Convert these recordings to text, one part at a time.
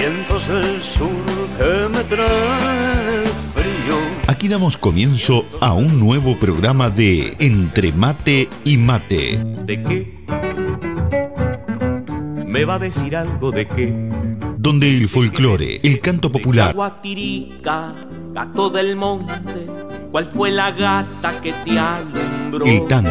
vientos del sur que me traen frío. Aquí damos comienzo a un nuevo programa de Entre Mate y Mate. ¿De qué? ¿Me va a decir algo de qué? Donde el folclore, el canto popular, Guatirica, gato del monte, ¿cuál fue la gata que te alumbró? el tango,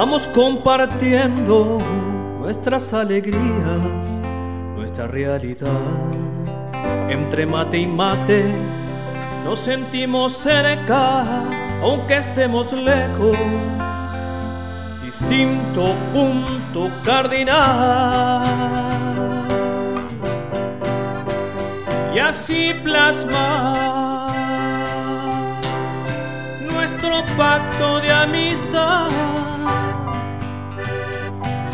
Vamos compartiendo nuestras alegrías, nuestra realidad. Entre mate y mate nos sentimos cerca, aunque estemos lejos. Distinto punto cardinal. Y así plasmar nuestro pacto de amistad,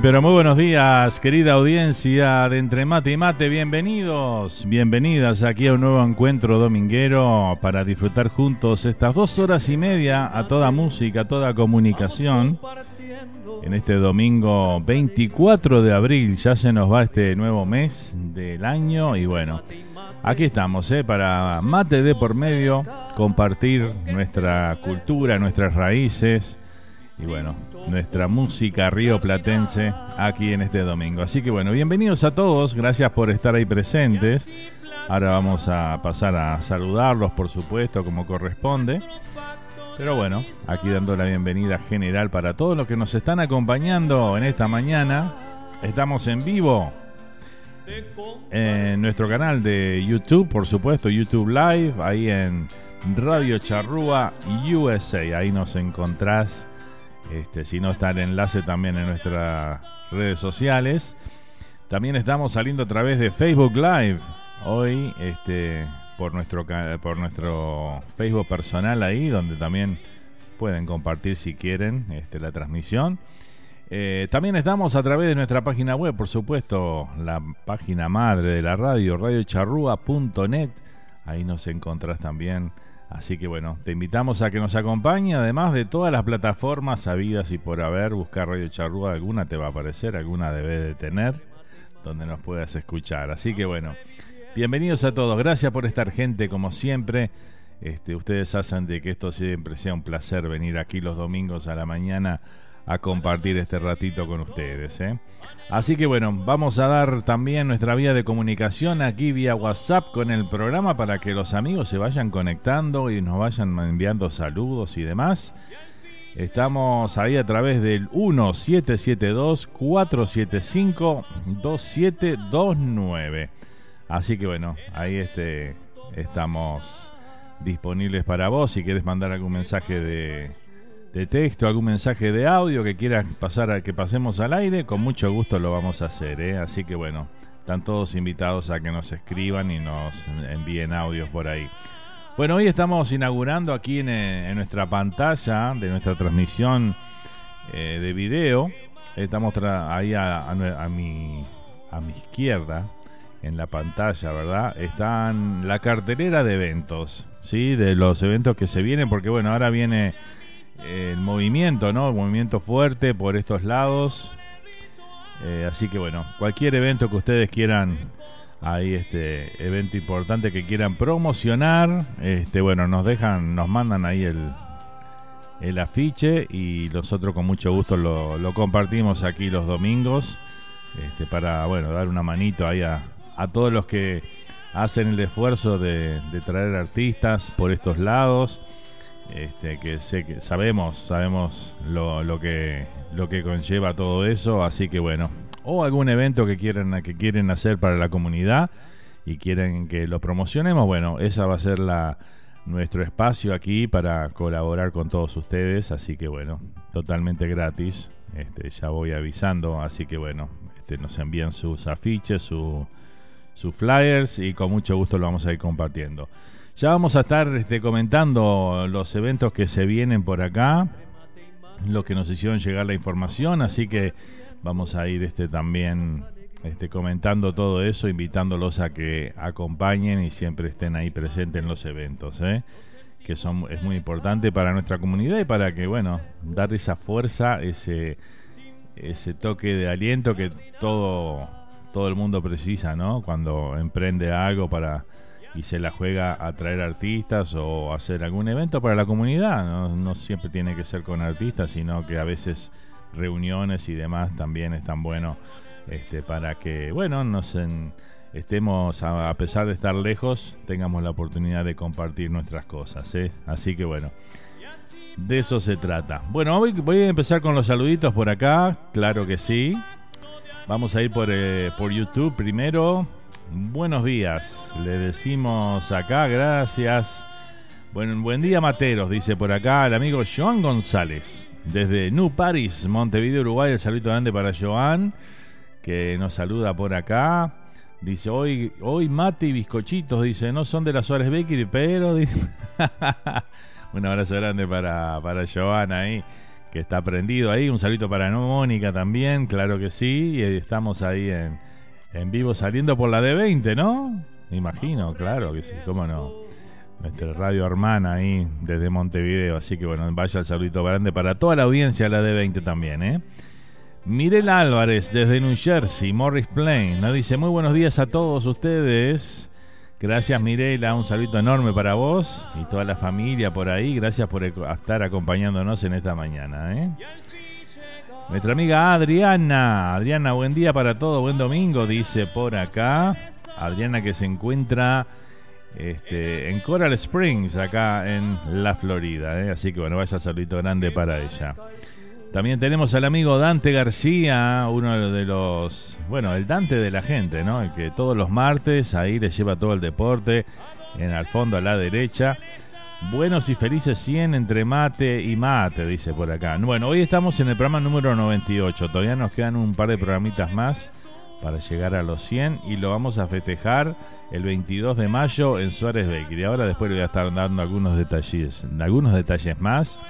Pero muy buenos días, querida audiencia de Entre Mate y Mate. Bienvenidos, bienvenidas aquí a un nuevo encuentro dominguero para disfrutar juntos estas dos horas y media a toda música, a toda comunicación. En este domingo 24 de abril ya se nos va este nuevo mes del año y bueno, Aquí estamos, ¿eh? para mate de por medio, compartir nuestra cultura, nuestras raíces y bueno, nuestra música río platense aquí en este domingo. Así que bueno, bienvenidos a todos, gracias por estar ahí presentes. Ahora vamos a pasar a saludarlos, por supuesto, como corresponde. Pero bueno, aquí dando la bienvenida general para todos los que nos están acompañando en esta mañana. Estamos en vivo en nuestro canal de YouTube, por supuesto, YouTube Live, ahí en Radio Charrúa USA. Ahí nos encontrás. Este, si no está el enlace también en nuestras redes sociales. También estamos saliendo a través de Facebook Live. Hoy, este, por nuestro, por nuestro Facebook personal ahí, donde también pueden compartir si quieren este, la transmisión. Eh, también estamos a través de nuestra página web, por supuesto, la página madre de la radio, radiocharrúa.net. Ahí nos encontrás también. Así que bueno, te invitamos a que nos acompañe, además de todas las plataformas sabidas y por haber, buscar Radio Charrúa, alguna te va a aparecer, alguna debe de tener, donde nos puedas escuchar. Así que bueno, Bienvenidos a todos, gracias por estar gente como siempre. Este, ustedes hacen de que esto siempre sea un placer venir aquí los domingos a la mañana a compartir este ratito con ustedes. ¿eh? Así que bueno, vamos a dar también nuestra vía de comunicación aquí vía WhatsApp con el programa para que los amigos se vayan conectando y nos vayan enviando saludos y demás. Estamos ahí a través del 1772 475 2729. Así que bueno, ahí este, estamos disponibles para vos. Si quieres mandar algún mensaje de, texto, algún mensaje de audio que quieras pasar a que pasemos al aire, con mucho gusto lo vamos a hacer. ¿eh? Así que bueno, están todos invitados a que nos escriban y nos envíen audios por ahí. Bueno, hoy estamos inaugurando aquí en, nuestra pantalla de nuestra transmisión eh, de video. Estamos ahí a, mi, a mi izquierda, en la pantalla, ¿verdad? Están la cartelera de eventos, ¿sí? De los eventos que se vienen, porque bueno, ahora viene el movimiento, ¿no? El movimiento fuerte por estos lados. Eh, así que bueno, cualquier evento que ustedes quieran, ahí este evento importante que quieran promocionar, este bueno, nos dejan, nos mandan ahí el, el afiche y nosotros con mucho gusto lo, lo compartimos aquí los domingos. Este, para bueno dar una manito ahí a, a todos los que hacen el esfuerzo de, traer artistas por estos lados. Este, que sé que sabemos, sabemos lo, que lo que conlleva todo eso, así que bueno, o algún evento que quieran que quieren hacer para la comunidad y quieren que lo promocionemos, bueno, esa va a ser la nuestro espacio aquí para colaborar con todos ustedes, así que bueno, totalmente gratis. Este, ya voy avisando, así que bueno, este, nos envían sus afiches, su sus flyers y con mucho gusto lo vamos a ir compartiendo. Ya vamos a estar este, comentando los eventos que se vienen por acá, los que nos hicieron llegar la información, así que vamos a ir este, también este, comentando todo eso, invitándolos a que acompañen y siempre estén ahí presentes en los eventos, ¿eh? que son, es muy importante para nuestra comunidad y para que, bueno, dar esa fuerza, ese, ese toque de aliento que todo todo el mundo precisa, ¿no? Cuando emprende algo para y se la juega a traer artistas o hacer algún evento para la comunidad. No, siempre tiene que ser con artistas, sino que a veces reuniones y demás también están buenos este, para que, bueno, nos estemos, a, pesar de estar lejos, tengamos la oportunidad de compartir nuestras cosas. ¿eh? Así que bueno. De eso se trata. Bueno, voy a empezar con los saluditos por acá, claro que sí. Vamos a ir por, eh, por YouTube primero. Buenos días, le decimos acá, gracias. Buen, buen día, Materos, dice por acá el amigo Joan González. Desde New Paris, Montevideo, Uruguay. El saludo grande para Joan, que nos saluda por acá. Dice, hoy, hoy mate y bizcochitos, dice, no son de las Suárez Bakery, pero... Un abrazo grande para, para Joan ahí que está prendido ahí. Un saludo para Mónica también, claro que sí. Y estamos ahí en, en vivo saliendo por la D20, ¿no? Me imagino, claro que sí, cómo no. Nuestra radio hermana ahí desde Montevideo. Así que bueno, vaya el saludito grande para toda la audiencia de la D20 también, ¿eh? Mirel Álvarez desde New Jersey, Morris Plain, nos dice muy buenos días a todos ustedes. Gracias Mirela, un saludo enorme para vos y toda la familia por ahí. Gracias por estar acompañándonos en esta mañana. ¿eh? Nuestra amiga Adriana. Adriana, buen día para todo, buen domingo, dice por acá. Adriana que se encuentra este, en Coral Springs, acá en la Florida. ¿eh? Así que bueno, vaya saludito grande para ella. También tenemos al amigo Dante García, uno de los, bueno, el Dante de la gente, ¿no? El que todos los martes ahí le lleva todo el deporte, en al fondo a la derecha. Buenos y felices 100 entre mate y mate, dice por acá. Bueno, hoy estamos en el programa número 98. Todavía nos quedan un par de programitas más para llegar a los 100 y lo vamos a festejar el 22 de mayo en Suárez Bakery. Ahora después le voy a estar dando algunos detalles, algunos detalles más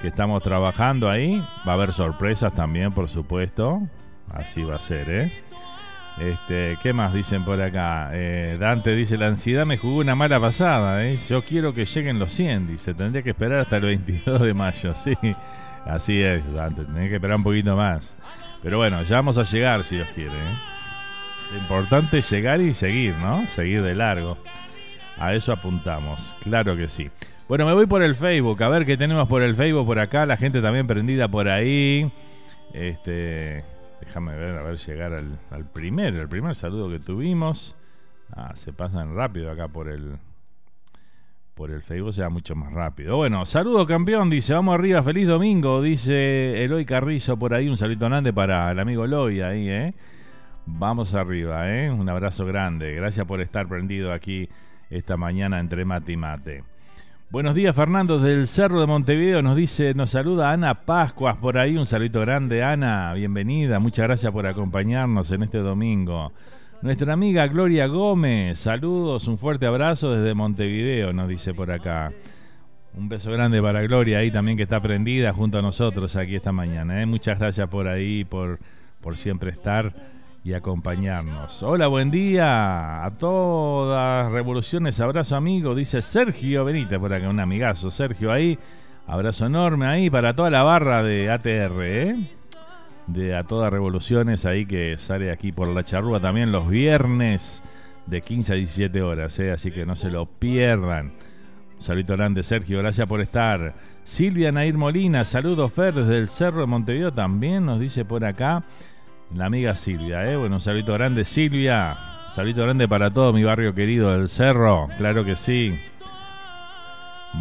que estamos trabajando ahí. Va a haber sorpresas también, por supuesto. Así va a ser, ¿eh? Este, ¿Qué más dicen por acá? Eh, Dante dice, la ansiedad me jugó una mala pasada. ¿eh? Yo quiero que lleguen los 100, dice. Tendría que esperar hasta el 22 de mayo. Sí, así es, Dante. Tendría que esperar un poquito más. Pero bueno, ya vamos a llegar, si Dios quiere. ¿eh? Lo importante es llegar y seguir, ¿no? Seguir de largo. A eso apuntamos, claro que sí. Bueno, me voy por el Facebook, a ver qué tenemos por el Facebook por acá, la gente también prendida por ahí. Este, Déjame ver, a ver, llegar al, al el primer saludo que tuvimos. Ah, se pasan rápido acá por el por el Facebook, sea mucho más rápido. Bueno, saludo campeón, dice, vamos arriba, feliz domingo, dice Eloy Carrizo por ahí, un saludo grande para el amigo Eloy ahí, ¿eh? Vamos arriba, ¿eh? Un abrazo grande, gracias por estar prendido aquí esta mañana entre mate y mate. Buenos días, Fernando, del Cerro de Montevideo. Nos dice, nos saluda Ana Pascuas por ahí. Un saludo grande, Ana. Bienvenida. Muchas gracias por acompañarnos en este domingo. Nuestra amiga Gloria Gómez. Saludos, un fuerte abrazo desde Montevideo, nos dice por acá. Un beso grande para Gloria ahí también que está prendida junto a nosotros aquí esta mañana. ¿eh? Muchas gracias por ahí, por, por siempre estar y acompañarnos. Hola, buen día a todas revoluciones. Abrazo amigo, dice Sergio Benítez por acá, un amigazo. Sergio ahí, abrazo enorme ahí para toda la barra de ATR, ¿eh? de a todas revoluciones ahí que sale aquí por la charrúa también los viernes de 15 a 17 horas, ¿eh? así que no se lo pierdan. Un saludo grande, Sergio, gracias por estar. Silvia Nair Molina, saludos Fer desde el Cerro de Montevideo también, nos dice por acá la amiga Silvia, ¿eh? Bueno, un saludo grande, Silvia. Saludo grande para todo mi barrio querido del Cerro, claro que sí.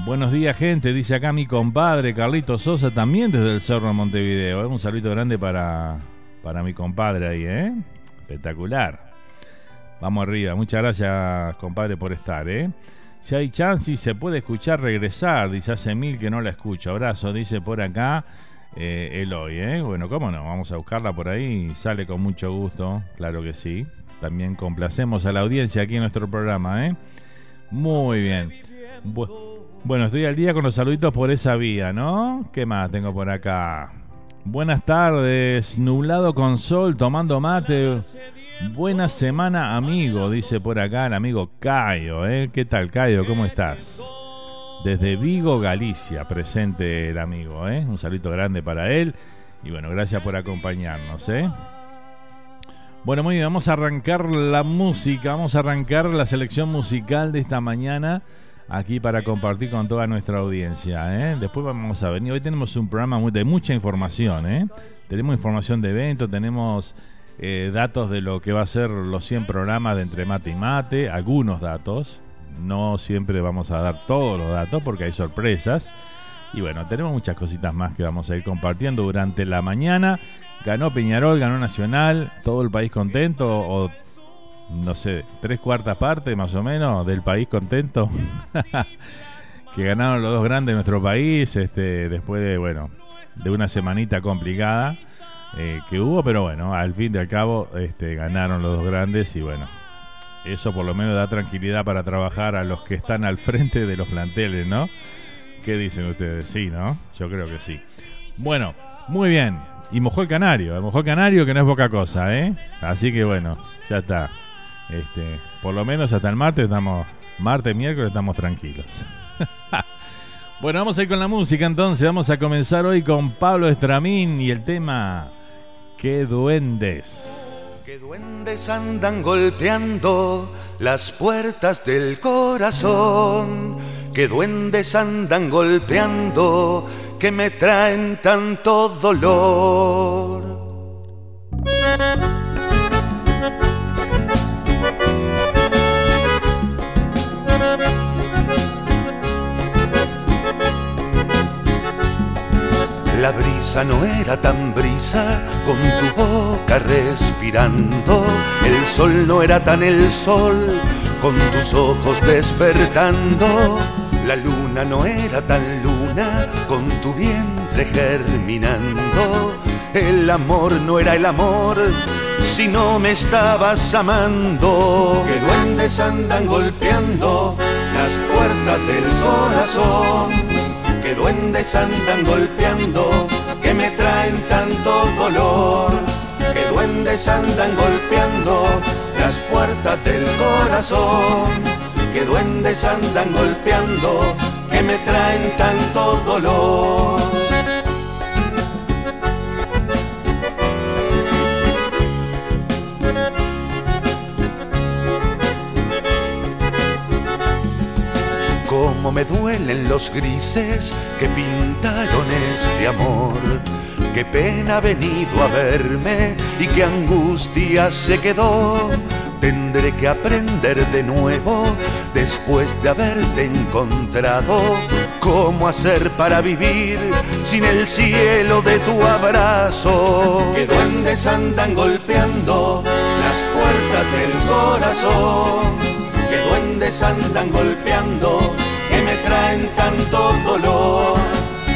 Buenos días, gente, dice acá mi compadre Carlito Sosa, también desde el Cerro de Montevideo. ¿eh? Un saludo grande para, para mi compadre ahí, ¿eh? Espectacular. Vamos arriba, muchas gracias, compadre, por estar, ¿eh? Si hay chance se puede escuchar, regresar, dice hace mil que no la escucho. Abrazo, dice por acá eh, Eloy, ¿eh? Bueno, cómo no, vamos a buscarla por ahí, sale con mucho gusto, claro que sí. También complacemos a la audiencia aquí en nuestro programa, ¿eh? Muy bien. bueno, estoy al día con los saluditos por esa vía, ¿no? ¿Qué más tengo por acá? Buenas tardes, nublado con sol, tomando mate. Buena semana, amigo, dice por acá el amigo Cayo, ¿eh? ¿Qué tal, Cayo? ¿Cómo estás? Desde Vigo, Galicia, presente el amigo. ¿eh? Un saludo grande para él. Y bueno, gracias por acompañarnos. ¿eh? Bueno, muy bien, vamos a arrancar la música, vamos a arrancar la selección musical de esta mañana aquí para compartir con toda nuestra audiencia. ¿eh? Después vamos a venir, hoy tenemos un programa de mucha información. ¿eh? Tenemos información de eventos, tenemos eh, datos de lo que va a ser los 100 programas de Entre Mate y Mate, algunos datos, no siempre vamos a dar todos los datos porque hay sorpresas. Y bueno, tenemos muchas cositas más que vamos a ir compartiendo durante la mañana. Ganó Peñarol, ganó Nacional, todo el país contento o no sé, tres cuartas partes más o menos del país contento. que ganaron los dos grandes de nuestro país, este, después de, bueno, de una semanita complicada eh, que hubo, pero bueno, al fin y al cabo este, ganaron los dos grandes y bueno, eso por lo menos da tranquilidad para trabajar a los que están al frente de los planteles, ¿no? ¿Qué dicen ustedes? Sí, ¿no? Yo creo que sí. Bueno, muy bien. Y mojó el canario, mojó el canario que no es poca cosa, ¿eh? Así que bueno, ya está. Este, por lo menos hasta el martes estamos, martes, miércoles estamos tranquilos. bueno, vamos a ir con la música entonces. Vamos a comenzar hoy con Pablo Estramín y el tema ¿Qué duendes? Que duendes andan golpeando las puertas del corazón. Que duendes andan golpeando que me traen tanto dolor. La no era tan brisa con tu boca respirando. El sol no era tan el sol con tus ojos despertando. La luna no era tan luna con tu vientre germinando. El amor no era el amor si no me estabas amando. Que duendes andan golpeando las puertas del corazón que duendes andan golpeando, que me traen tanto dolor, que duendes andan golpeando las puertas del corazón, que duendes andan golpeando, que me traen tanto dolor. Me duelen los grises que pintaron este amor. Qué pena ha venido a verme y qué angustia se quedó. Tendré que aprender de nuevo después de haberte encontrado. ¿Cómo hacer para vivir sin el cielo de tu abrazo? Que duendes andan golpeando las puertas del corazón que duendes andan golpeando, traen tanto dolor,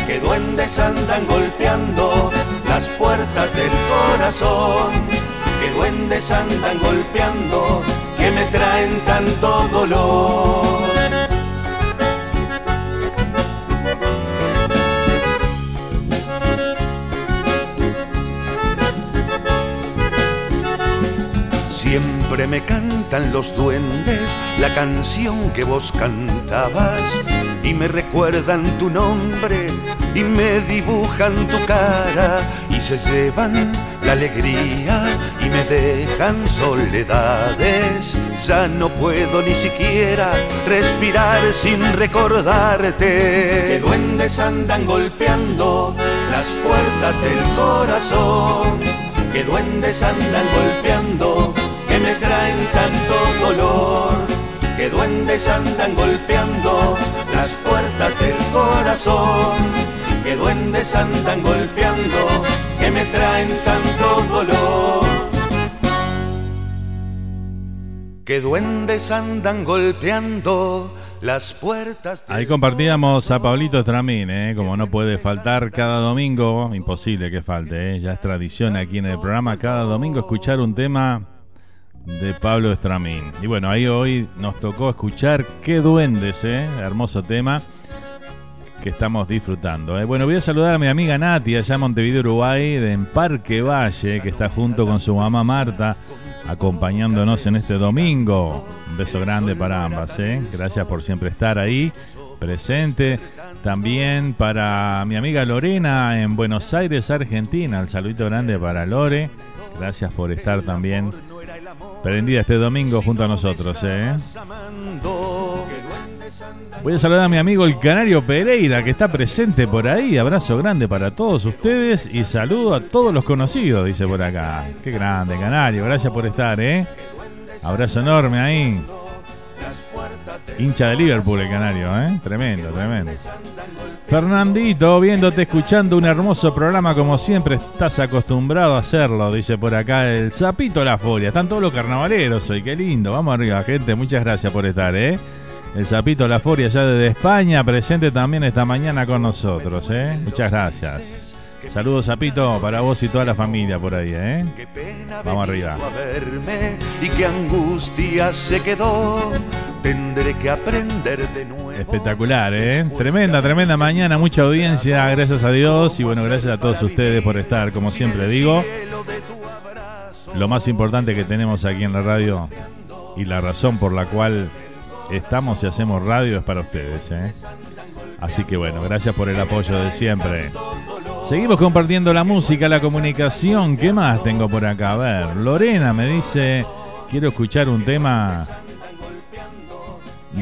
que duendes andan golpeando las puertas del corazón, que duendes andan golpeando, que me traen tanto dolor. Siempre me cantan los duendes la canción que vos cantabas y me recuerdan tu nombre y me dibujan tu cara y se llevan la alegría y me dejan soledades. Ya no puedo ni siquiera respirar sin recordarte. Que duendes andan golpeando las puertas del corazón. Que duendes andan golpeando que me traen dolor, que duendes andan golpeando las puertas del corazón, que duendes andan golpeando, que me traen tanto dolor. Que duendes andan golpeando las puertas. Ahí compartíamos a Pablito Tramín, ¿eh? como no puede faltar cada domingo, imposible que falte, ¿eh? ya es tradición aquí en el programa cada domingo escuchar un tema de Pablo Estramín. Y bueno, ahí hoy nos tocó escuchar Qué Duendes, ¿eh? hermoso tema que estamos disfrutando. ¿eh? Bueno, voy a saludar a mi amiga Nati allá en Montevideo, Uruguay, de en Parque Valle, que está junto con su mamá Marta, acompañándonos en este domingo. Un beso grande para ambas, ¿eh? gracias por siempre estar ahí, presente. También para mi amiga Lorena en Buenos Aires, Argentina. El saludito grande para Lore. Gracias por estar también prendida este domingo junto a nosotros. ¿eh? Voy a saludar a mi amigo el Canario Pereira que está presente por ahí. Abrazo grande para todos ustedes y saludo a todos los conocidos, dice por acá. Qué grande, Canario. Gracias por estar, ¿eh? Abrazo enorme ahí. Hincha de Liverpool el Canario, ¿eh? Tremendo, tremendo. Fernandito, viéndote escuchando un hermoso programa como siempre estás acostumbrado a hacerlo, dice por acá el Zapito La Furia. Están todos los carnavaleros hoy, qué lindo. Vamos arriba, gente. Muchas gracias por estar, ¿eh? El Zapito La Furia ya desde España, presente también esta mañana con nosotros, ¿eh? Muchas gracias. Saludos, Zapito, para vos y toda la familia por ahí, ¿eh? Vamos arriba. Y qué angustia se quedó. Tendré que aprender de nuevo. Espectacular, ¿eh? Tremenda, tremenda mañana, mucha audiencia, gracias a Dios. Y bueno, gracias a todos ustedes por estar, como siempre digo. Lo más importante que tenemos aquí en la radio y la razón por la cual estamos y hacemos radio es para ustedes, ¿eh? Así que bueno, gracias por el apoyo de siempre. Seguimos compartiendo la música, la comunicación. ¿Qué más tengo por acá? A ver, Lorena me dice, quiero escuchar un tema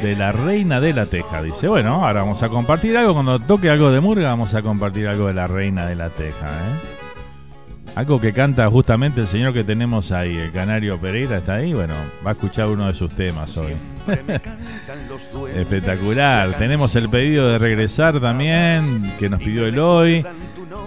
de la Reina de la Teja. Dice, bueno, ahora vamos a compartir algo. Cuando toque algo de Murga, vamos a compartir algo de la Reina de la Teja. ¿eh? Algo que canta justamente el señor que tenemos ahí, el Canario Pereira está ahí. Bueno, va a escuchar uno de sus temas hoy. Espectacular. Tenemos el pedido de regresar también, que nos pidió el hoy.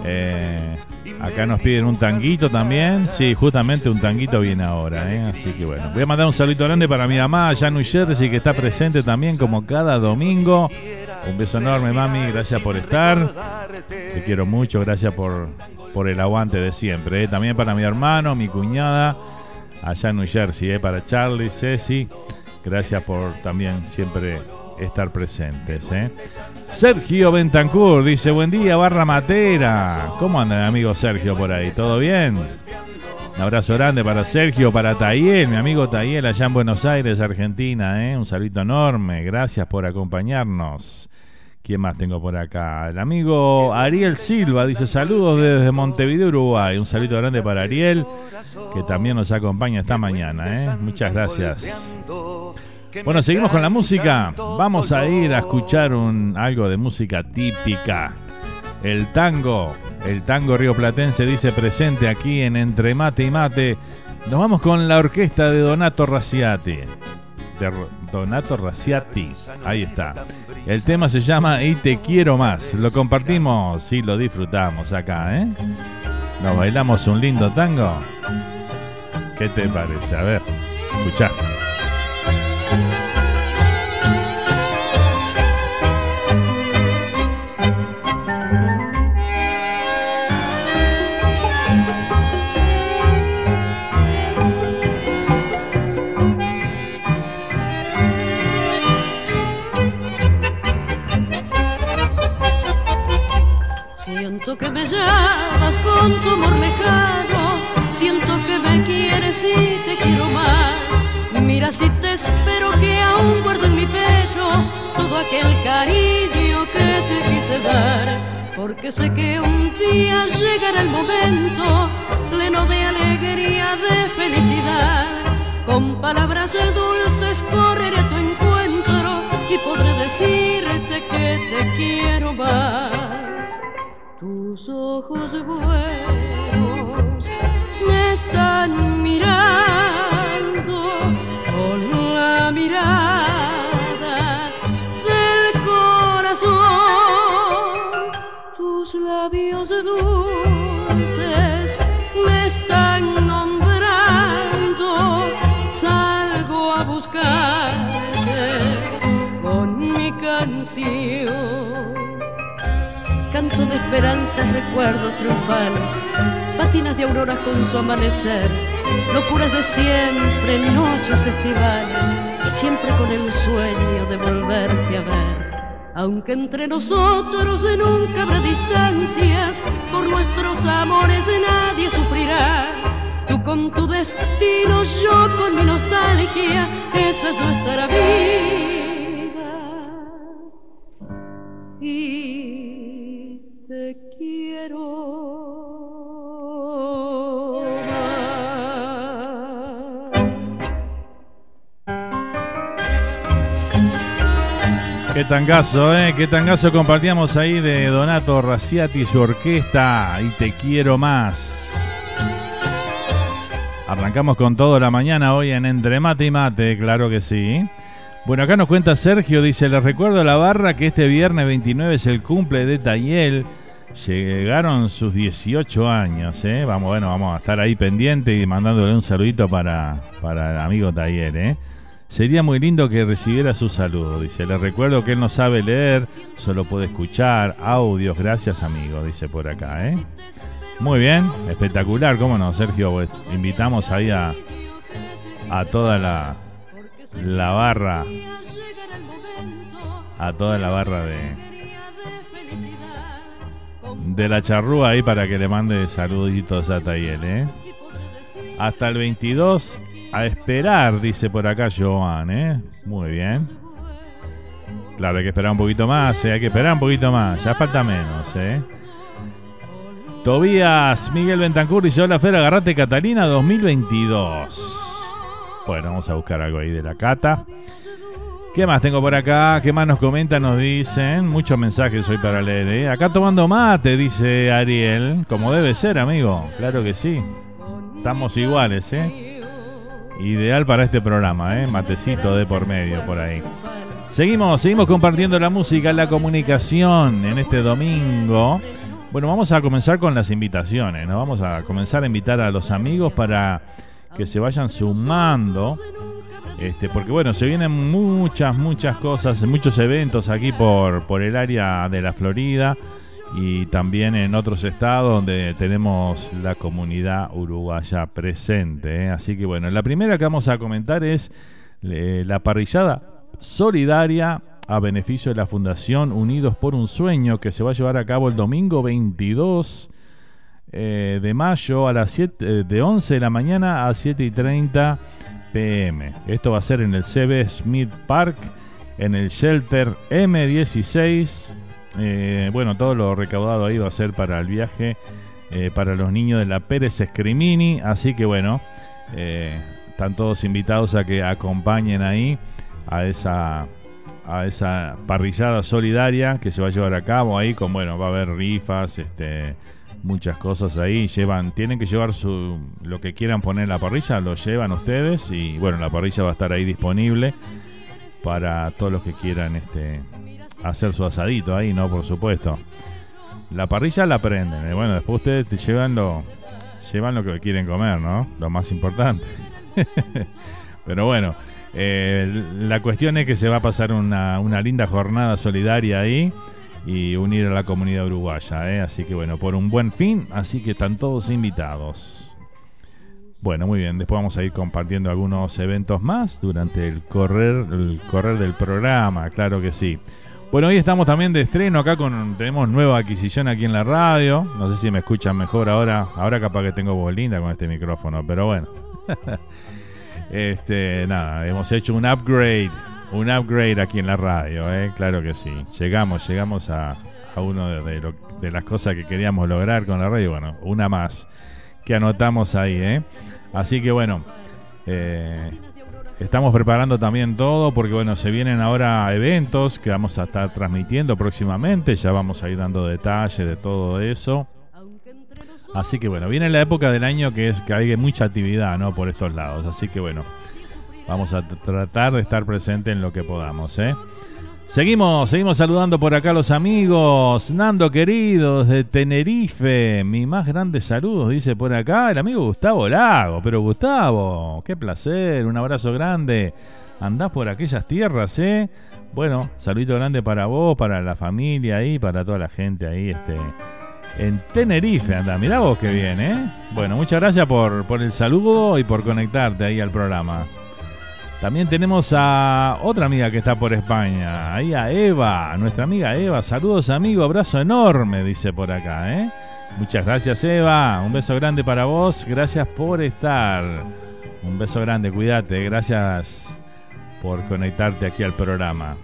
Eh, acá nos piden un tanguito también. Sí, justamente un tanguito viene ahora. ¿eh? Así que bueno, voy a mandar un saludo grande para mi mamá New Jersey, que está presente también como cada domingo. Un beso enorme, mami. Gracias por estar. Te quiero mucho. Gracias por, por el aguante de siempre. ¿eh? También para mi hermano, mi cuñada, allá en New Jersey. Para Charlie, Ceci. Gracias por también siempre estar presentes. Sergio Bentancur dice, buen día, barra matera. ¿Cómo anda amigo Sergio por ahí? ¿Todo bien? Un abrazo grande para Sergio, para Tayel, mi amigo Tayel allá en Buenos Aires, Argentina. ¿eh? Un saludo enorme, gracias por acompañarnos. ¿Quién más tengo por acá? El amigo Ariel Silva dice saludos desde Montevideo, Uruguay. Un saludo grande para Ariel, que también nos acompaña esta mañana. ¿eh? Muchas gracias. Bueno, seguimos con la música. Vamos a ir a escuchar un, algo de música típica. El tango, el tango rioplatense dice presente aquí en Entre Mate y Mate. Nos vamos con la orquesta de Donato Raciati. De Donato Raciati. Ahí está. El tema se llama Y te quiero más. Lo compartimos y lo disfrutamos acá, ¿eh? Nos bailamos un lindo tango. ¿Qué te parece? A ver, escuchá. Llamas con tu amor lejano, siento que me quieres y te quiero más. Mira si te espero que aún guardo en mi pecho todo aquel cariño que te quise dar. Porque sé que un día llegará el momento pleno de alegría, de felicidad. Con palabras dulces correré a tu encuentro y podré decirte que te quiero más. Tus ojos buenos me están mirando con la mirada del corazón. Tus labios dulces me están nombrando. Salgo a buscarte con mi canción de esperanzas, recuerdos triunfales, patinas de auroras con su amanecer, locuras de siempre, noches estivales, siempre con el sueño de volverte a ver. Aunque entre nosotros nunca habrá distancias, por nuestros amores nadie sufrirá. Tú con tu destino, yo con mi nostalgia, esa es nuestra vida. Y Qué tangazo, ¿eh? Qué tangazo compartíamos ahí de Donato Raciati y su orquesta. Y te quiero más. Arrancamos con todo la mañana hoy en Entre Mate y Mate, claro que sí. Bueno, acá nos cuenta Sergio, dice, les recuerdo a la barra que este viernes 29 es el cumple de Tayel. Llegaron sus 18 años, ¿eh? Vamos, bueno, vamos a estar ahí pendiente y mandándole un saludito para, para el amigo Tayel, ¿eh? Sería muy lindo que recibiera su saludo, dice. Le recuerdo que él no sabe leer, solo puede escuchar audios. Gracias, amigo, dice por acá, ¿eh? Muy bien, espectacular, cómo no, Sergio. Pues, invitamos ahí a, a toda la, la barra, a toda la barra de, de la charrúa ahí para que le mande saluditos a Tayel, ¿eh? Hasta el 22 a esperar, dice por acá Joan, ¿eh? Muy bien. Claro, hay que esperar un poquito más, ¿eh? hay que esperar un poquito más, ya falta menos, ¿eh? Tobías Miguel Bentancur dice: Hola Fer, agarrate Catalina 2022. Bueno, vamos a buscar algo ahí de la Cata. ¿Qué más tengo por acá? ¿Qué más nos comentan? Nos dicen. Muchos mensajes hoy para leer. ¿eh? Acá tomando mate, dice Ariel. Como debe ser, amigo. Claro que sí. Estamos iguales, ¿eh? Ideal para este programa, ¿eh? Matecito de por medio por ahí. Seguimos, seguimos compartiendo la música, la comunicación en este domingo. Bueno, vamos a comenzar con las invitaciones, ¿no? Vamos a comenzar a invitar a los amigos para que se vayan sumando. Este, porque bueno, se vienen muchas, muchas cosas, muchos eventos aquí por, por el área de la Florida y también en otros estados donde tenemos la comunidad uruguaya presente. ¿eh? Así que bueno, la primera que vamos a comentar es eh, la parrillada solidaria a beneficio de la Fundación Unidos por un Sueño que se va a llevar a cabo el domingo 22 eh, de mayo a las 7, eh, de 11 de la mañana a 7 y 30 pm. Esto va a ser en el CB Smith Park, en el Shelter M16. Eh, bueno, todo lo recaudado ahí va a ser para el viaje para los niños de la Pérez Scrimini. Así que bueno, están todos invitados a que acompañen ahí a esa a esa parrillada solidaria que se va a llevar a cabo ahí con bueno va a haber rifas este muchas cosas ahí. Llevan, tienen que llevar su, lo que quieran poner en la parrilla, lo llevan ustedes y bueno, la parrilla va a estar ahí disponible para todos los que quieran este hacer su asadito ahí, ¿no? Por supuesto. La parrilla la prenden, ¿eh? bueno, después ustedes te llevan lo, llevan lo que quieren comer, ¿no? Lo más importante. Pero bueno, eh, la cuestión es que se va a pasar una, una linda jornada solidaria ahí y unir a la comunidad uruguaya. ¿eh? Así que bueno, por un buen fin, así que están todos invitados. Bueno, muy bien, después vamos a ir compartiendo algunos eventos más durante el correr, el correr del programa, claro que sí. Bueno, hoy estamos también de estreno acá con tenemos nueva adquisición aquí en la radio. No sé si me escuchan mejor ahora. Ahora capaz que tengo voz linda con este micrófono, pero bueno. este, nada, hemos hecho un upgrade un upgrade aquí en la radio, ¿eh? claro que sí. Llegamos, llegamos a, a uno de, de, las cosas que queríamos lograr con la radio. Bueno, una más que anotamos ahí. ¿eh? Así que bueno, eh, estamos preparando también todo porque bueno, se vienen ahora eventos que vamos a estar transmitiendo próximamente. Ya vamos a ir dando detalles de todo eso. Así que bueno, viene la época del año que es que hay mucha actividad, ¿no? Por estos lados. Así que bueno, Vamos a tratar de estar presente en lo que podamos, ¿eh? Seguimos, seguimos saludando por acá a los amigos. Nando querido, de Tenerife. Mi más grandes saludos, dice por acá el amigo Gustavo Lago. Pero Gustavo, qué placer, un abrazo grande. Andás por aquellas tierras, ¿eh? Bueno, saludito grande para vos, para la familia ahí, para toda la gente ahí, este. En Tenerife, anda, mirá vos qué bien, ¿eh? Bueno, muchas gracias por, por el saludo y por conectarte ahí al programa. También tenemos a otra amiga que está por España, ahí a Eva, nuestra amiga Eva. Saludos amigo, abrazo enorme, dice por acá, ¿eh? Muchas gracias Eva, un beso grande para vos, gracias por estar. Un beso grande, cuídate, gracias por conectarte aquí al programa.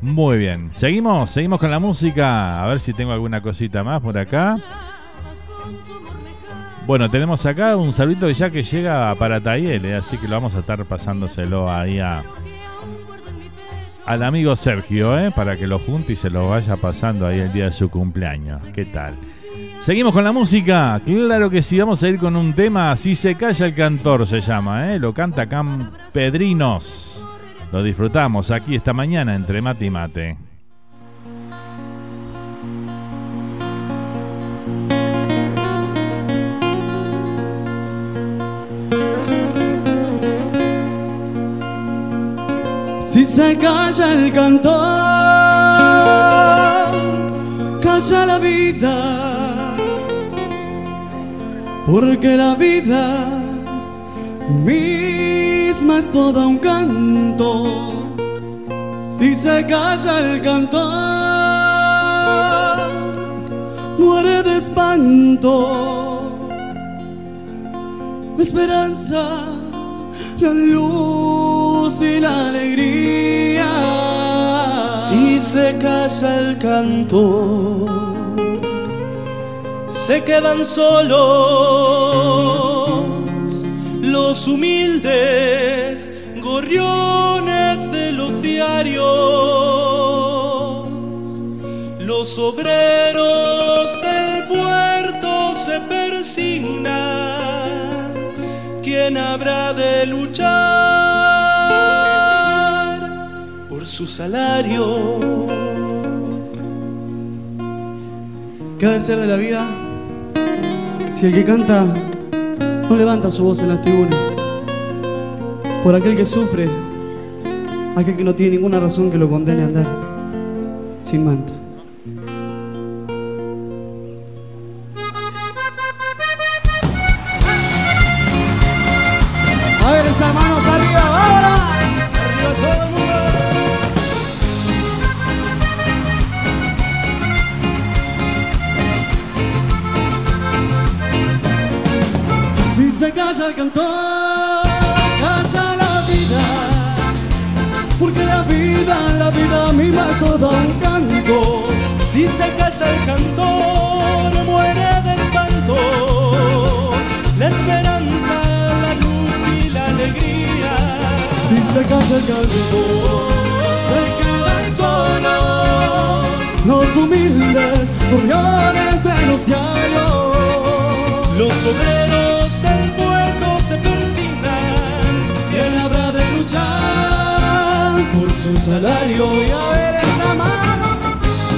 Muy bien, seguimos, seguimos con la música, a ver si tengo alguna cosita más por acá. Bueno, tenemos acá un saludito ya que llega para Tayel, eh, así que lo vamos a estar pasándoselo ahí a, al amigo Sergio, eh, para que lo junte y se lo vaya pasando ahí el día de su cumpleaños. ¿Qué tal? Seguimos con la música. Claro que sí, vamos a ir con un tema. Si se calla el cantor se llama, ¿eh? Lo canta Cam Pedrinos. Lo disfrutamos aquí esta mañana entre mate y mate. Si se calla el cantor, calla la vida, porque la vida misma es toda un canto. Si se calla el cantor, muere de espanto. Esperanza, la luz y la alegría. Si se calla el canto, se quedan solos los humildes gorriones de los diarios, los obreros del puerto se persignan, ¿quién habrá de luchar por su salario? ¿Qué ha de ser de la vida si el que canta no levanta su voz en las tribunas? Por aquel que sufre, aquel que no tiene ninguna razón que lo condene a andar sin manta. Se calla el se quedan solos los humildes gorriones en los diarios. Los obreros del puerto se persignan. ¿Quién habrá de luchar por su salario? Y a ver esa mano.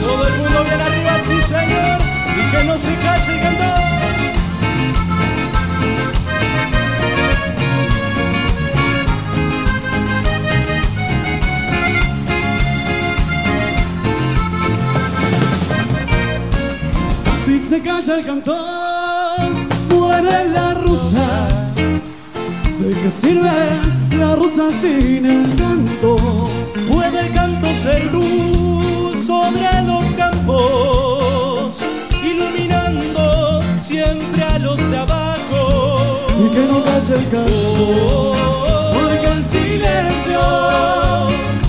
Todo el mundo bien arriba, sí señor. Y que no se calle el Si se calla el cantor, muere la rusa. ¿De qué sirve la rusa sin el canto? Puede el canto ser luz sobre los campos, iluminando siempre a los de abajo. Y que no calle el canto, porque el silencio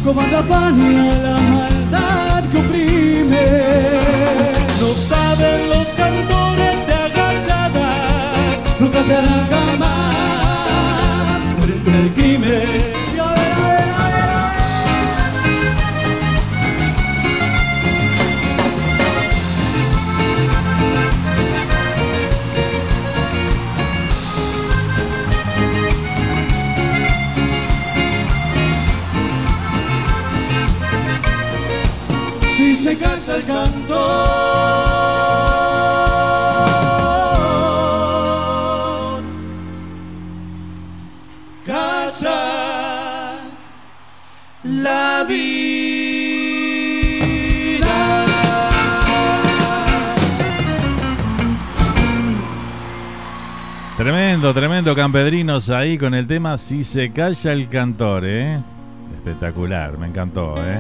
comanda paña la maldad que oprime. Saben los cantores de agachadas, No callarán jamás frente al crimen. Se calla el cantor, Tremendo, tremendo, campedrinos ahí con el tema Si se calla el cantor, ¿eh? Espectacular, me encantó, ¿eh?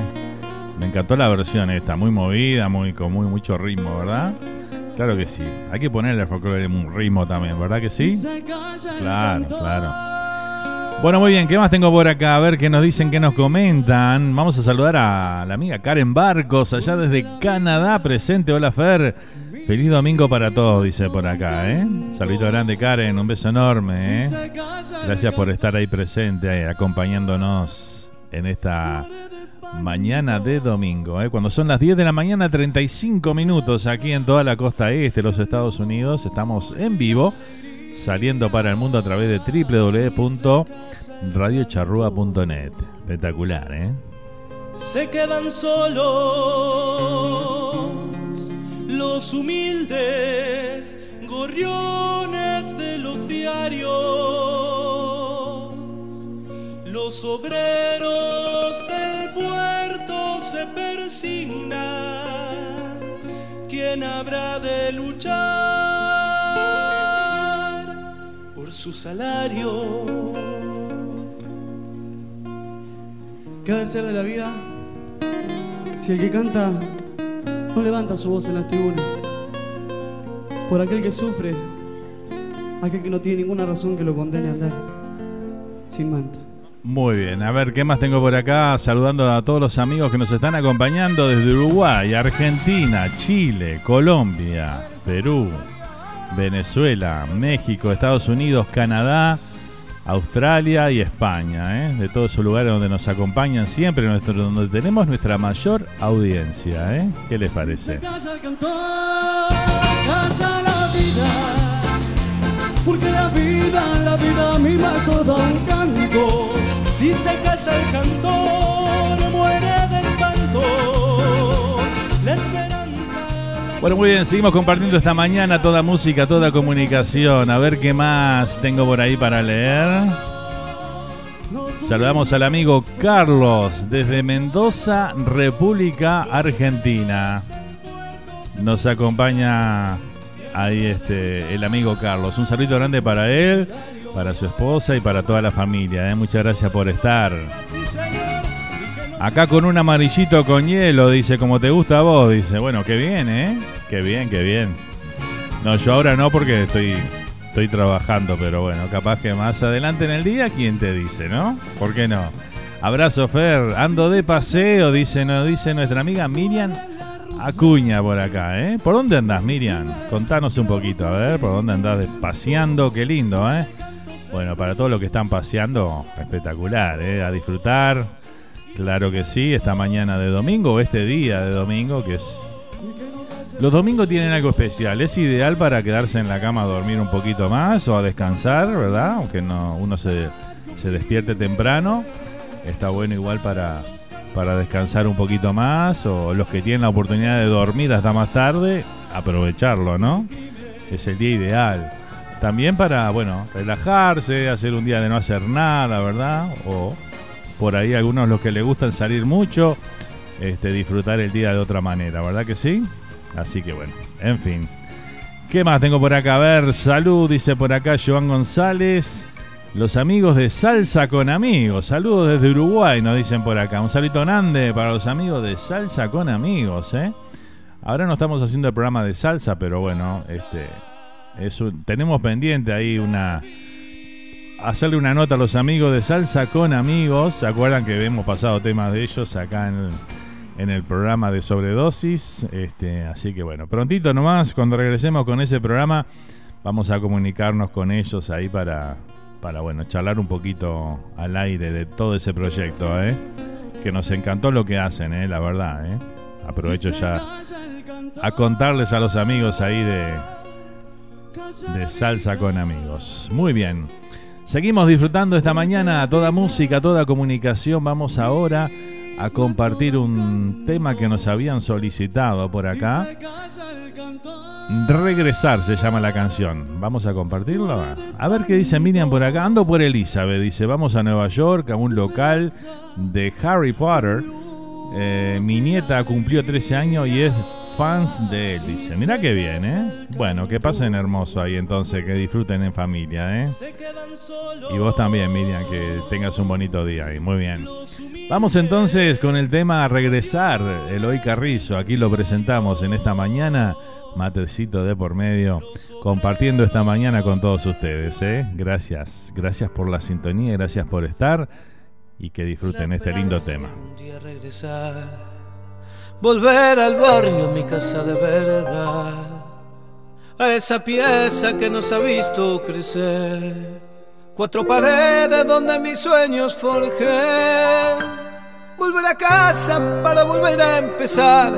Me encantó la versión esta, muy movida, muy, con muy, mucho ritmo, ¿verdad? Claro que sí. Hay que ponerle al folclore un ritmo también, ¿verdad que sí? se calla el Claro, cantor. claro. Bueno, muy bien, ¿qué más tengo por acá? A ver qué nos dicen, qué nos comentan. Vamos a saludar a la amiga Karen Barcos, allá desde Canadá, presente. Hola, Fer. Feliz domingo para todos, dice por acá, ¿eh? Saludito grande, Karen, un beso enorme, ¿eh? Gracias por estar ahí presente, eh, acompañándonos en esta mañana de domingo. ¿eh? Cuando son las 10 de la mañana, 35 minutos aquí en toda la costa este los Estados Unidos. Estamos en vivo, saliendo para el mundo a través de www.radiocharrúa.net. Espectacular, ¿eh? se quedan solos los humildes gorriones de los diarios, los obreros del puerto se persignan, ¿quién habrá de luchar su salario? ¿Qué ha de ser de la vida si el que canta no levanta su voz en las tribunas? Por aquel que sufre, aquel que no tiene ninguna razón que lo condene a andar sin manta. Muy bien, a ver, ¿qué más tengo por acá? Saludando a todos los amigos que nos están acompañando desde Uruguay, Argentina, Chile, Colombia, Perú, Venezuela, México, Estados Unidos, Canadá, Australia y España, ¿eh? de todos esos lugares donde nos acompañan siempre, nuestro, donde tenemos nuestra mayor audiencia. ¿eh? ¿Qué les parece? Porque la vida, la vida misma es todo un canto. Si se calla el cantor, muere de espanto. Bueno, muy bien, seguimos compartiendo esta mañana toda música, toda comunicación. A ver qué más tengo por ahí para leer. Saludamos al amigo Carlos desde Mendoza, República Argentina. Nos acompaña ahí este el amigo Carlos. Un saludo grande para él, para su esposa y para toda la familia. ¿eh? Muchas gracias por estar. Acá con un amarillito con hielo, dice, como te gusta a vos, dice. Bueno, qué bien, ¿eh? Qué bien, qué bien. No, yo ahora no porque estoy, estoy trabajando, pero bueno, capaz que más adelante en el día, ¿quién te dice, no? ¿Por qué no? Abrazo, Fer. Ando de paseo, dice, no, dice nuestra amiga Miriam Acuña por acá, ¿eh? ¿Por dónde andás, Miriam? Contanos un poquito, a ver, ¿por dónde andás paseando? Qué lindo, ¿eh? Bueno, para todos los que están paseando, espectacular, ¿eh? A disfrutar. Claro que sí, esta mañana de domingo este día de domingo que es... Los domingos tienen algo especial, es ideal para quedarse en la cama a dormir un poquito más o a descansar, ¿verdad? Aunque no, uno se, se despierte temprano, está bueno igual para, para descansar un poquito más o los que tienen la oportunidad de dormir hasta más tarde, aprovecharlo, ¿no? Es el día ideal. También para, bueno, relajarse, hacer un día de no hacer nada, ¿verdad? O por ahí algunos los que les gustan salir mucho, este, disfrutar el día de otra manera, ¿verdad que sí? Así que bueno, en fin. ¿Qué más tengo por acá? A ver, salud, dice por acá Joan González. Los amigos de Salsa con Amigos. Saludos desde Uruguay, nos dicen por acá. Un salito grande para los amigos de Salsa con Amigos, ¿eh? Ahora no estamos haciendo el programa de salsa, pero bueno, este, tenemos pendiente ahí una, hacerle una nota a los amigos de Salsa con Amigos. ¿Se acuerdan que hemos pasado temas de ellos acá en el, en el programa de sobredosis? Este, así que bueno, prontito nomás, cuando regresemos con ese programa, vamos a comunicarnos con ellos ahí para, para bueno, charlar un poquito al aire de todo ese proyecto, ¿eh? Que nos encantó lo que hacen, ¿eh? La verdad, ¿eh? Aprovecho ya a contarles a los amigos ahí de, de Salsa con Amigos. Muy bien. Seguimos disfrutando esta mañana toda música, toda comunicación. Vamos ahora a compartir un tema que nos habían solicitado por acá. Regresar se llama la canción. Vamos a compartirlo. A ver qué dice Miriam por acá. Ando por Elizabeth. Dice, vamos a Nueva York, a un local de Harry Potter. Eh, mi nieta cumplió 13 años y es fans de él. Dice, mira qué bien, ¿eh? Bueno, que pasen hermoso ahí entonces, que disfruten en familia, ¿eh? Y vos también, Miriam, que tengas un bonito día ahí. Muy bien. Vamos entonces con el tema Regresar, Eloy Carrizo. Aquí lo presentamos en esta mañana. Matecito de por medio, compartiendo esta mañana con todos ustedes. ¿eh? Gracias, gracias por la sintonía, gracias por estar y que disfruten este lindo tema. Volver al barrio, mi casa de verdad, a esa pieza que nos ha visto crecer, cuatro paredes donde mis sueños forjé, volver a casa para volver a empezar,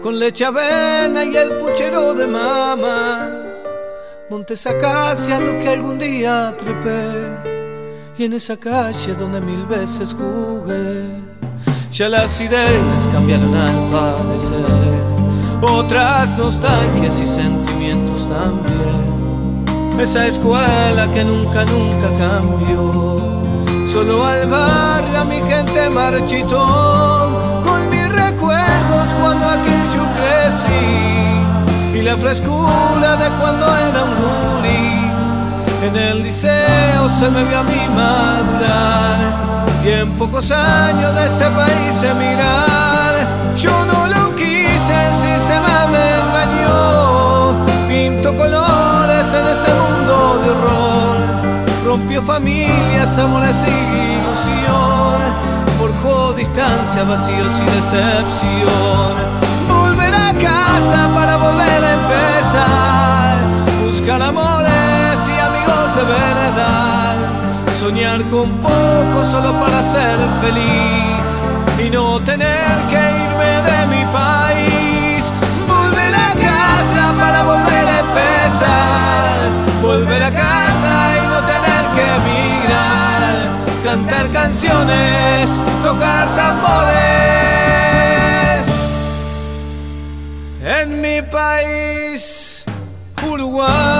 con leche avena y el puchero de mamá, montes acacia lo que algún día trepé. Y en esa calle donde mil veces jugué. Ya las ideas cambiaron al parecer, otras nostalgias y sentimientos también. Esa escuela que nunca, nunca cambió. Solo al barrio mi gente marchitó con mis recuerdos cuando aquello crecí y la frescura de cuando era un gurí. En el liceo se me vio a mí madurar y en pocos años de este país emirar. Yo no lo quise, el sistema me engañó. Pinto colores en este mundo de horror. Rompió familias, amores y ilusión. Forjó distancia, vacíos y decepción. Volver a casa para volver a empezar. Buscar amores y amigos de verdad soñar con poco solo para ser feliz y no tener que irme de mi país. Volver a casa para volver a empezar, volver a casa y no tener que emigrar, cantar canciones, tocar tambores. En mi país, Uruguay.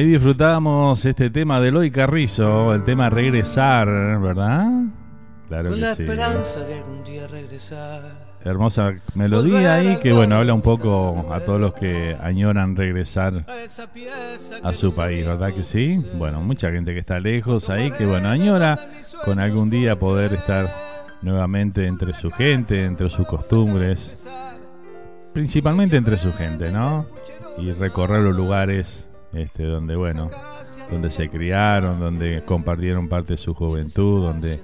Ahí disfrutamos este tema de Eloy Carrizo, el tema Regresar, ¿verdad? Claro Con que la sí. esperanza de algún día regresar. Hermosa melodía ahí que, bueno, habla un poco a todos los que añoran regresar a su país, ¿verdad que sí? Bueno, mucha gente que está lejos ahí, que, bueno, añora con algún día poder estar nuevamente entre su gente, entre sus costumbres, principalmente entre su gente, ¿no? Y recorrer los lugares este, donde, bueno, donde se criaron, donde compartieron parte de su juventud, donde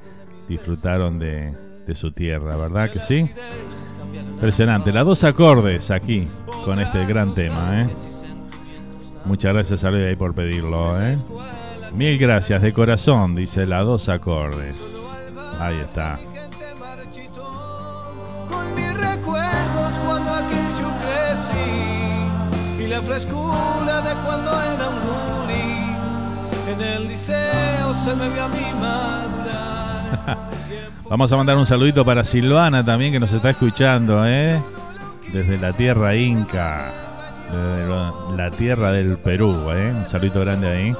disfrutaron de, de su tierra, ¿verdad que sí? Impresionante, las dos acordes aquí con este gran tema, ¿eh? Muchas gracias a ahí por pedirlo, ¿eh? Mil gracias de corazón, dice las dos acordes. Ahí está. La frescura de cuando era un gurí. En el liceo se me vio a mí madurar. Vamos a mandar un saludito para Silvana también que nos está escuchando, ¿eh? Desde la tierra inca, desde la tierra del Perú, ¿eh? Un saludito grande ahí.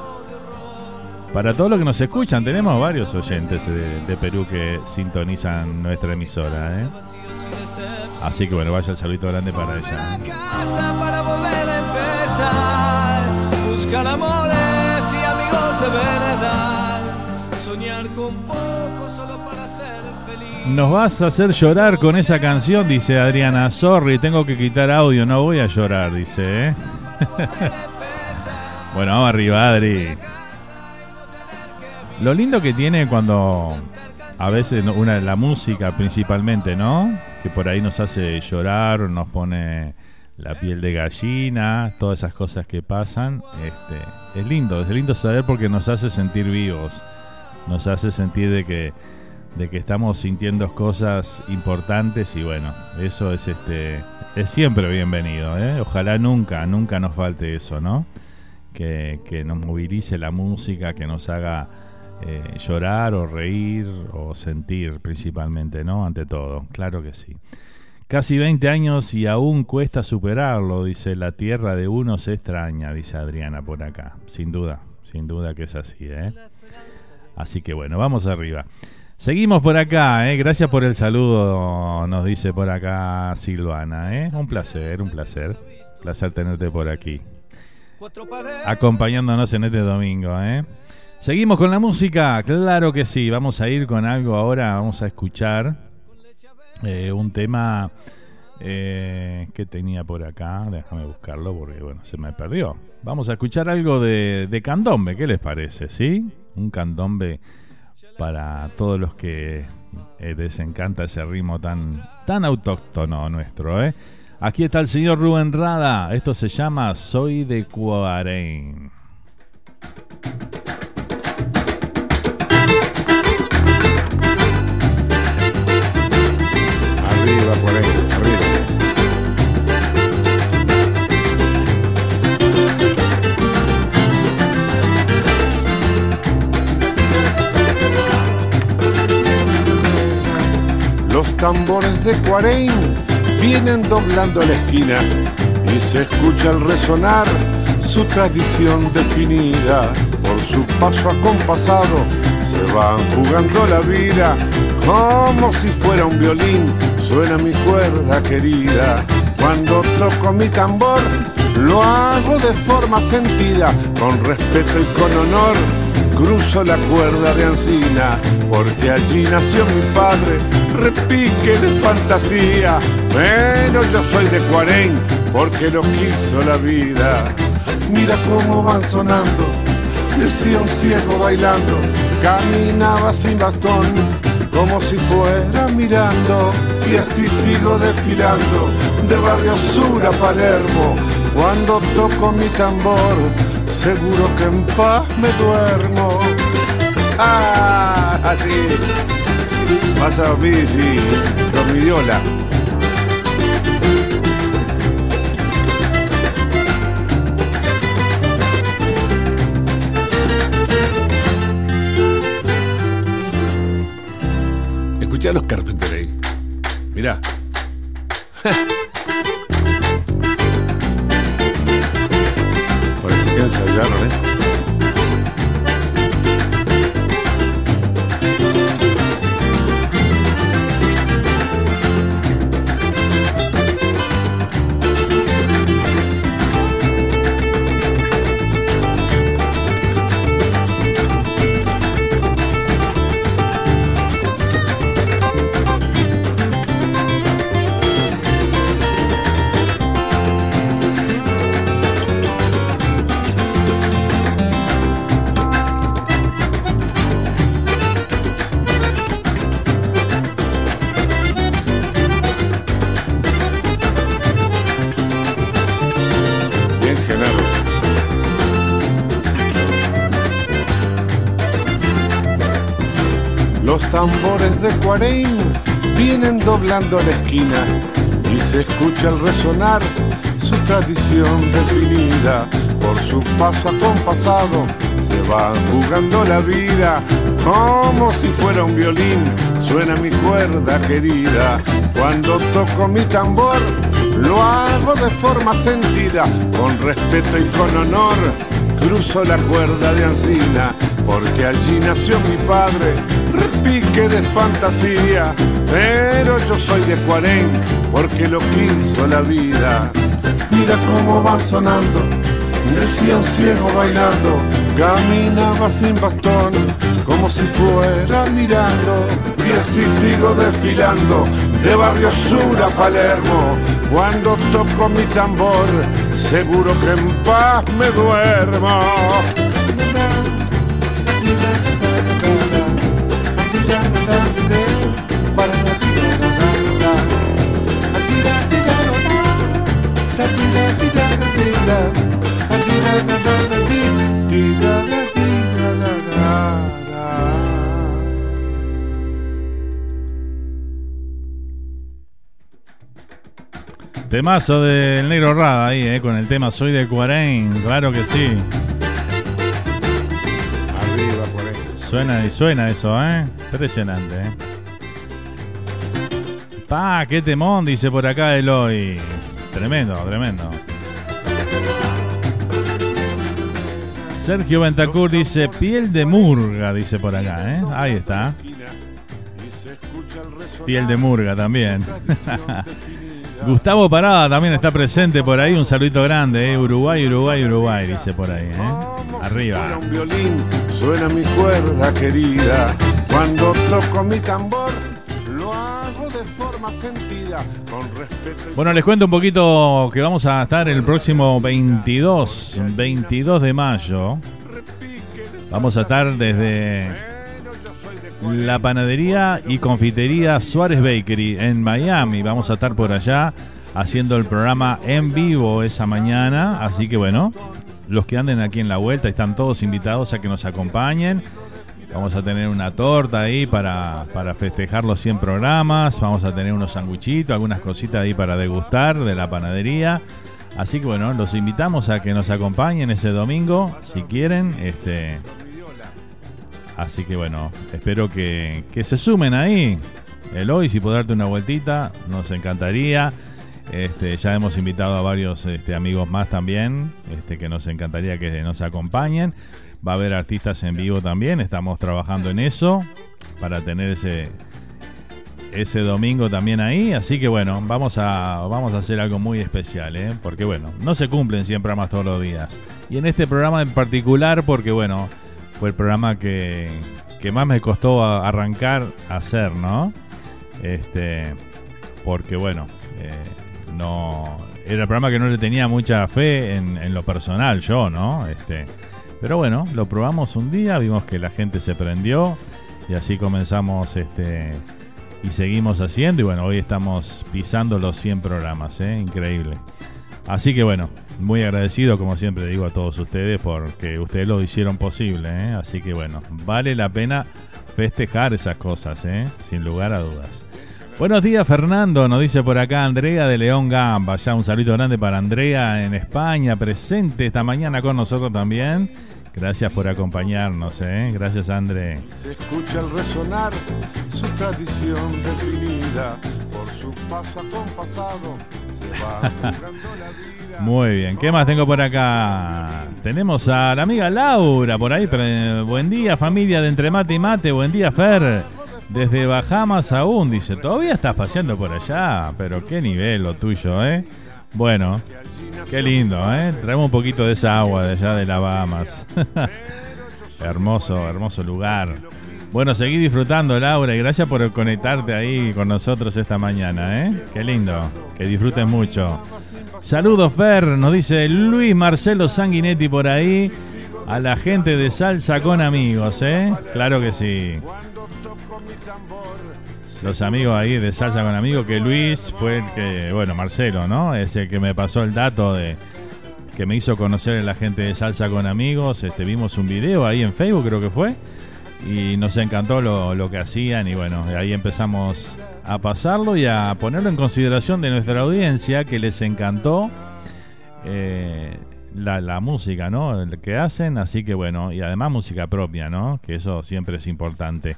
Para todos los que nos escuchan, tenemos varios oyentes de, de Perú que sintonizan nuestra emisora, ¿eh? Así que bueno, vaya el saludito grande para ella. Buscar amores y amigos de. Soñar con poco solo para ser feliz. Nos vas a hacer llorar con esa canción, dice Adriana. Sorry, tengo que quitar audio, no voy a llorar, dice. ¿eh? bueno, vamos arriba, Adri. Lo lindo que tiene cuando a veces una la música principalmente, ¿no? Que por ahí nos hace llorar, nos pone la piel de gallina, todas esas cosas que pasan. Este, es lindo, es lindo saber porque nos hace sentir vivos, nos hace sentir de que de que estamos sintiendo cosas importantes y bueno, eso es este es siempre bienvenido, ¿eh? Ojalá nunca, nunca nos falte eso, ¿no? Que, que nos movilice la música, que nos haga eh, llorar o reír o sentir principalmente, ¿no? Ante todo, claro que sí. Casi 20 años y aún cuesta superarlo, dice la tierra de uno se extraña, dice Adriana por acá. Sin duda, sin duda que es así, ¿eh? Así que bueno, vamos arriba. Seguimos por acá, ¿eh? gracias por el saludo, nos dice por acá Silvana. ¿eh? Un placer, un placer. Placer tenerte por aquí. Acompañándonos en este domingo. ¿eh? Seguimos con la música, claro que sí. Vamos a ir con algo ahora, vamos a escuchar eh, un tema eh, que tenía por acá, déjame buscarlo porque bueno, se me perdió. Vamos a escuchar algo de, de candombe, ¿qué les parece? ¿Sí? Un candombe para todos los que eh, les encanta ese ritmo tan, tan autóctono nuestro, ¿eh? Aquí está el señor Rubén Rada, esto se llama Soy de Cuarein. 40, arriba. Los tambores de Cuareim vienen doblando la esquina y se escucha el resonar su tradición definida. Por su paso acompasado se van jugando la vida como si fuera un violín Suena mi cuerda querida. Cuando toco mi tambor lo hago de forma sentida, con respeto y con honor. cruzo la cuerda de Ancina, porque allí nació mi padre, repique de fantasía. Pero yo soy de Cuarén, porque lo quiso la vida. Mira cómo van sonando, decía un ciego bailando, caminaba sin bastón, como si fuera mirando, y así sigo desfilando, de Barrio Sur a Palermo, cuando toco mi tambor, seguro que en paz me duermo. Ah, así. Vas a dormir, sí. Escucha a los Carpenter ahí. Mirá. Parece que ensayaron, ¿eh? Los tambores de Cuareim vienen doblando la esquina y se escucha el resonar su tradición definida por su paso acompasado. Se va jugando la vida como si fuera un violín. Suena mi cuerda querida cuando toco mi tambor. Lo hago de forma sentida, con respeto y con honor. Cruzo la cuerda de Ancina, porque allí nació mi padre, repique de fantasía. Pero yo soy de Cuarén, porque lo quiso la vida. Mira cómo van sonando, decía un ciego bailando, caminaba sin bastón, como si fuera mirando. Y así sigo desfilando, de Barrio Sur a Palermo. Cuando toco mi tambor, seguro que en paz me duermo. Temazo del negro Rada ahí, eh, con el tema Soy de Cuarén, claro que sí. Arriba por ahí. Suena y suena eso, ¿eh? Impresionante, ¿eh? Pa, qué temón, dice por acá Eloy. Tremendo, tremendo. Sergio Ventacur dice piel de murga, dice por acá, ¿eh? Ahí está. Piel de murga también. Gustavo Parada también está presente por ahí. Un saludito grande, ¿eh? Uruguay, Uruguay, Uruguay, dice por ahí, ¿eh? Arriba. Suena un violín, suena mi cuerda querida. Cuando toco mi tambor, lo hago de forma sentida, con respeto. y- Bueno, les cuento un poquito que vamos a estar el próximo 22, 22 de mayo. Vamos a estar desde la panadería y confitería Suárez Bakery en Miami. Vamos a estar por allá haciendo el programa en vivo esa mañana. Así que bueno, los que anden aquí en la vuelta están todos invitados a que nos acompañen. Vamos a tener una torta ahí para, para festejar los 100 programas. Vamos a tener unos sanguichitos, algunas cositas ahí para degustar de la panadería. Así que bueno, los invitamos a que nos acompañen ese domingo, si quieren. Este, así que bueno, espero que, que se sumen ahí. Eloy, si puedo darte una vueltita, nos encantaría. Este, ya hemos invitado a varios este, amigos más también, este, que nos encantaría que nos acompañen. Va a haber artistas en vivo también, estamos trabajando en eso para tener ese, ese domingo también ahí. Así que bueno, vamos a, vamos a hacer algo muy especial, ¿eh? porque bueno, no se cumplen 100 programas todos los días. Y en este programa en particular, porque bueno, fue el programa que, que más me costó arrancar a hacer, ¿no? Este, porque bueno, eh, no era el programa que no le tenía mucha fe en, lo personal, yo, ¿no? Este, pero bueno, lo probamos un día, vimos que la gente se prendió y así comenzamos este y seguimos haciendo y bueno, hoy estamos pisando los 100 programas, ¿eh? increíble. Así que bueno, muy agradecido como siempre digo a todos ustedes porque ustedes lo hicieron posible, ¿eh? así que bueno, vale la pena festejar esas cosas, ¿eh? sin lugar a dudas. Buenos días Fernando, nos dice por acá Andrea de León Gamba, ya un saludo grande para Andrea en España, presente esta mañana con nosotros también. Gracias por acompañarnos, ¿eh? Gracias, André. Se escucha el resonar, su tradición definida por su paso acompasado. Muy bien, ¿qué más tengo por acá? Tenemos a la amiga Laura por ahí. Buen día, familia de Entre Mate y Mate. Buen día, Fer. Desde Bahamas aún, dice. Todavía estás paseando por allá, pero qué nivel lo tuyo, ¿eh? Bueno, qué lindo, ¿eh? Traemos un poquito de esa agua de allá de la Bahamas. hermoso, hermoso lugar. Bueno, seguí disfrutando, Laura, y gracias por conectarte ahí con nosotros esta mañana, ¿eh? Qué lindo, que disfrutes mucho. Saludos, Fer, nos dice Luis Marcelo Sanguinetti por ahí. A la gente de Salsa con amigos, ¿eh? Claro que sí los amigos ahí de Salsa con Amigos, que Luis fue el que, bueno, Marcelo, ¿no? Es el que me pasó el dato de que me hizo conocer a la gente de Salsa con Amigos. Este, vimos un video ahí en Facebook, creo que fue, y nos encantó lo, que hacían y bueno, ahí empezamos a pasarlo y a ponerlo en consideración de nuestra audiencia, que les encantó. Eh, la, la, música, ¿no? El que hacen, así que bueno, y además música propia, ¿no? Que eso siempre es importante.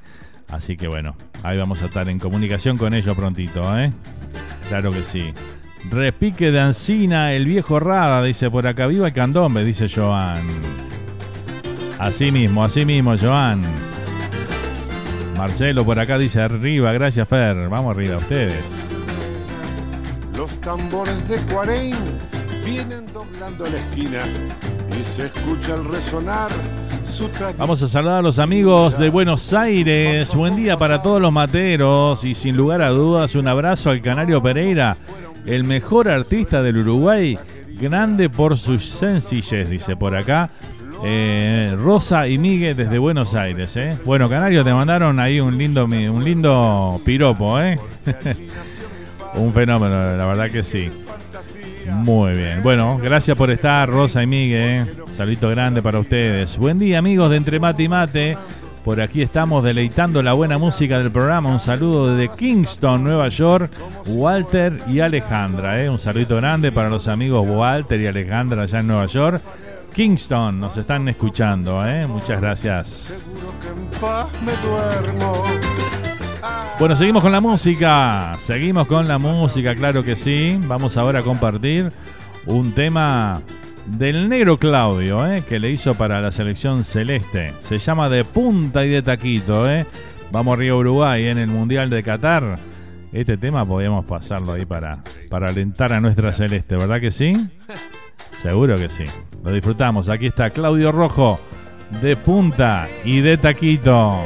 Así que bueno, ahí vamos a estar en comunicación con ellos prontito, ¿eh? Claro que sí. Repique de Ancina, el viejo Rada, dice por acá, viva el candombe, dice Joan. Así mismo, así mismo, Joan. Marcelo por acá dice arriba, gracias Fer. Vamos arriba, ustedes. Los tambores de Cuarein vienen doblando la esquina y se escucha el resonar Vamos a saludar a los amigos de Buenos Aires. Buen día para todos los materos y sin lugar a dudas un abrazo al Canario Pereira, el mejor artista del Uruguay, grande por su sencillez, dice por acá. Eh, Rosa y Miguel desde Buenos Aires. Eh. Bueno, Canario, te mandaron ahí un lindo, un lindo piropo. Eh. un fenómeno, la verdad que sí. Muy bien. Bueno, gracias por estar, Rosa y Miguel. Saludito grande para ustedes. Buen día, amigos de Entre Mate y Mate. Por aquí estamos deleitando la buena música del programa. Un saludo desde Kingston, Nueva York, Walter y Alejandra. ¿eh? Un saludito grande para los amigos Walter y Alejandra allá en Nueva York. Kingston, nos están escuchando. ¿eh? Muchas gracias. Bueno, seguimos con la música. Seguimos con la música, claro que sí. Vamos ahora a compartir un tema del negro Claudio, ¿eh? que le hizo para la selección celeste. Se llama De Punta y de Taquito. ¿eh? Vamos a Río Uruguay en el Mundial de Qatar. Este tema podemos pasarlo ahí para, para alentar a nuestra celeste, ¿verdad que sí? Seguro que sí. Lo disfrutamos. Aquí está Claudio Rojo de Punta y de Taquito.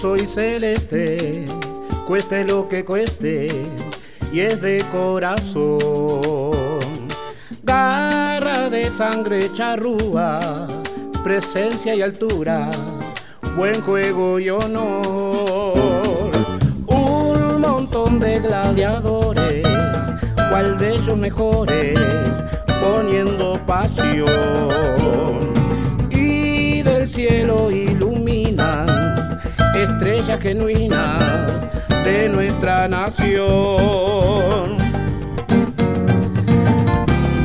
soy celeste, cueste lo que cueste, y es de corazón. Garra de sangre charrúa, presencia y altura, buen juego y honor. Un montón de gladiadores, cual de ellos mejores, poniendo pasión. Y del cielo iluminan estrella genuina de nuestra nación.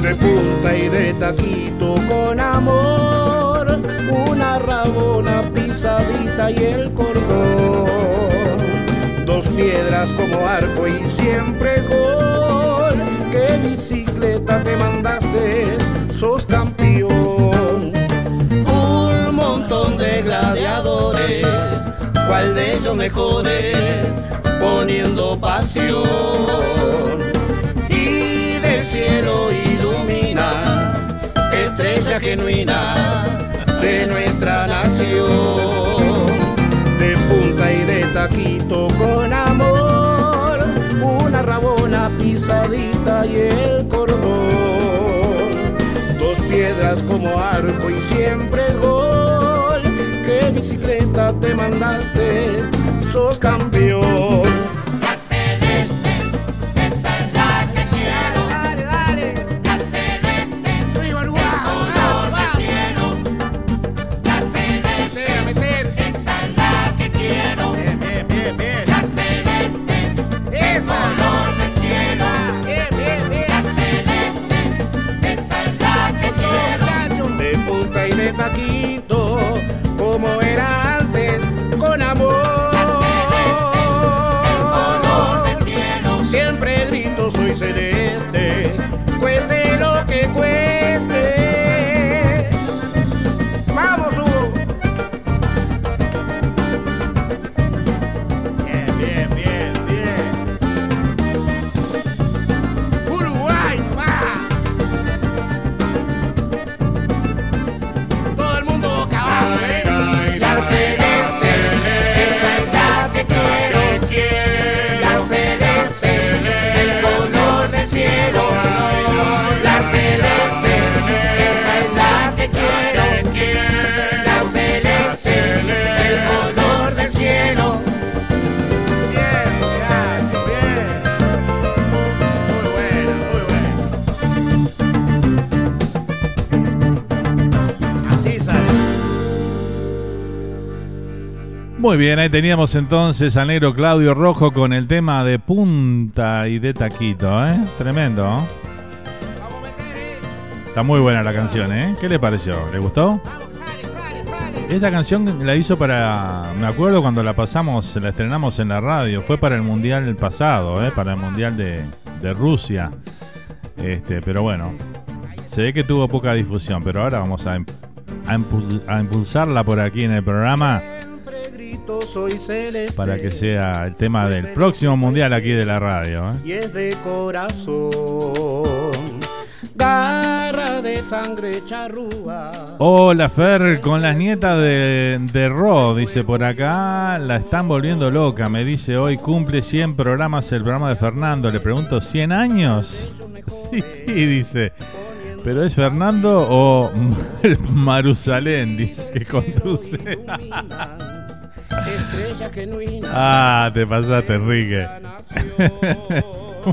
De punta y de taquito con amor, una rabona pisadita y el cordón. Dos piedras como arco y siempre gol, bicicleta bicicleta te mandaste, sos campeón. Un montón de gladiadores, ¿cuál de ellos mejores? Poniendo pasión. Y del cielo ilumina, estrella genuina de nuestra nación. De punta y de taquito con amor, una rabona pisadita y el cordón. Dos piedras como arco y siempre gol. ¿Qué bicicleta te mandaste? Sos campeón. Teníamos entonces al negro Claudio Rojo con el tema de punta y de taquito, ¿eh? Tremendo. Está muy buena la canción, ¿eh? ¿Qué le pareció? ¿Le gustó? Esta canción la hizo para. Me acuerdo cuando la pasamos, la estrenamos en la radio. Fue para el mundial pasado, ¿eh? Para el mundial de, Rusia. Este, pero bueno. Se ve que tuvo poca difusión, pero ahora vamos a, em- impulsarla por aquí en el programa Soy celeste. para que sea el tema del próximo mundial aquí de la radio. ¿eh? Y es de corazón. Garra de sangre charrúa. Hola Fer, con las nietas de, de Ro, dice por acá, la están volviendo loca, me dice hoy cumple 100 programas el programa de Fernando, le pregunto, ¿100 años? Sí, sí, dice, pero es Fernando o Marusalén, dice que conduce. Estrella genuina. Ah, te pasaste, Enrique.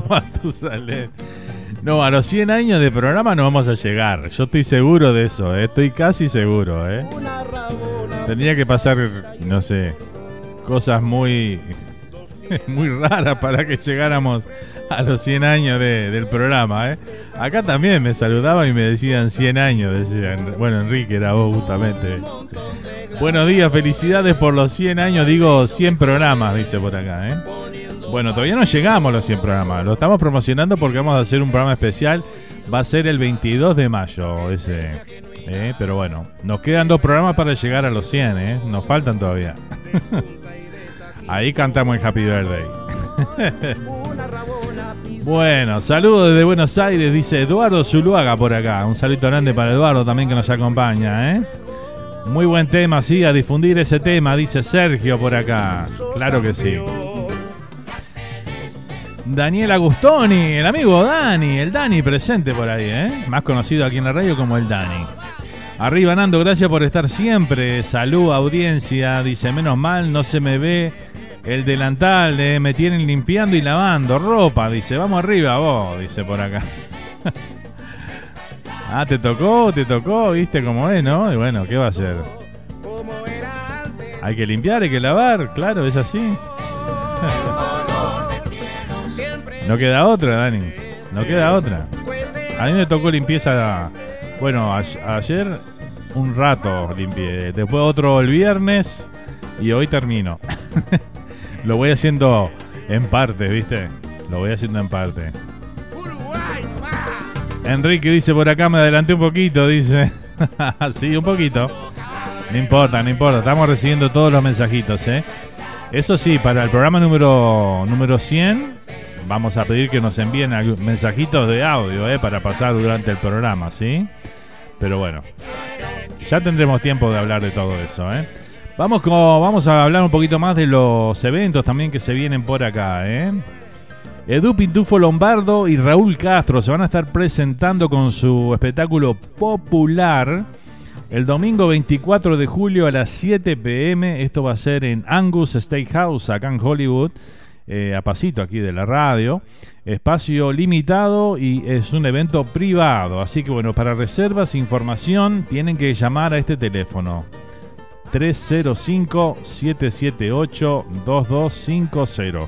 Matusalén. No, a los 100 años de programa no vamos a llegar. Yo estoy seguro de eso, eh, estoy casi seguro. ¿eh? Tendría que pasar, no sé, cosas muy, muy raras para que llegáramos a los 100 años de- del programa. ¿eh? Acá también me saludaban y me decían 100 años. Decían, bueno, Enrique era vos justamente. Buenos días, felicidades por los 100 años. Digo 100 programas, dice por acá. ¿eh? Bueno, todavía no llegamos a los 100 programas. Lo estamos promocionando porque vamos a hacer un programa especial. Va a ser el 22 de mayo ese. ¿eh? Pero bueno, nos quedan dos programas para llegar a los 100. ¿eh? Nos faltan todavía. Ahí cantamos el Happy Birthday. Bueno, saludos desde Buenos Aires, dice Eduardo Zuluaga por acá. Un saludo grande para Eduardo también que nos acompaña, ¿eh? Muy buen tema, sí, a difundir ese tema, dice Sergio por acá. Claro que sí. Daniel Agustoni, el amigo Dani, el Dani presente por ahí, ¿eh? Más conocido aquí en la radio como el Dani. Arriba Nando, gracias por estar siempre. Salud, audiencia. Dice, menos mal, no se me ve el delantal, me tienen limpiando y lavando ropa. Dice, vamos arriba vos, dice por acá. ah, te tocó, te tocó, viste cómo es, ¿no? Y bueno, ¿qué va a hacer? Hay que limpiar, hay que lavar, claro, es así. no queda otra, Dani. No queda otra. A mí me tocó limpieza. Bueno, ayer un rato limpié. Después otro el viernes. Y hoy termino. Lo voy haciendo en parte, ¿viste? Lo voy haciendo en parte. Enrique dice por acá, me adelanté un poquito, dice. sí, un poquito. No importa, no importa. Estamos recibiendo todos los mensajitos, ¿eh? Eso sí, para el programa número, número 100, vamos a pedir que nos envíen mensajitos de audio, ¿eh? Para pasar durante el programa, ¿sí? Pero bueno, ya tendremos tiempo de hablar de todo eso, ¿eh? Vamos, con, vamos a hablar un poquito más de los eventos también que se vienen por acá, ¿eh? Edu Pintufo Lombardo y Raúl Castro se van a estar presentando con su espectáculo popular el domingo 24 de julio a las 7 pm. Esto va a ser en Angus Steakhouse, acá en Hollywood, eh, a pasito aquí de la radio. Espacio limitado y es un evento privado. Así que bueno, para reservas, información, tienen que llamar a este teléfono. 305-778-2250.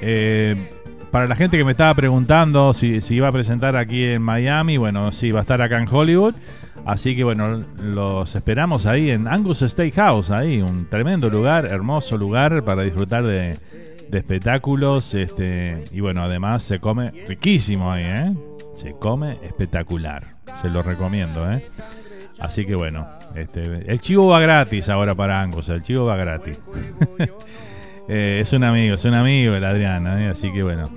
Eh, para la gente que me estaba preguntando si, iba a presentar aquí en Miami, bueno, sí, va a estar acá en Hollywood. Así que bueno, los esperamos ahí en Angus Steakhouse, ahí, un tremendo lugar, hermoso lugar para disfrutar de, de espectáculos. Este, y bueno, además se come riquísimo ahí, ¿eh? Se come espectacular. Se lo recomiendo, ¿eh? Así que bueno, este, el chivo va gratis ahora para Angus, el chivo va gratis. Eh, es un amigo, es un amigo el Adriano, ¿eh? así que bueno,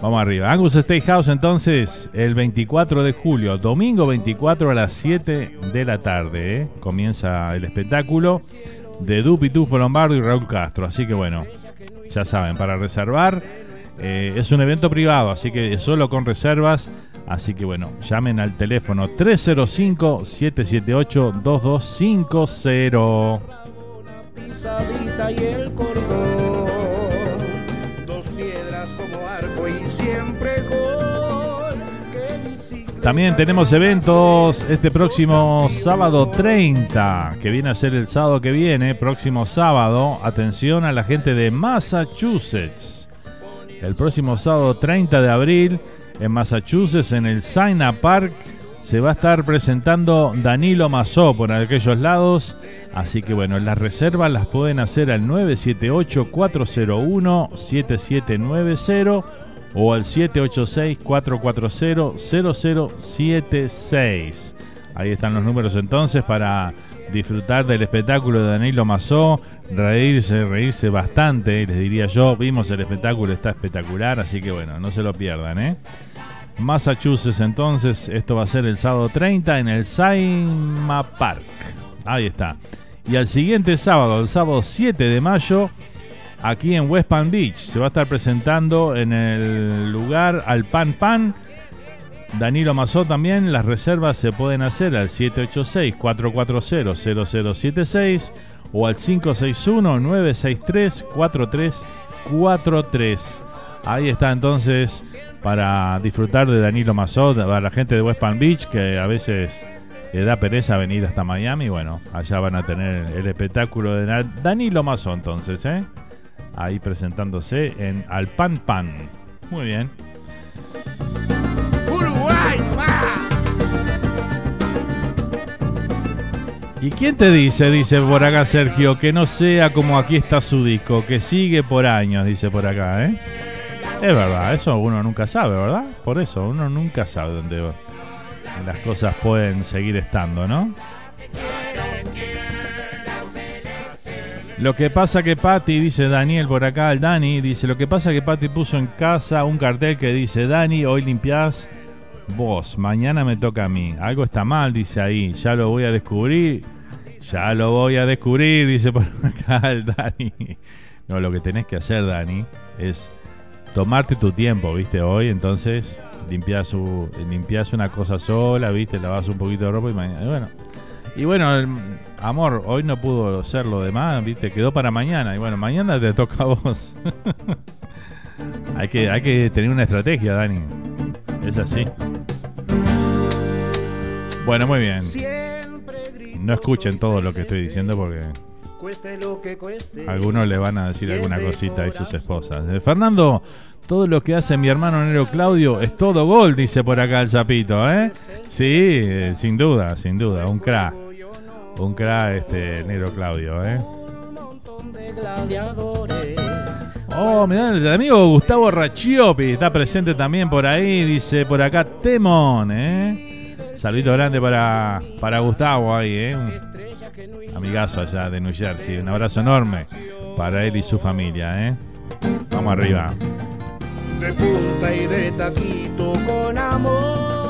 vamos arriba. Angus Steakhouse entonces el 24 de julio, domingo 24 a las 7 de la tarde, ¿eh? comienza el espectáculo de Dupi Tufo Lombardo y Raúl Castro, así que bueno, ya saben, para reservar eh, es un evento privado, así que solo con reservas. Así que bueno, llamen al teléfono 305-778-2250. pisadita y el cordón. Dos piedras como arco y siempre gol. Que bicicleta También tenemos eventos este próximo sábado 30, que viene a ser el sábado que viene, próximo sábado. Atención a la gente de Massachusetts. El próximo sábado 30 de abril en Massachusetts, en el Saina Park, se va a estar presentando Danilo Mazó por aquellos lados. Así que bueno, las reservas las pueden hacer al 978-401-7790 o al 786-440-0076. Ahí están los números entonces para disfrutar del espectáculo de Danilo Mazó, reírse, reírse bastante, les diría yo. Vimos el espectáculo, está espectacular, así que bueno, no se lo pierdan, ¿eh? Massachusetts entonces, esto va a ser el sábado 30 en el Saima Park. Ahí está. Y al siguiente sábado, el sábado 7 de mayo, aquí en West Palm Beach, se va a estar presentando en el lugar al Pan Pan. Danilo Mazó también, las reservas se pueden hacer al 786-440-0076 o al 561-963-4343. Ahí está entonces para disfrutar de Danilo Mazó, para la gente de West Palm Beach que a veces le da pereza venir hasta Miami. Bueno, allá van a tener el espectáculo de Danilo Mazó entonces, ¿eh? Ahí presentándose en Al Pan Pan. Muy bien. ¿Y quién te dice, dice por acá Sergio, que no sea como aquí está su disco, que sigue por años, dice por acá, ¿eh? Es verdad, eso uno nunca sabe, ¿verdad? Por eso, uno nunca sabe dónde las cosas pueden seguir estando, ¿no? Lo que pasa que Patty, dice Daniel por acá, el Dani, dice, lo que pasa que Patty puso en casa un cartel que dice, Dani, hoy limpiás vos, mañana me toca a mí. Algo está mal, dice ahí, ya lo voy a descubrir, ya lo voy a descubrir, dice por acá el Dani. No, lo que tenés que hacer, Dani, es tomarte tu tiempo, ¿viste? Hoy, entonces, limpiás, su, limpiás una cosa sola, ¿viste? Lavas un poquito de ropa y mañana, y bueno. Y bueno, amor, hoy no pudo ser lo demás, ¿viste? Quedó para mañana. Y bueno, mañana te toca a vos. hay, que, hay que tener una estrategia, Dani. Es así. Bueno, muy bien. No escuchen todo lo que estoy diciendo porque algunos le van a decir alguna cosita a sus esposas. Eh, Fernando, todo lo que hace mi hermano Nero Claudio es todo gol, dice por acá el sapito, ¿eh? Sí, eh, sin duda, sin duda, un crack. Un crack este Nero Claudio, ¿eh? Oh, mirá, el amigo Gustavo Rachiopi está presente también por ahí. Dice por acá Temón, ¿eh? Saludito grande para, para Gustavo ahí, ¿eh? Un amigazo allá de New Jersey. Un abrazo enorme para él y su familia, ¿eh? Vamos arriba. De punta y de taquito con amor.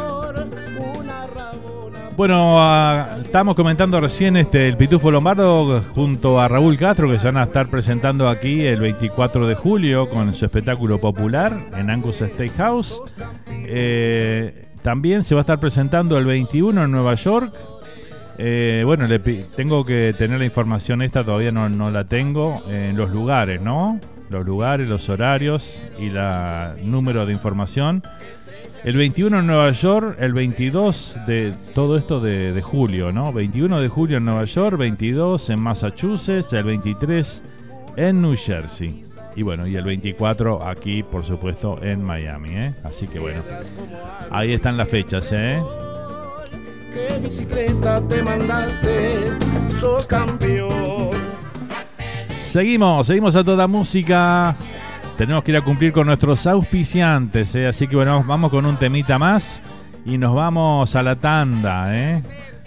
Bueno, ah, estamos comentando recién este el Pitufo Lombardo junto a Raúl Castro que se van a estar presentando aquí el 24 de julio con su espectáculo popular en Angus Steakhouse. Eh, también se va a estar presentando el 21 en Nueva York. Eh, bueno, le tengo que tener la información esta, todavía no, no la tengo, en los lugares, ¿no? Los lugares, los horarios y la número de información. El 21 en Nueva York, el 22 de todo esto de, de julio, ¿no? 21 de julio en Nueva York, 22 en Massachusetts, el 23 en New Jersey. Y bueno, y el 24 aquí, por supuesto, en Miami, ¿eh? Así que bueno, ahí están las fechas, ¿eh? ¿Qué bicicleta te mandaste? Sos campeón. Seguimos, seguimos a toda música. Tenemos que ir a cumplir con nuestros auspiciantes, ¿eh? así que bueno, vamos con un temita más y nos vamos a la tanda. ¿eh?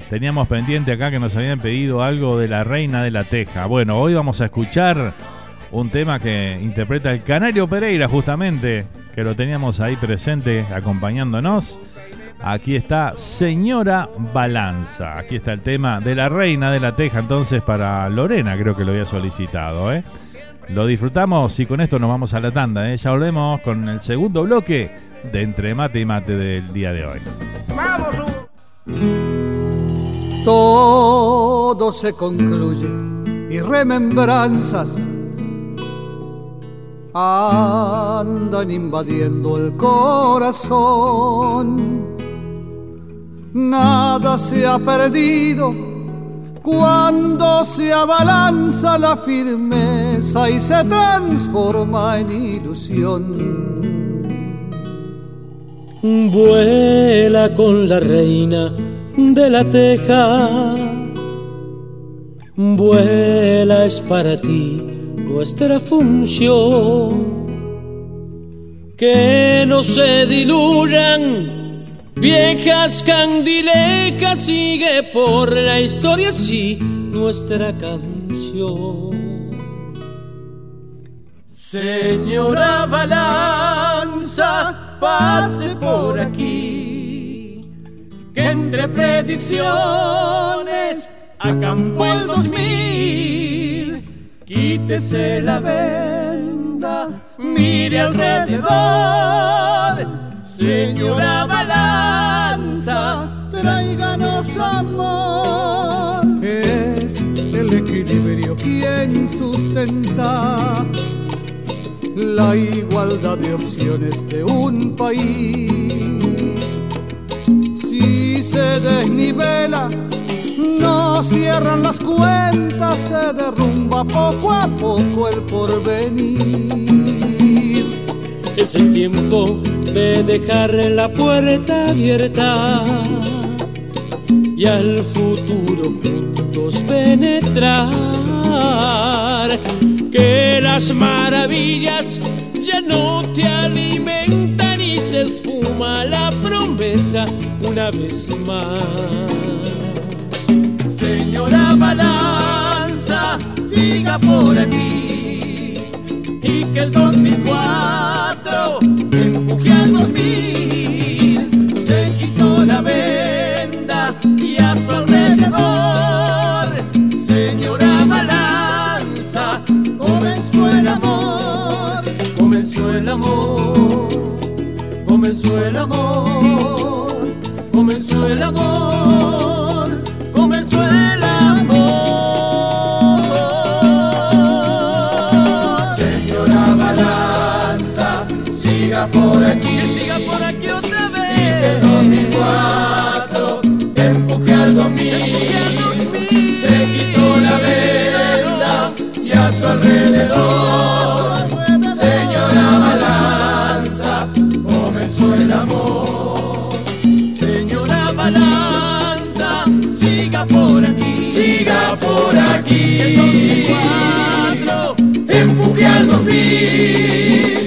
Teníamos pendiente acá que nos habían pedido algo de la Reina de la Teja. Bueno, hoy vamos a escuchar un tema que interpreta el Canario Pereira justamente, que lo teníamos ahí presente acompañándonos. Aquí está Señora Balanza. Aquí está el tema de la Reina de la Teja. Entonces para Lorena creo que lo había solicitado. ¿eh? Lo disfrutamos y con esto nos vamos a la tanda. ¿eh? Ya volvemos con el segundo bloque de Entre Mate y Mate del día de hoy. Vamos, Todo se concluye y remembranzas andan invadiendo el corazón. Nada se ha perdido cuando se abalanza la firmeza y se transforma en ilusión. Vuela con la reina de la teja. Vuela es para ti nuestra función. Que no se diluyan viejas candilejas, sigue por la historia así nuestra canción. Señora Balanza, pase por aquí, que entre predicciones acampó el 2000. Quítese la venda, mire alrededor, señora Balanza, tráiganos amor. Es el equilibrio quien sustenta la igualdad de opciones de un país. Si se desnivela, no cierran las cuentas, se derrumba poco a poco el porvenir. Es el tiempo de dejar la puerta abierta y al futuro juntos penetrar. Que las maravillas ya no te alimentan y se esfuma la promesa una vez más. Señora Balanza, siga por aquí y que el 2004 comenzó el amor, comenzó el amor, alrededor, señora Balanza, comenzó el amor. Señora Balanza, siga por aquí, siga por aquí. El 2004 empuje empuje al 2000.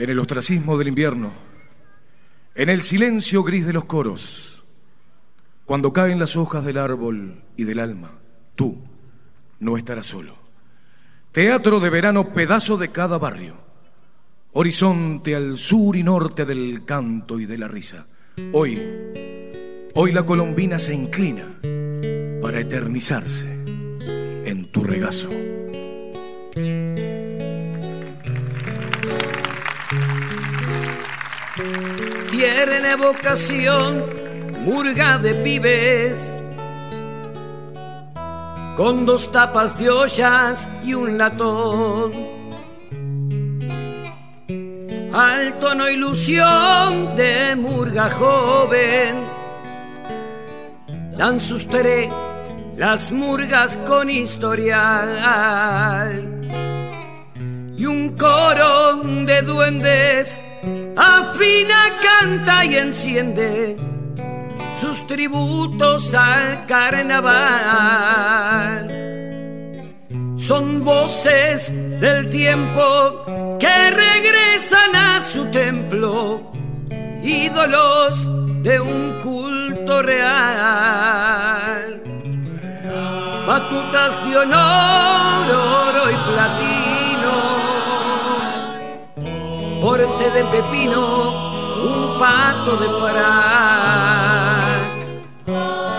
En el ostracismo del invierno, en el silencio gris de los coros, cuando caen las hojas del árbol y del alma, tú no estarás solo. Teatro de verano, pedazo de cada barrio. Horizonte al sur y norte del canto y de la risa. Hoy, hoy la colombina se inclina para eternizarse en tu regazo. Tiene vocación, murga de pibes, con dos tapas de ollas y un latón. Alto no ilusión de murga joven, dan sus tere las murgas con historial. Y un coro de duendes afina, canta y enciende sus tributos al carnaval. Son voces del tiempo que regresan a su templo, ídolos de un culto real. Batutas de honor, oro y platino, porte de pepino, un pato de frac,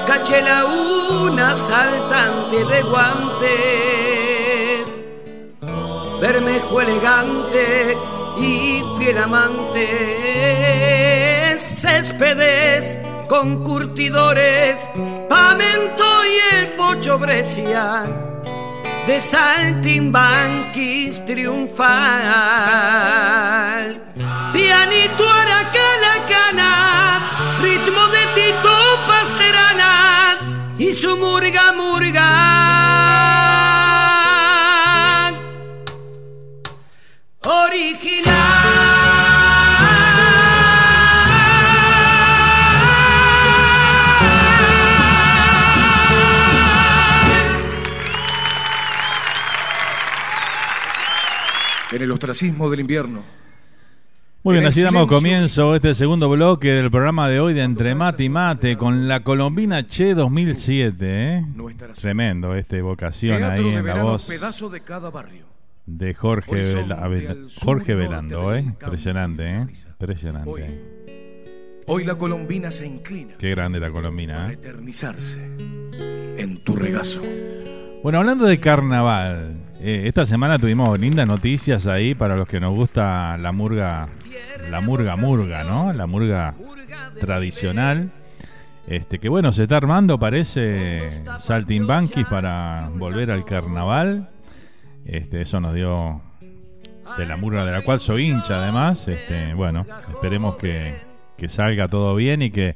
cachela una saltante de guantes, bermejo elegante y fiel amante, céspedes con curtidores, pamento y el pocho Brescia, de saltimbanquis triunfal. Pianito aracalacana, ritmo de Tito Pasterana y su murga murga. En el ostracismo del invierno. Muy bien, así damos comienzo a este segundo bloque del programa de hoy de Entre Mate y Mate con la Colombina Che 2007. ¿eh? Tremendo esta evocación Teatro ahí de en la voz pedazo de cada barrio. de Jorge, Jorge Velando. ¿eh? Impresionante, ¿eh? impresionante. Hoy la colombina se inclina Qué grande la Colombina. para ¿eh? eternizarse en tu regazo. Bueno, hablando de carnaval, eh, esta semana tuvimos lindas noticias ahí para los que nos gusta la murga, la murga murga, ¿no? La murga tradicional. Este, que bueno, se está armando, parece, Saltimbanquis para volver al carnaval. Este, eso nos dio de la murga de la cual soy hincha además. Este, bueno, esperemos que, que salga todo bien y que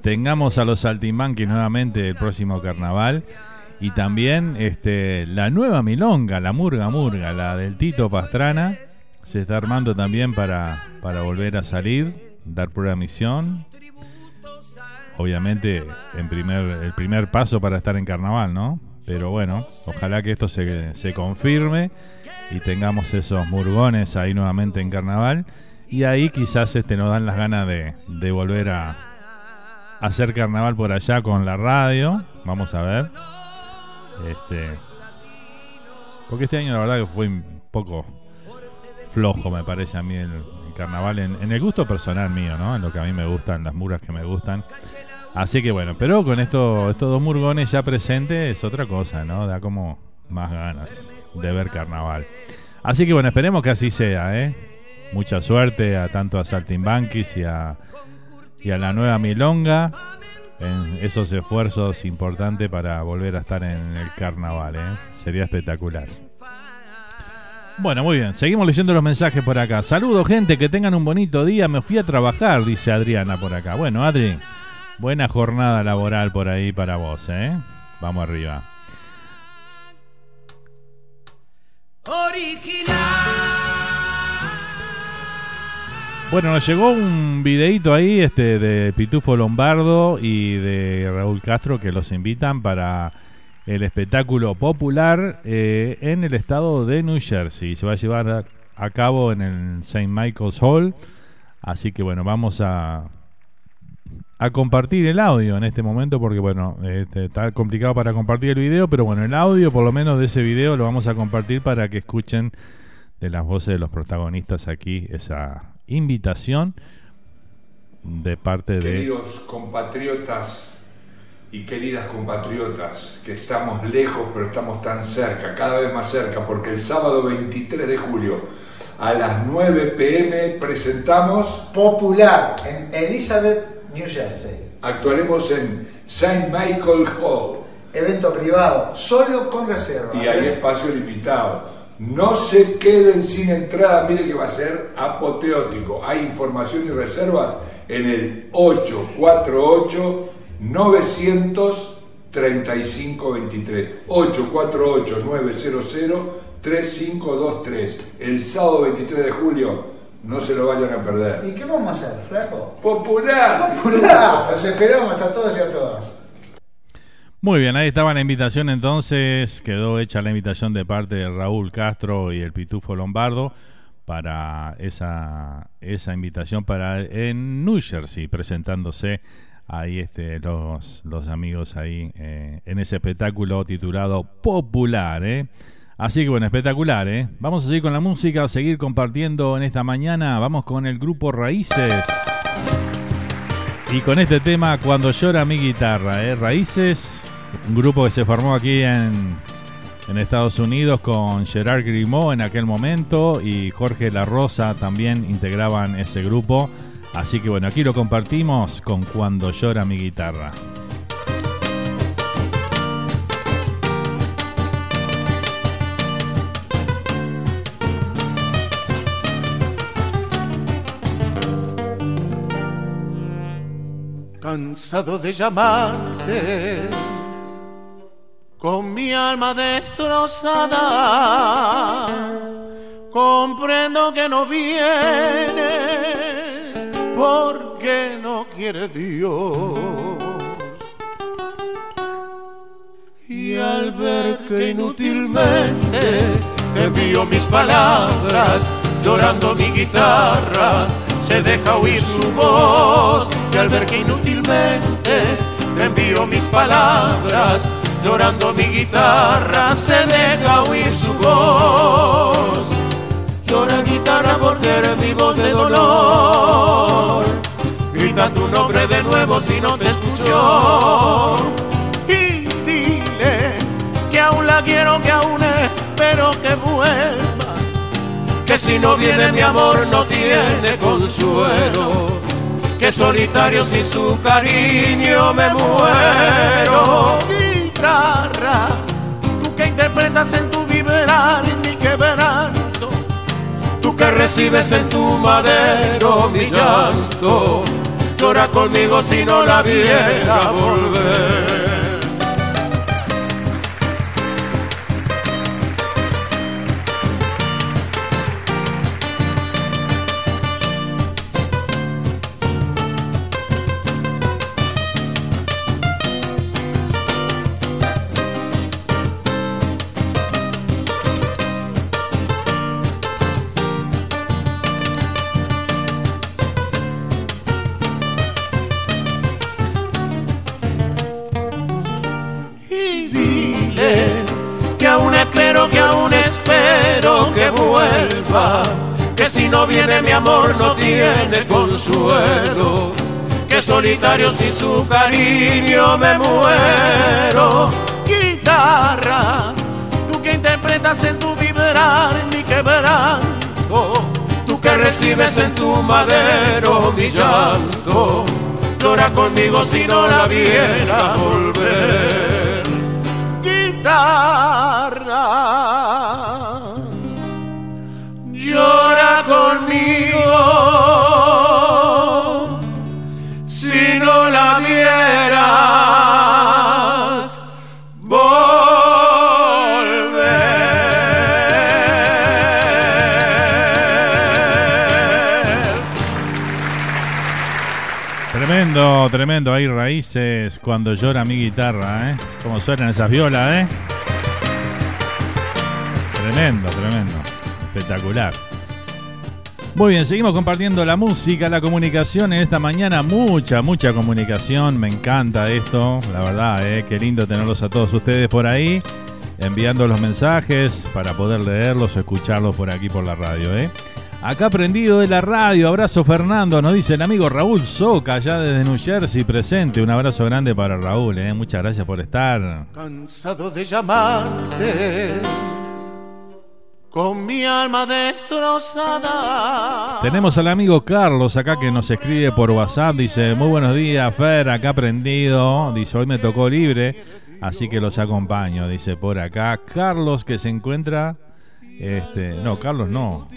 tengamos a los Saltimbanquis nuevamente el próximo carnaval. Y también este, la nueva milonga, la Murga Murga, la del Tito Pastrana, se está armando también para, para volver a salir, dar prueba misión. Obviamente, en primer, el primer paso para estar en carnaval, ¿no? Pero bueno, ojalá que esto se, se confirme y tengamos esos murgones ahí nuevamente en carnaval. Y ahí quizás este, nos dan las ganas de, de volver a, hacer carnaval por allá con la radio. Vamos a ver. Este. Porque este año la verdad que fue un poco flojo, me parece a mí el, carnaval. En, en el gusto personal mío, ¿no? En lo que a mí me gustan, las muras que me gustan. Así que bueno, pero con esto, estos dos murgones ya presentes es otra cosa, ¿no? Da como más ganas de ver carnaval. Así que bueno, esperemos que así sea, ¿eh? Mucha suerte a tanto a Saltimbanquis y a, y a la nueva Milonga esos esfuerzos importantes para volver a estar en el carnaval, ¿eh? Sería espectacular. Bueno, muy bien, seguimos leyendo los mensajes por acá. Saludos, gente, que tengan un bonito día. Me fui a trabajar, dice Adriana por acá. Bueno, Adri, buena jornada laboral por ahí para vos, ¿eh? Vamos arriba. Bueno, nos llegó un videito ahí este, de Pitufo Lombardo y de Raúl Castro que los invitan para el espectáculo popular eh, en el estado de New Jersey. Se va a llevar a, cabo en el St. Michael's Hall. Así que bueno, vamos a, a compartir el audio en este momento porque bueno, este, está complicado para compartir el video, pero bueno, el audio por lo menos de ese video lo vamos a compartir para que escuchen de las voces de los protagonistas aquí esa invitación de parte de... Queridos compatriotas y queridas compatriotas, que estamos lejos pero estamos tan cerca, cada vez más cerca, porque el sábado 23 de julio a las 9 pm presentamos Popular en Elizabeth, New Jersey. Actuaremos en St. Michael Hall. Evento privado, solo con reserva. Y hay espacio limitado. No se queden sin entrada, miren que va a ser apoteótico. Hay información y reservas en el 848 900 3523. 848 900 3523. El sábado 23 de julio, no se lo vayan a perder. ¿Y qué vamos a hacer, flaco? Popular. Popular. Los esperamos a todos y a todas. Muy bien, ahí estaba la invitación entonces, quedó hecha la invitación de parte de Raúl Castro y el Pitufo Lombardo para esa, esa invitación para en New Jersey, presentándose ahí este, los, los amigos ahí eh, en ese espectáculo titulado Popular. ¿eh? Así que bueno, espectacular. ¿eh? Vamos a seguir con la música, a seguir compartiendo en esta mañana. Vamos con el grupo Raíces. Y con este tema, Cuando llora mi guitarra, ¿eh? Raíces, un grupo que se formó aquí en, en Estados Unidos con Gerard Grimaud en aquel momento y Jorge La Rosa también integraban ese grupo. Así que bueno, aquí lo compartimos con Cuando llora mi guitarra. Cansado de llamarte con mi alma destrozada, comprendo que no vienes porque no quiere Dios. Y al ver que inútilmente te envío mis palabras, llorando mi guitarra, se deja oír su voz. Y al ver que inútilmente te envío mis palabras, llorando mi guitarra, se deja oír su voz. Llora guitarra porque eres mi voz de dolor. Grita tu nombre de nuevo si no te escuchó. Y dile que aún la quiero, que aún espero que vuelva. Que si no viene mi amor no tiene consuelo. Que solitario sin su cariño me muero. Tú que interpretas en tu vibrar y mi quebranto. Tú que recibes en tu madero mi llanto. llora conmigo si no la viera volver. No tiene consuelo, que solitario sin su cariño me muero. Guitarra, tú que interpretas en tu vibrar mi quebranto, tú que recibes en tu madero mi llanto llora conmigo si no la viera volver. Guitarra, Tremendo. Hay raíces cuando llora mi guitarra, ¿eh? Como suenan esas violas, ¿eh? Tremendo, tremendo. Espectacular. Muy bien, seguimos compartiendo la música, la comunicación en esta mañana. Mucha, mucha comunicación. Me encanta esto. La verdad, ¿eh? Qué lindo tenerlos a todos ustedes por ahí. Enviando los mensajes para poder leerlos o escucharlos por aquí por la radio, ¿eh? Acá prendido de la radio, abrazo Fernando, nos dice el amigo Raúl Soca, allá desde New Jersey, presente. Un abrazo grande para Raúl, ¿eh? muchas gracias por estar. Cansado de llamarte con mi alma destrozada. Tenemos al amigo Carlos acá que nos escribe por WhatsApp, dice, muy buenos días Fer, acá prendido, dice, hoy me tocó libre, así que los acompaño, dice por acá. Carlos que se encuentra, este, no, Carlos no,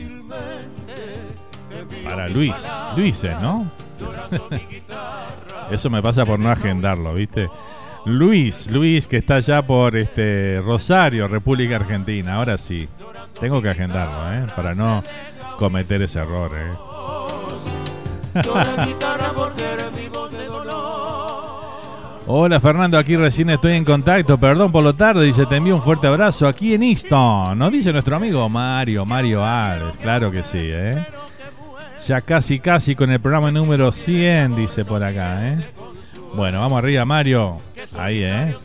para Luis, Luis es, ¿no? Eso me pasa por no agendarlo, ¿viste? Luis, Luis que está allá por este Rosario, República Argentina. Ahora sí, tengo que agendarlo, ¿eh? Para no cometer ese error, ¿eh? Hola Fernando, aquí recién estoy en contacto, perdón por lo tarde, dice, te envío un fuerte abrazo aquí en Easton, nos dice nuestro amigo Mario, Mario Ares, claro que sí, ¿eh? Ya casi, casi con el programa número 100, dice por acá, ¿eh? Bueno, vamos arriba Mario, ahí, ¿eh?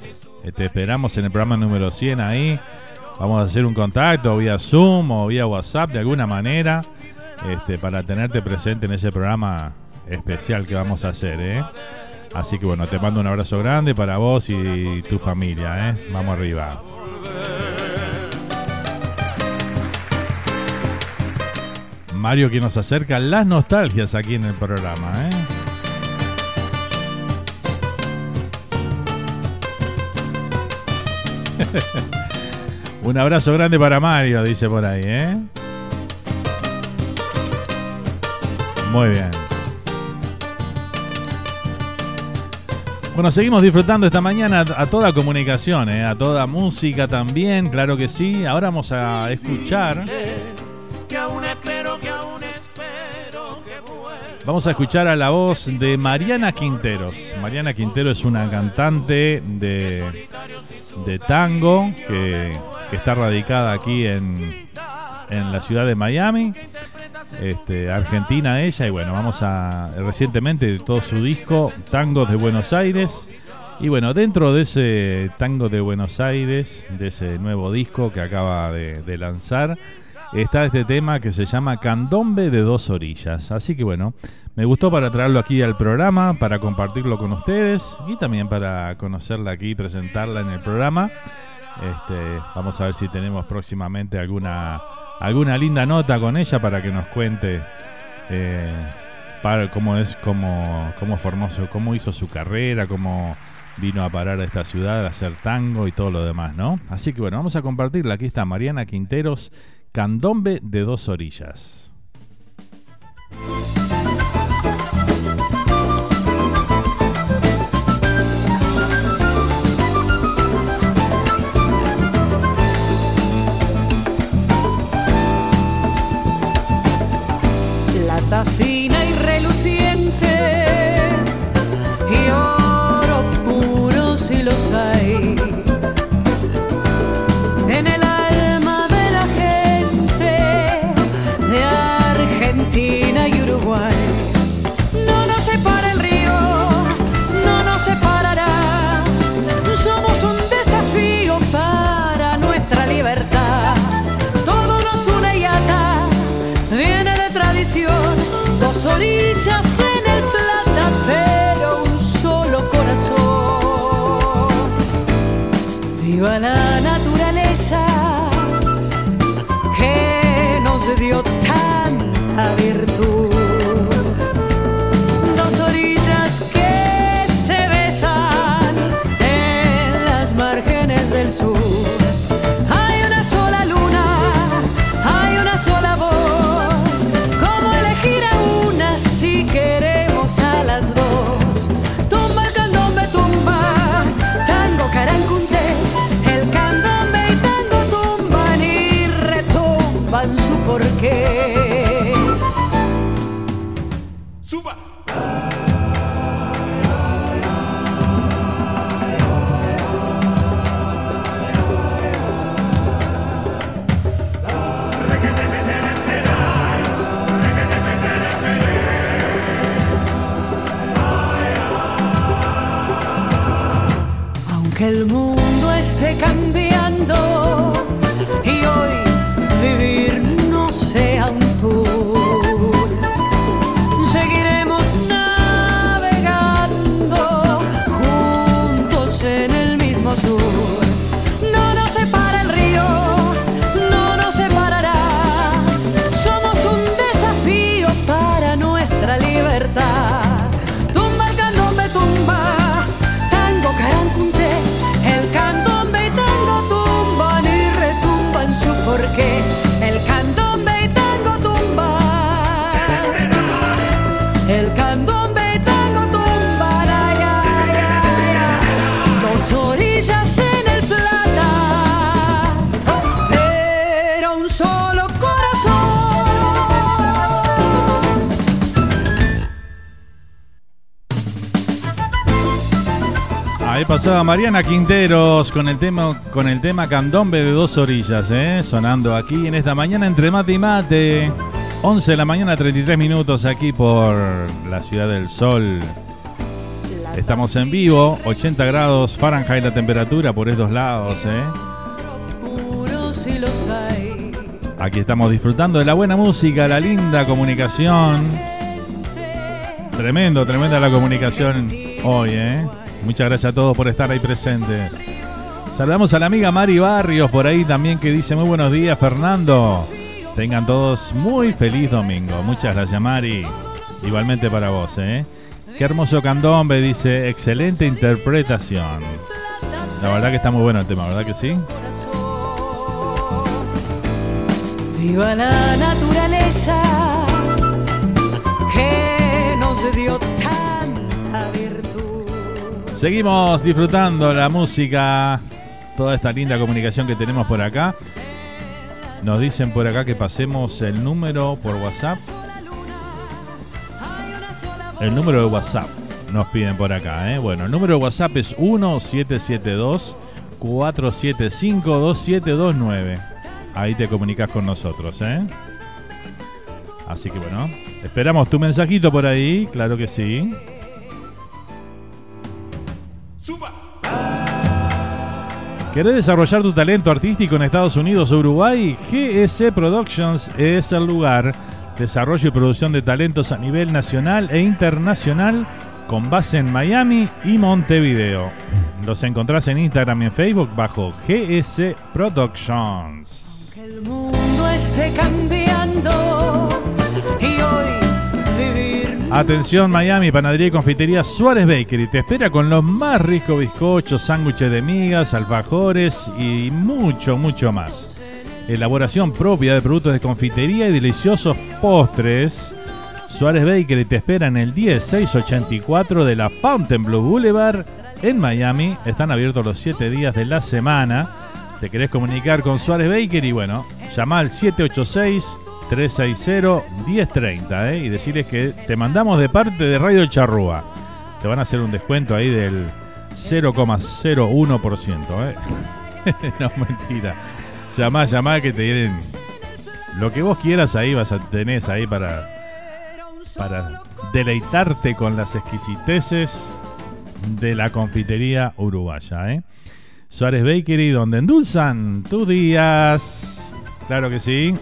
Te esperamos en el programa número 100 ahí, vamos a hacer un contacto vía Zoom o vía WhatsApp de alguna manera, este, para tenerte presente en ese programa especial que vamos a hacer, ¿eh? Así que bueno, te mando un abrazo grande para vos y tu familia, ¿eh? Vamos arriba. Mario que nos acerca las nostalgias aquí en el programa, ¿eh? un abrazo grande para Mario, dice por ahí, ¿eh? Muy bien. Bueno, seguimos disfrutando esta mañana a toda comunicación, ¿eh? a toda música también, claro que sí. Ahora vamos a escuchar, vamos a escuchar a la voz de Mariana Quinteros. Mariana Quintero es una cantante de, de tango que, que está radicada aquí en, en la ciudad de Miami. Este, Argentina ella y bueno, vamos a recientemente todo su disco Tangos de Buenos Aires y bueno, dentro de ese Tango de Buenos Aires, de ese nuevo disco que acaba de, de lanzar, está este tema que se llama Candombe de dos orillas. Así que bueno, me gustó para traerlo aquí al programa, para compartirlo con ustedes y también para conocerla aquí y presentarla en el programa. Este, vamos a ver si tenemos próximamente alguna alguna linda nota con ella para que nos cuente eh, para cómo es cómo, cómo formó su, cómo hizo su carrera, cómo vino a parar a esta ciudad a hacer tango y todo lo demás, ¿no? Así que bueno, vamos a compartirla. Aquí está Mariana Quinteros, Candombe de dos orillas. quarta-feira. Cambiando pasaba Mariana Quinteros con el tema con el tema Candombe de dos orillas, ¿eh? sonando aquí en esta mañana entre mate y mate. 11 de la mañana, 33 minutos aquí por la ciudad del sol. Estamos en vivo, 80 grados Fahrenheit la temperatura por estos lados. ¿eh? Aquí estamos disfrutando de la buena música, la linda comunicación. Tremendo, tremenda la comunicación hoy, ¿eh? Muchas gracias a todos por estar ahí presentes. Saludamos a la amiga Mari Barrios por ahí también que dice muy buenos días, Fernando. Tengan todos muy feliz domingo. Muchas gracias, Mari. Igualmente para vos, ¿eh? Qué hermoso candombe, dice. Excelente interpretación. La verdad que está muy bueno el tema, ¿verdad que sí? Viva la naturaleza que nos dio tanta virtud. Seguimos disfrutando la música, toda esta linda comunicación que tenemos por acá. Nos dicen por acá que pasemos el número por WhatsApp. El número de WhatsApp nos piden por acá, ¿eh? Bueno, el número de WhatsApp es 1772 475 2729. Ahí te comunicas con nosotros, ¿eh? Así que bueno, esperamos tu mensajito por ahí, claro que sí. ¿Querés desarrollar tu talento artístico en Estados Unidos o Uruguay? GS Productions es el lugar. Desarrollo y producción de talentos a nivel nacional e internacional con base en Miami y Montevideo. Los encontrás en Instagram y en Facebook bajo GS Productions. Que el mundo esté cambiando Atención Miami, panadería y confitería Suárez Bakery. Te espera con los más ricos bizcochos, sándwiches de migas, alfajores y mucho, mucho más. Elaboración propia de productos de confitería y deliciosos postres. Suárez Bakery te espera en el 10684 de la Fontainebleau Boulevard en Miami. Están abiertos los 7 días de la semana. Te querés comunicar con Suárez Bakery, bueno, llama al 786 360-1030 ¿eh? y decirles que te mandamos de parte de Radio Charrúa. Te van a hacer un descuento ahí del 0,01%. ¿eh? no, mentira. Llamá, llamá que te den lo que vos quieras ahí vas a tener ahí para, para deleitarte con las exquisiteces de la confitería uruguaya. ¿eh? Suárez Bakery, donde endulzan tus días. Claro que sí.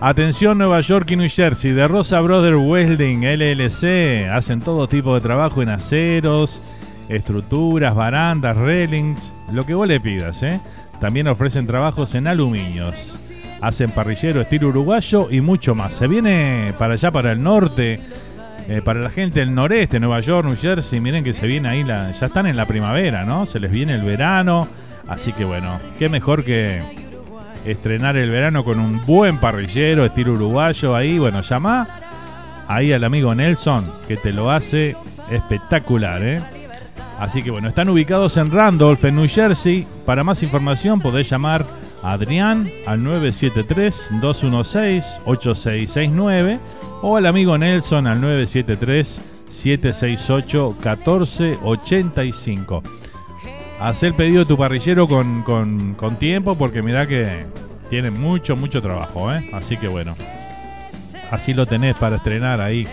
Atención Nueva York y New Jersey, de Rosa Brother Welding LLC. Hacen todo tipo de trabajo en aceros, estructuras, barandas, railings, lo que vos le pidas. ¿eh? También ofrecen trabajos en aluminios. Hacen parrillero estilo uruguayo y mucho más. Se viene para allá, para el norte, eh, para la gente del noreste, Nueva York, New Jersey. Miren que se viene ahí, ya están en la primavera, ¿no? Se les viene el verano. Así que bueno, qué mejor que estrenar el verano con un buen parrillero estilo uruguayo ahí. Bueno, llama ahí al amigo Nelson que te lo hace espectacular, ¿eh? Así que bueno, están ubicados en Randolph, en New Jersey. Para más información podés llamar a Adrián al 973-216-8669 o al amigo Nelson al 973-768-1485. Haz el pedido de tu parrillero con, con, con tiempo porque mirá que tiene mucho, mucho trabajo, ¿eh? Así que bueno, así lo tenés para estrenar ahí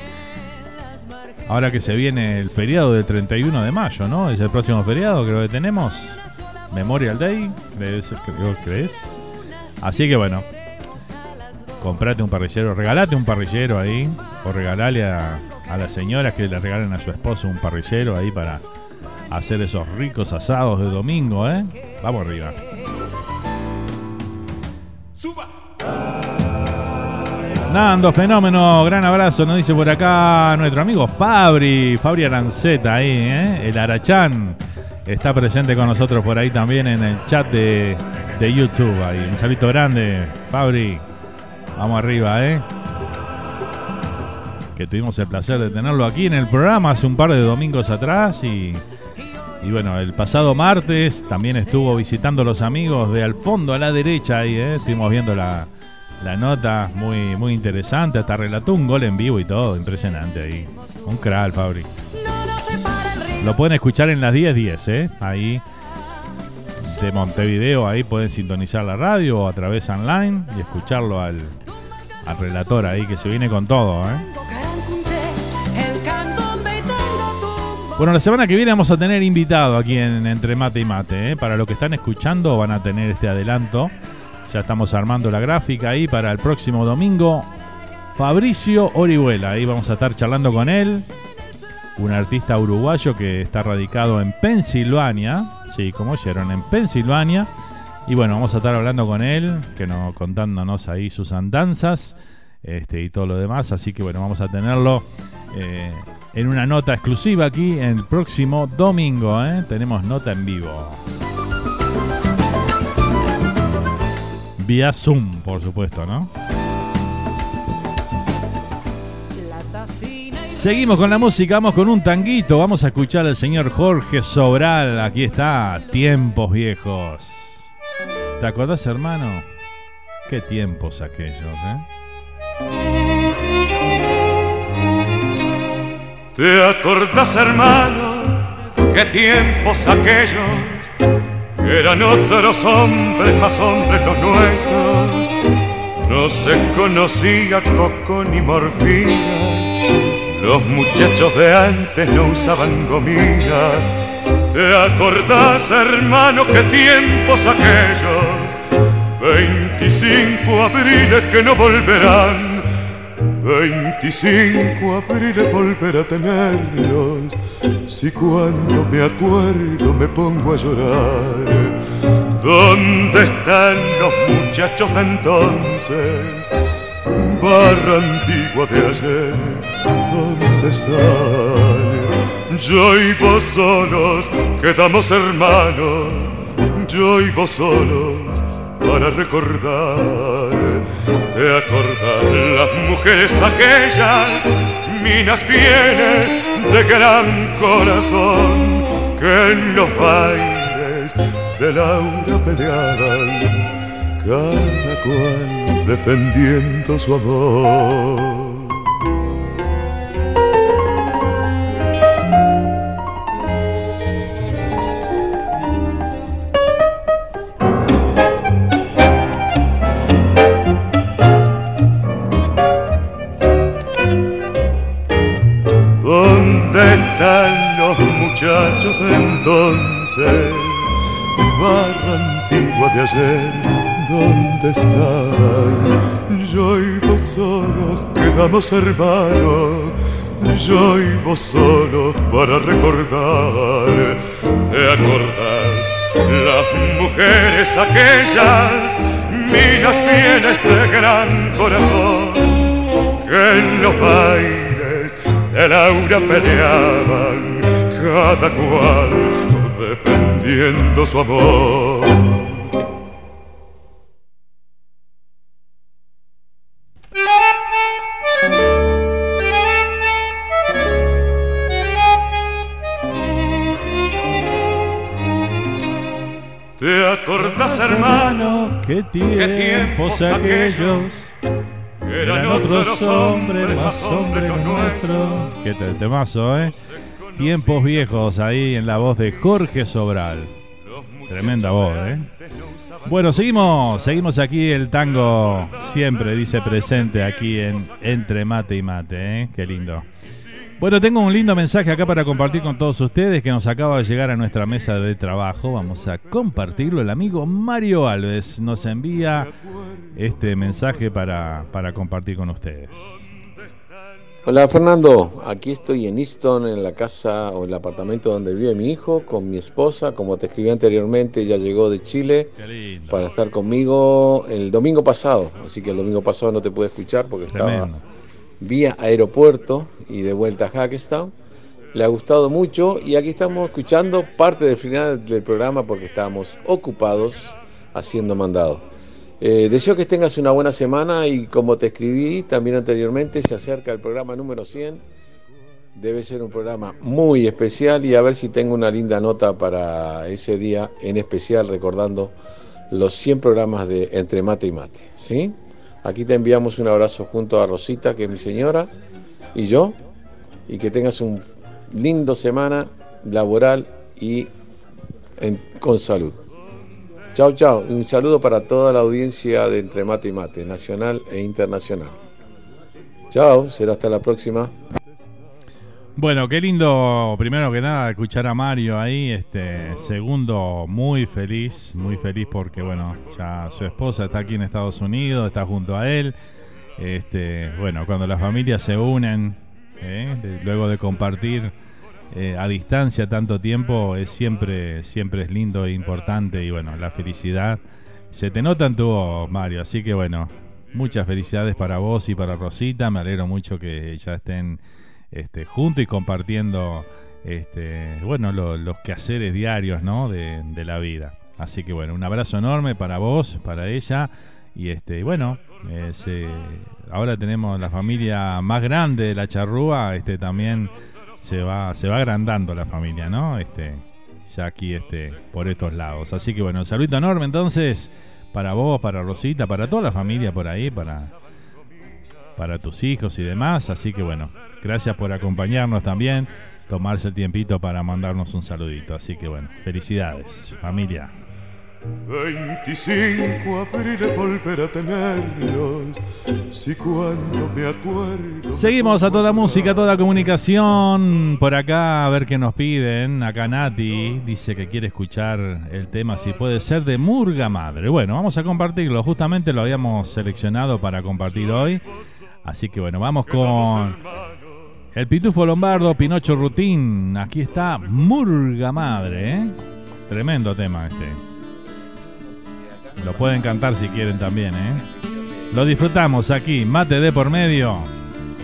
Ahora que se viene el feriado del 31 de mayo, ¿no? Es el próximo feriado, creo que tenemos. Memorial Day, ¿crees? ¿crees? Así que bueno, comprate un parrillero, regalate un parrillero ahí, o regalale a, a las señoras que le regalen a su esposo un parrillero ahí para hacer esos ricos asados de domingo, ¿eh? Vamos arriba. Suba. Nando, fenómeno, gran abrazo, nos dice por acá nuestro amigo Fabri, Fabri Aranceta ahí, ¿eh? el Arachán, está presente con nosotros por ahí también en el chat de, de YouTube. Ahí. Un saludo grande, Fabri, vamos arriba, ¿eh? que tuvimos el placer de tenerlo aquí en el programa hace un par de domingos atrás y, y bueno, el pasado martes también estuvo visitando los amigos de al fondo a la derecha ahí, ¿eh? estuvimos viendo la, la nota muy, muy interesante, hasta relató un gol en vivo y todo, impresionante ahí. Un crack, Fabri. Lo pueden escuchar en las 10.10, ¿eh? Ahí de Montevideo, ahí pueden sintonizar la radio o a través online y escucharlo al, al relator ahí que se viene con todo, ¿eh? Bueno, la semana que viene vamos a tener invitado aquí en Entre Mate y Mate. ¿eh? Para los que están escuchando van a tener este adelanto ya estamos armando la gráfica ahí para el próximo domingo. Fabricio Orihuela, ahí vamos a estar charlando con él. Un artista uruguayo que está radicado en Pensilvania. Sí, como oyeron, en Pensilvania. Y bueno, vamos a estar hablando con él, que nos contándonos ahí sus andanzas este, y todo lo demás. Así que bueno, vamos a tenerlo eh, en una nota exclusiva aquí el próximo domingo. ¿eh? Tenemos nota en vivo. Vía Zoom, por supuesto, ¿no? Seguimos con la música, vamos con un tanguito, vamos a escuchar al señor Jorge Sobral, aquí está, tiempos viejos. ¿Te acordás, hermano? Qué tiempos aquellos, ¿eh? ¿Te acordás, hermano? Qué tiempos aquellos eran otros hombres, más hombres los nuestros. No se conocía coco ni morfina. Los muchachos de antes no usaban gomina. ¿Te acordás, hermano, qué tiempos aquellos? 25 abriles que no volverán. 25 abriles volver a tenerlos. Si cuando me acuerdo me pongo a llorar. ¿Dónde están los muchachos de entonces? Barra antigua de ayer, ¿dónde están? Yo y vos solos quedamos hermanos, yo y vos solos para recordar. ¿Te acordar las mujeres aquellas, minas fieles de gran corazón, que en los bailes de Laura peleaban, cada cual defendiendo su amor? Muchachos de entonces, barra antigua de ayer, ¿dónde están? Yo y vos solos quedamos hermanos, yo y vos solo para recordar. ¿Te acordás? Las mujeres aquellas, minas fieles de gran corazón, que en los bailes de Laura peleaban, cada cual defendiendo su amor. ¿Te acordás, hermano? ¿Qué tiempos aquellos? Eran otros hombres, más hombres los nuestros. Qué te- temazo, ¿eh? Tiempos viejos ahí en la voz de Jorge Sobral. Tremenda voz, ¿eh? Bueno, seguimos, seguimos aquí el tango siempre dice presente aquí en Entre Mate y Mate, ¿eh? Qué lindo. Bueno, tengo un lindo mensaje acá para compartir con todos ustedes que nos acaba de llegar a nuestra mesa de trabajo. Vamos a compartirlo. El amigo Mario Alves nos envía este mensaje para, para compartir con ustedes. Hola Fernando, aquí estoy en Easton, en la casa o el apartamento donde vive mi hijo, con mi esposa, como te escribí anteriormente, ya llegó de Chile para estar conmigo el domingo pasado, así que el domingo pasado no te pude escuchar porque estaba vía aeropuerto y de vuelta a Hackestown. Le ha gustado mucho y aquí estamos escuchando parte del final del programa porque estábamos ocupados haciendo mandado. Eh, deseo que tengas una buena semana y como te escribí también anteriormente, se acerca el programa número 100. Debe ser un programa muy especial y a ver si tengo una linda nota para ese día en especial recordando los 100 programas de Entre Mate y Mate. ¿sí? Aquí te enviamos un abrazo junto a Rosita, que es mi señora, y yo, y que tengas un lindo semana laboral y con salud. Chao, chao. Un saludo para toda la audiencia de Entre Mate y Mate, nacional e internacional. Chao, será hasta la próxima. Bueno, qué lindo, primero que nada, escuchar a Mario ahí. Este, segundo, muy feliz, muy feliz porque, bueno, ya su esposa está aquí en Estados Unidos, está junto a él. Este, bueno, cuando las familias se unen, ¿eh? luego de compartir eh, a distancia tanto tiempo, es siempre, siempre es lindo e importante. Y bueno, la felicidad se te nota en tu voz, Mario. Así que, bueno, muchas felicidades para vos y para Rosita. Me alegro mucho que ya estén este, juntos y compartiendo este, bueno, lo- los quehaceres diarios ¿no? de, de la vida. Así que bueno, un abrazo enorme para vos, para ella. Y este, bueno, eh, ahora tenemos la familia más grande de la charrúa, este también se va, se va agrandando la familia, ¿no? Este, ya aquí este, por estos lados. Así que bueno, un saludo enorme entonces para vos, para Rosita, para toda la familia por ahí, para, para tus hijos y demás. Así que bueno, gracias por acompañarnos también, tomarse el tiempito para mandarnos un saludito. Así que bueno, felicidades, familia. 25 abriles volver a tenerlos, si cuando me acuerdo. Seguimos a toda música, a toda comunicación. Por acá, a ver qué nos piden. Acá Nati dice que quiere escuchar el tema, si puede ser, de Murga Madre. Bueno, vamos a compartirlo. Justamente lo habíamos seleccionado para compartir hoy. Así que bueno, vamos con el Pitufo Lombardo, Pinocho Rutín. Aquí está Murga Madre, ¿eh? Tremendo tema este. Lo pueden cantar si quieren también, ¿eh? Lo disfrutamos aquí, mate de por medio.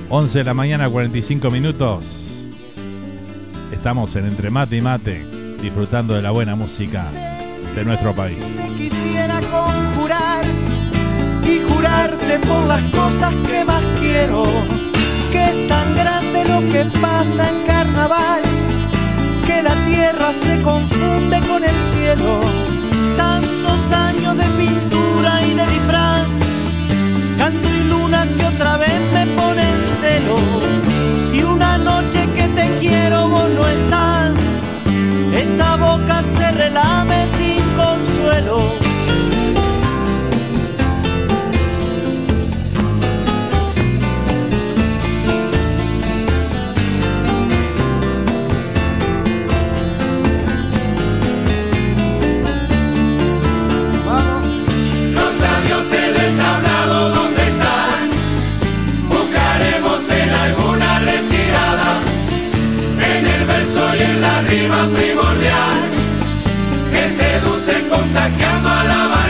11 de la mañana, 45 minutos. Estamos en Entre Mate y Mate, disfrutando de la buena música de nuestro país. Quisiera conjurar y jurarte por las cosas que más quiero. Que es tan grande lo que pasa en carnaval, que la tierra se confunde con el cielo. De pintura y de disfraz, canto y luna que otra vez me pone en celo. Si una noche que te quiero vos no estás, esta boca se relame sin consuelo. Primordial que seduce contagiando a la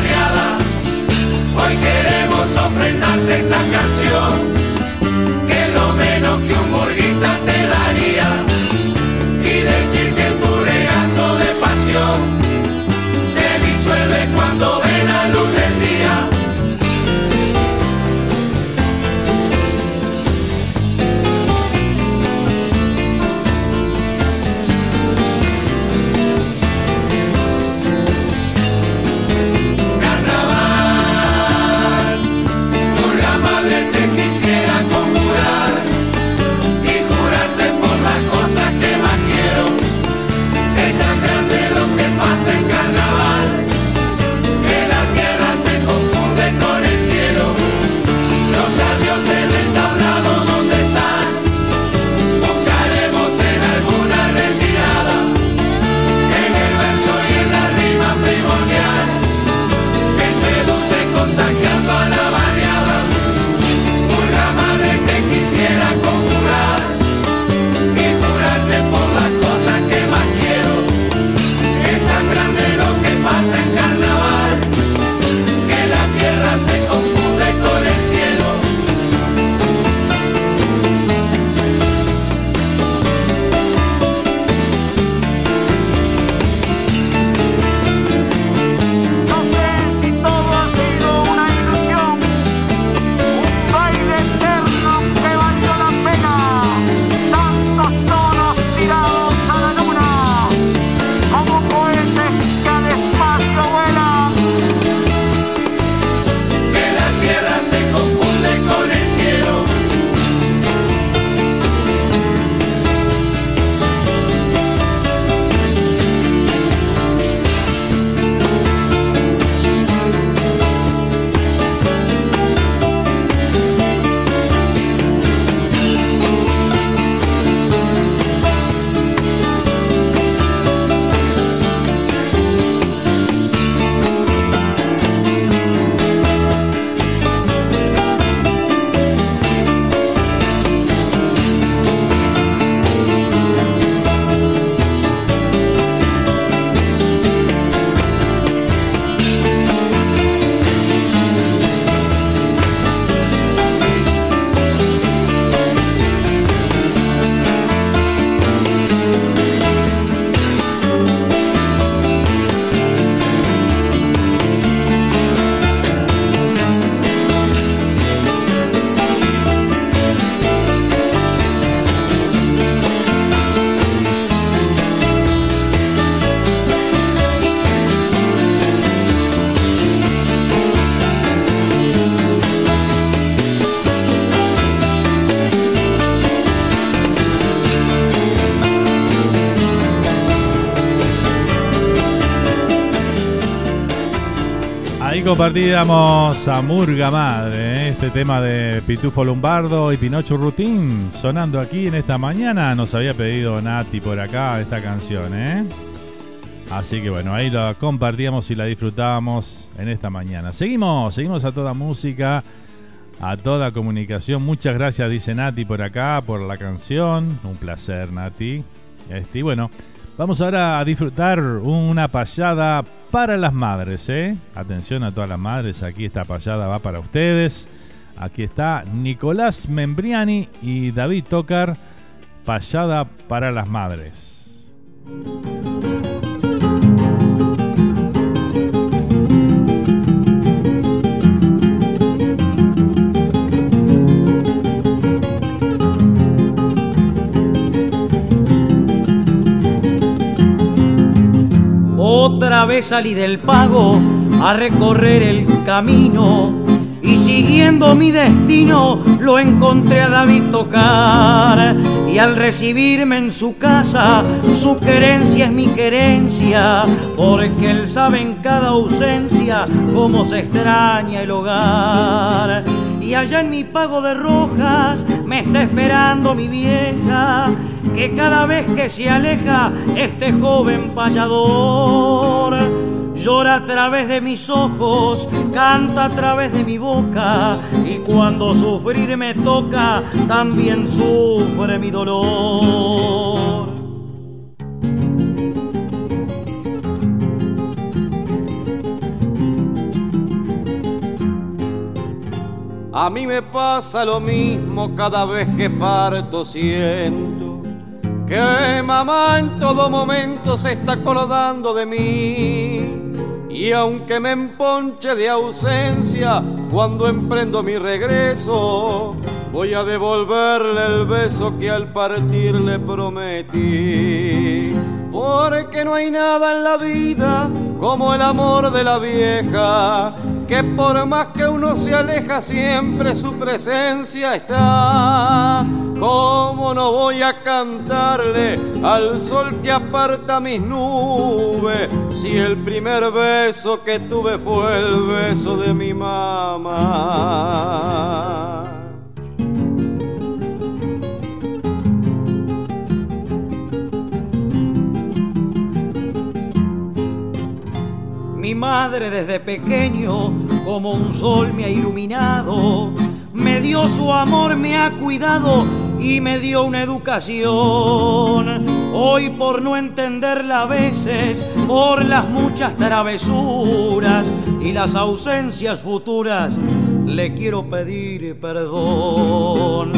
compartíamos a Murga Madre, ¿eh? este tema de Pitufo Lombardo y Pinocho Rutín, sonando aquí en esta mañana. Nos había pedido Nati por acá esta canción, ¿eh? Así que bueno, ahí la compartíamos y la disfrutábamos en esta mañana. Seguimos, seguimos a toda música, a toda comunicación. Muchas gracias, dice Nati por acá, por la canción. Un placer, Nati. Este, y bueno, vamos ahora a disfrutar una payada para las madres, ¿eh? Atención a todas las madres, aquí esta payada va para ustedes. Aquí está Nicolás Membriani y David Tocar, payada para las madres. Otra vez salí del pago a recorrer el camino y siguiendo mi destino lo encontré a David tocar. Y al recibirme en su casa su querencia es mi querencia porque él sabe en cada ausencia cómo se extraña el hogar. Y allá en mi pago de rojas me está esperando mi vieja que cada vez que se aleja este joven payador llora a través de mis ojos, canta a través de mi boca y cuando sufrir me toca, también sufre mi dolor. A mí me pasa lo mismo cada vez que parto siento que mamá en todo momento se está acordando de mí. Y aunque me emponche de ausencia cuando emprendo mi regreso, voy a devolverle el beso que al partir le prometí. Porque no hay nada en la vida como el amor de la vieja, que por más que uno se aleja siempre su presencia está. ¿Cómo no voy a cantarle al sol que aparta mis nubes si el primer beso que tuve fue el beso de mi mamá? Mi madre desde pequeño como un sol me ha iluminado, me dio su amor, me ha cuidado y me dio una educación. Hoy por no entenderla a veces, por las muchas travesuras y las ausencias futuras, le quiero pedir perdón.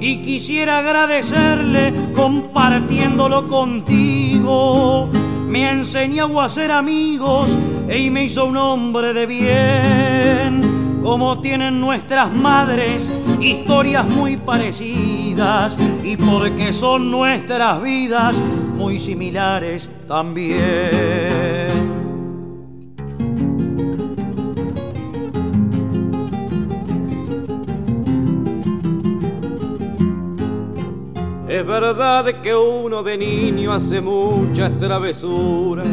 Y quisiera agradecerle compartiéndolo contigo. Me enseñó a ser amigos y me hizo un hombre de bien. Como tienen nuestras madres historias muy parecidas y porque son nuestras vidas muy similares también. Es verdad que uno de niño hace muchas travesuras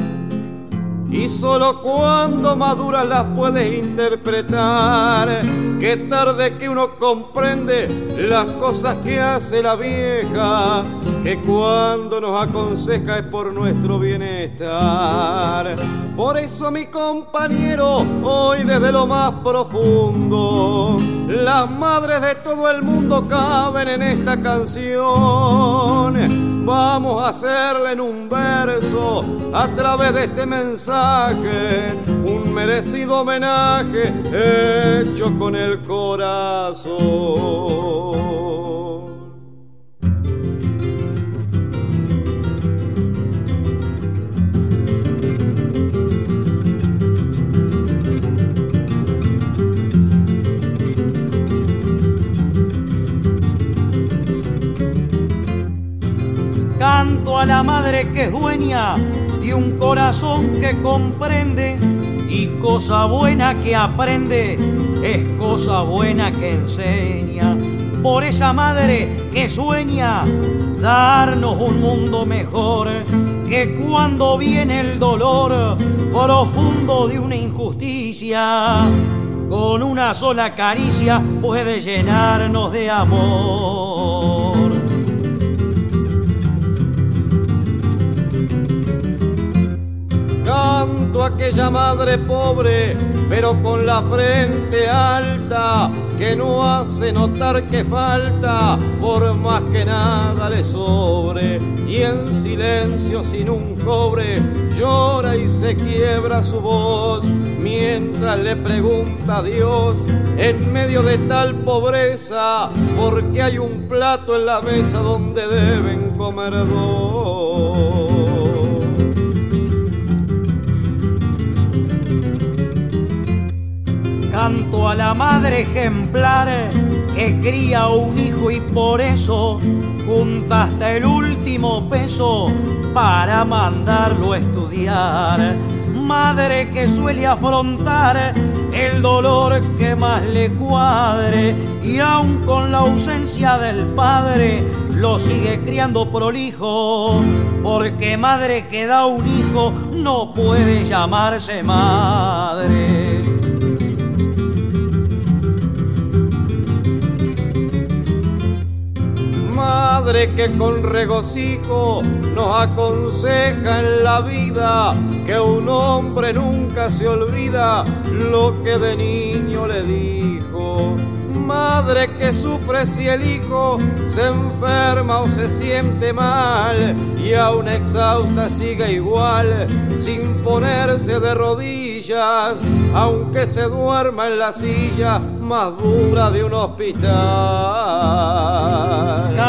y solo cuando madura las puedes interpretar. Qué tarde que uno comprende las cosas que hace la vieja, que cuando nos aconseja es por nuestro bienestar. Por eso mi compañero, hoy desde lo más profundo, las madres de todo el mundo caben en esta canción. Vamos a hacerle en un verso a través de este mensaje un merecido homenaje hecho con el corazón. Canto a la madre que es dueña de un corazón que comprende y cosa buena que aprende es cosa buena que enseña. Por esa madre que sueña darnos un mundo mejor, que cuando viene el dolor profundo de una injusticia, con una sola caricia puede llenarnos de amor. Canto a aquella madre pobre, pero con la frente alta, que no hace notar que falta, por más que nada le sobre, y en silencio sin un cobre, llora y se quiebra su voz, mientras le pregunta a Dios, en medio de tal pobreza, ¿por qué hay un plato en la mesa donde deben comer dos? Canto a la madre ejemplar que cría un hijo y por eso junta hasta el último peso para mandarlo a estudiar. Madre que suele afrontar el dolor que más le cuadre y aun con la ausencia del padre lo sigue criando prolijo porque madre que da un hijo no puede llamarse madre. Madre que con regocijo nos aconseja en la vida que un hombre nunca se olvida lo que de niño le dijo. madre que sufre si el hijo se enferma o se siente mal y aún exhausta sigue igual sin ponerse de rodillas, aunque se duerma en la silla más dura de un hospital.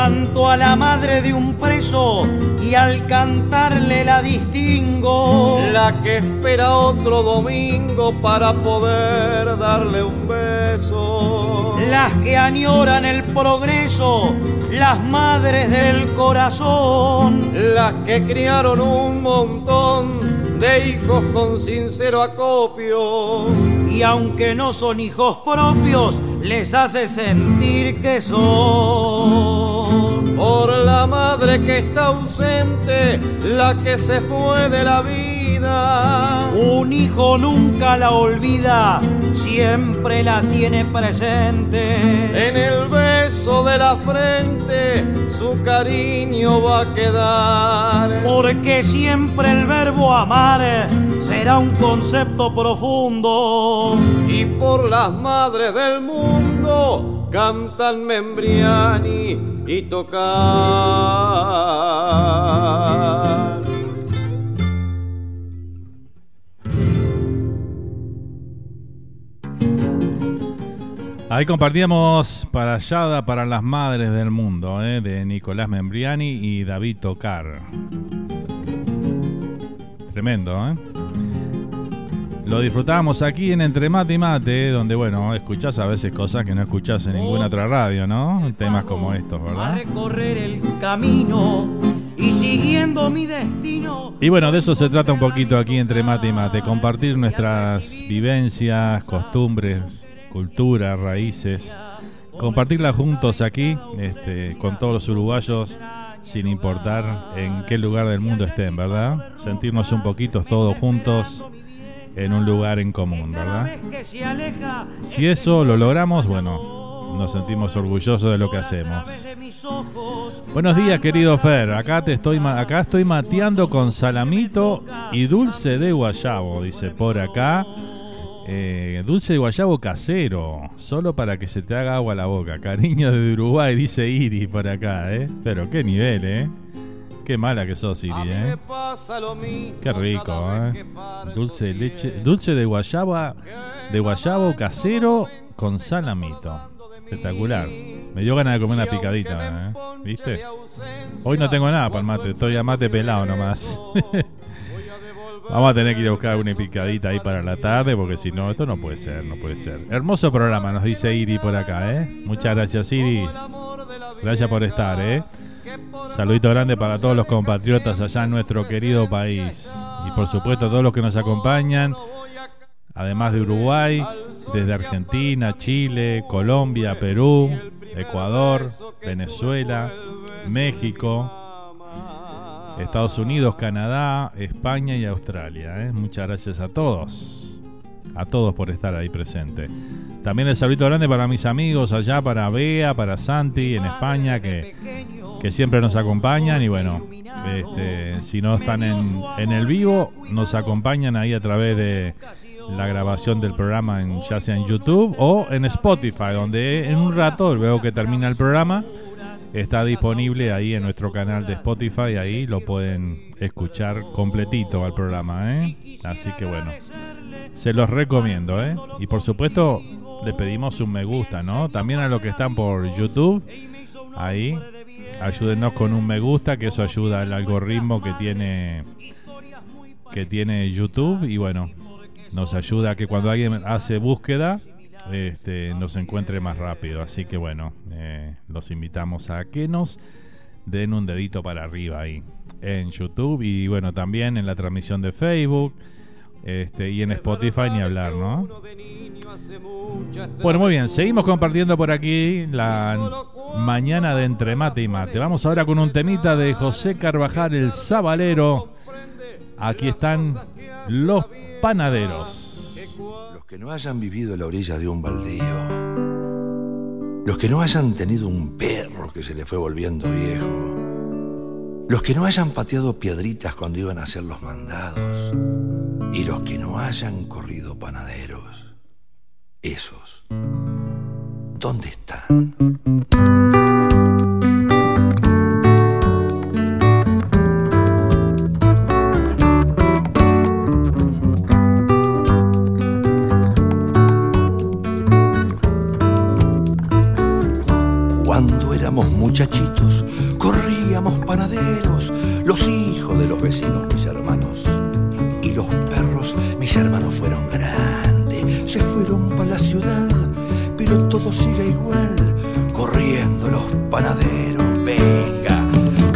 Canto a la madre de un preso y al cantarle la distingo. La que espera otro domingo para poder darle un beso. Las que añoran el progreso, las madres del corazón. Las que criaron un montón de hijos con sincero acopio. Y aunque no son hijos propios, les hace sentir que son. Por la madre que está ausente, la que se fue de la vida. Un hijo nunca la olvida, siempre la tiene presente. En el beso de la frente, su cariño va a quedar. Porque siempre el verbo amar será un concepto profundo. Y por las madres del mundo cantan Membriani y tocar. Ahí compartíamos para Yada para las Madres del Mundo, ¿eh? de Nicolás Membriani y David Tocar. Tremendo, ¿eh? Lo disfrutábamos aquí en Entre Mate y Mate, donde, bueno, escuchás a veces cosas que no escuchás en ninguna otra radio, ¿no? Temas como estos, A ¿verdad? recorrer el camino y siguiendo mi destino. Y bueno, de eso se trata un poquito aquí entre mate y mate, compartir nuestras vivencias, costumbres, cultura, raíces, compartirlas juntos aquí, este, con todos los uruguayos, sin importar en qué lugar del mundo estén, ¿verdad? Sentirnos un poquito todos juntos en un lugar en común, ¿verdad? Si eso lo logramos, bueno, nos sentimos orgullosos de lo que hacemos. Buenos días, querido Fer. Acá te estoy acá estoy mateando con salamito y dulce de guayabo, dice por acá. Eh, dulce de guayabo casero, solo para que se te haga agua a la boca. Cariño de Uruguay, dice Iri por acá, ¿eh? Pero qué nivel, ¿eh? Qué mala que sos, Iri, ¿eh? Qué rico, ¿eh? Dulce de leche, dulce de guayaba, de guayabo casero con salamito. Espectacular. Me dio ganas de comer una picadita, ¿eh? ¿Viste? Hoy no tengo nada para el mate, estoy a mate pelado nomás. Vamos a tener que ir a buscar una picadita ahí para la tarde, porque si no, esto no puede ser, no puede ser. Hermoso programa, nos dice Iri por acá, ¿eh? Muchas gracias, Iris. Gracias por estar, ¿eh? Saludito grande para todos los compatriotas allá en nuestro querido país. Y por supuesto a todos los que nos acompañan, además de Uruguay, desde Argentina, Chile, Colombia, Perú, Ecuador, Venezuela, México, Estados Unidos, Canadá, España y Australia. ¿eh? Muchas gracias a todos. A todos por estar ahí presente. También el saludito grande para mis amigos allá, para Bea, para Santi en España, que, que siempre nos acompañan. Y bueno, este, si no están en, en el vivo, nos acompañan ahí a través de la grabación del programa, en, ya sea en YouTube o en Spotify, donde en un rato, luego que termina el programa, está disponible ahí en nuestro canal de Spotify. Ahí lo pueden escuchar completito al programa. ¿eh? Así que bueno, se los recomiendo. ¿eh? Y por supuesto, le pedimos un me gusta, ¿no? También a los que están por YouTube, ahí, ayúdenos con un me gusta, que eso ayuda al algoritmo que tiene que tiene YouTube y bueno, nos ayuda a que cuando alguien hace búsqueda este, nos encuentre más rápido. Así que bueno, eh, los invitamos a que nos den un dedito para arriba ahí en YouTube y bueno, también en la transmisión de Facebook este, y en Spotify ni hablar, ¿no? Bueno, muy bien, seguimos compartiendo por aquí la mañana de entre mate y mate. Vamos ahora con un temita de José Carvajal, el Sabalero. Aquí están los panaderos. Los que no hayan vivido a la orilla de un baldío, los que no hayan tenido un perro que se le fue volviendo viejo, los que no hayan pateado piedritas cuando iban a hacer los mandados, y los que no hayan corrido panaderos, esos ¿dónde están? Cuando éramos muchachitos, ciudad, pero todo sigue igual, corriendo los panaderos. Venga,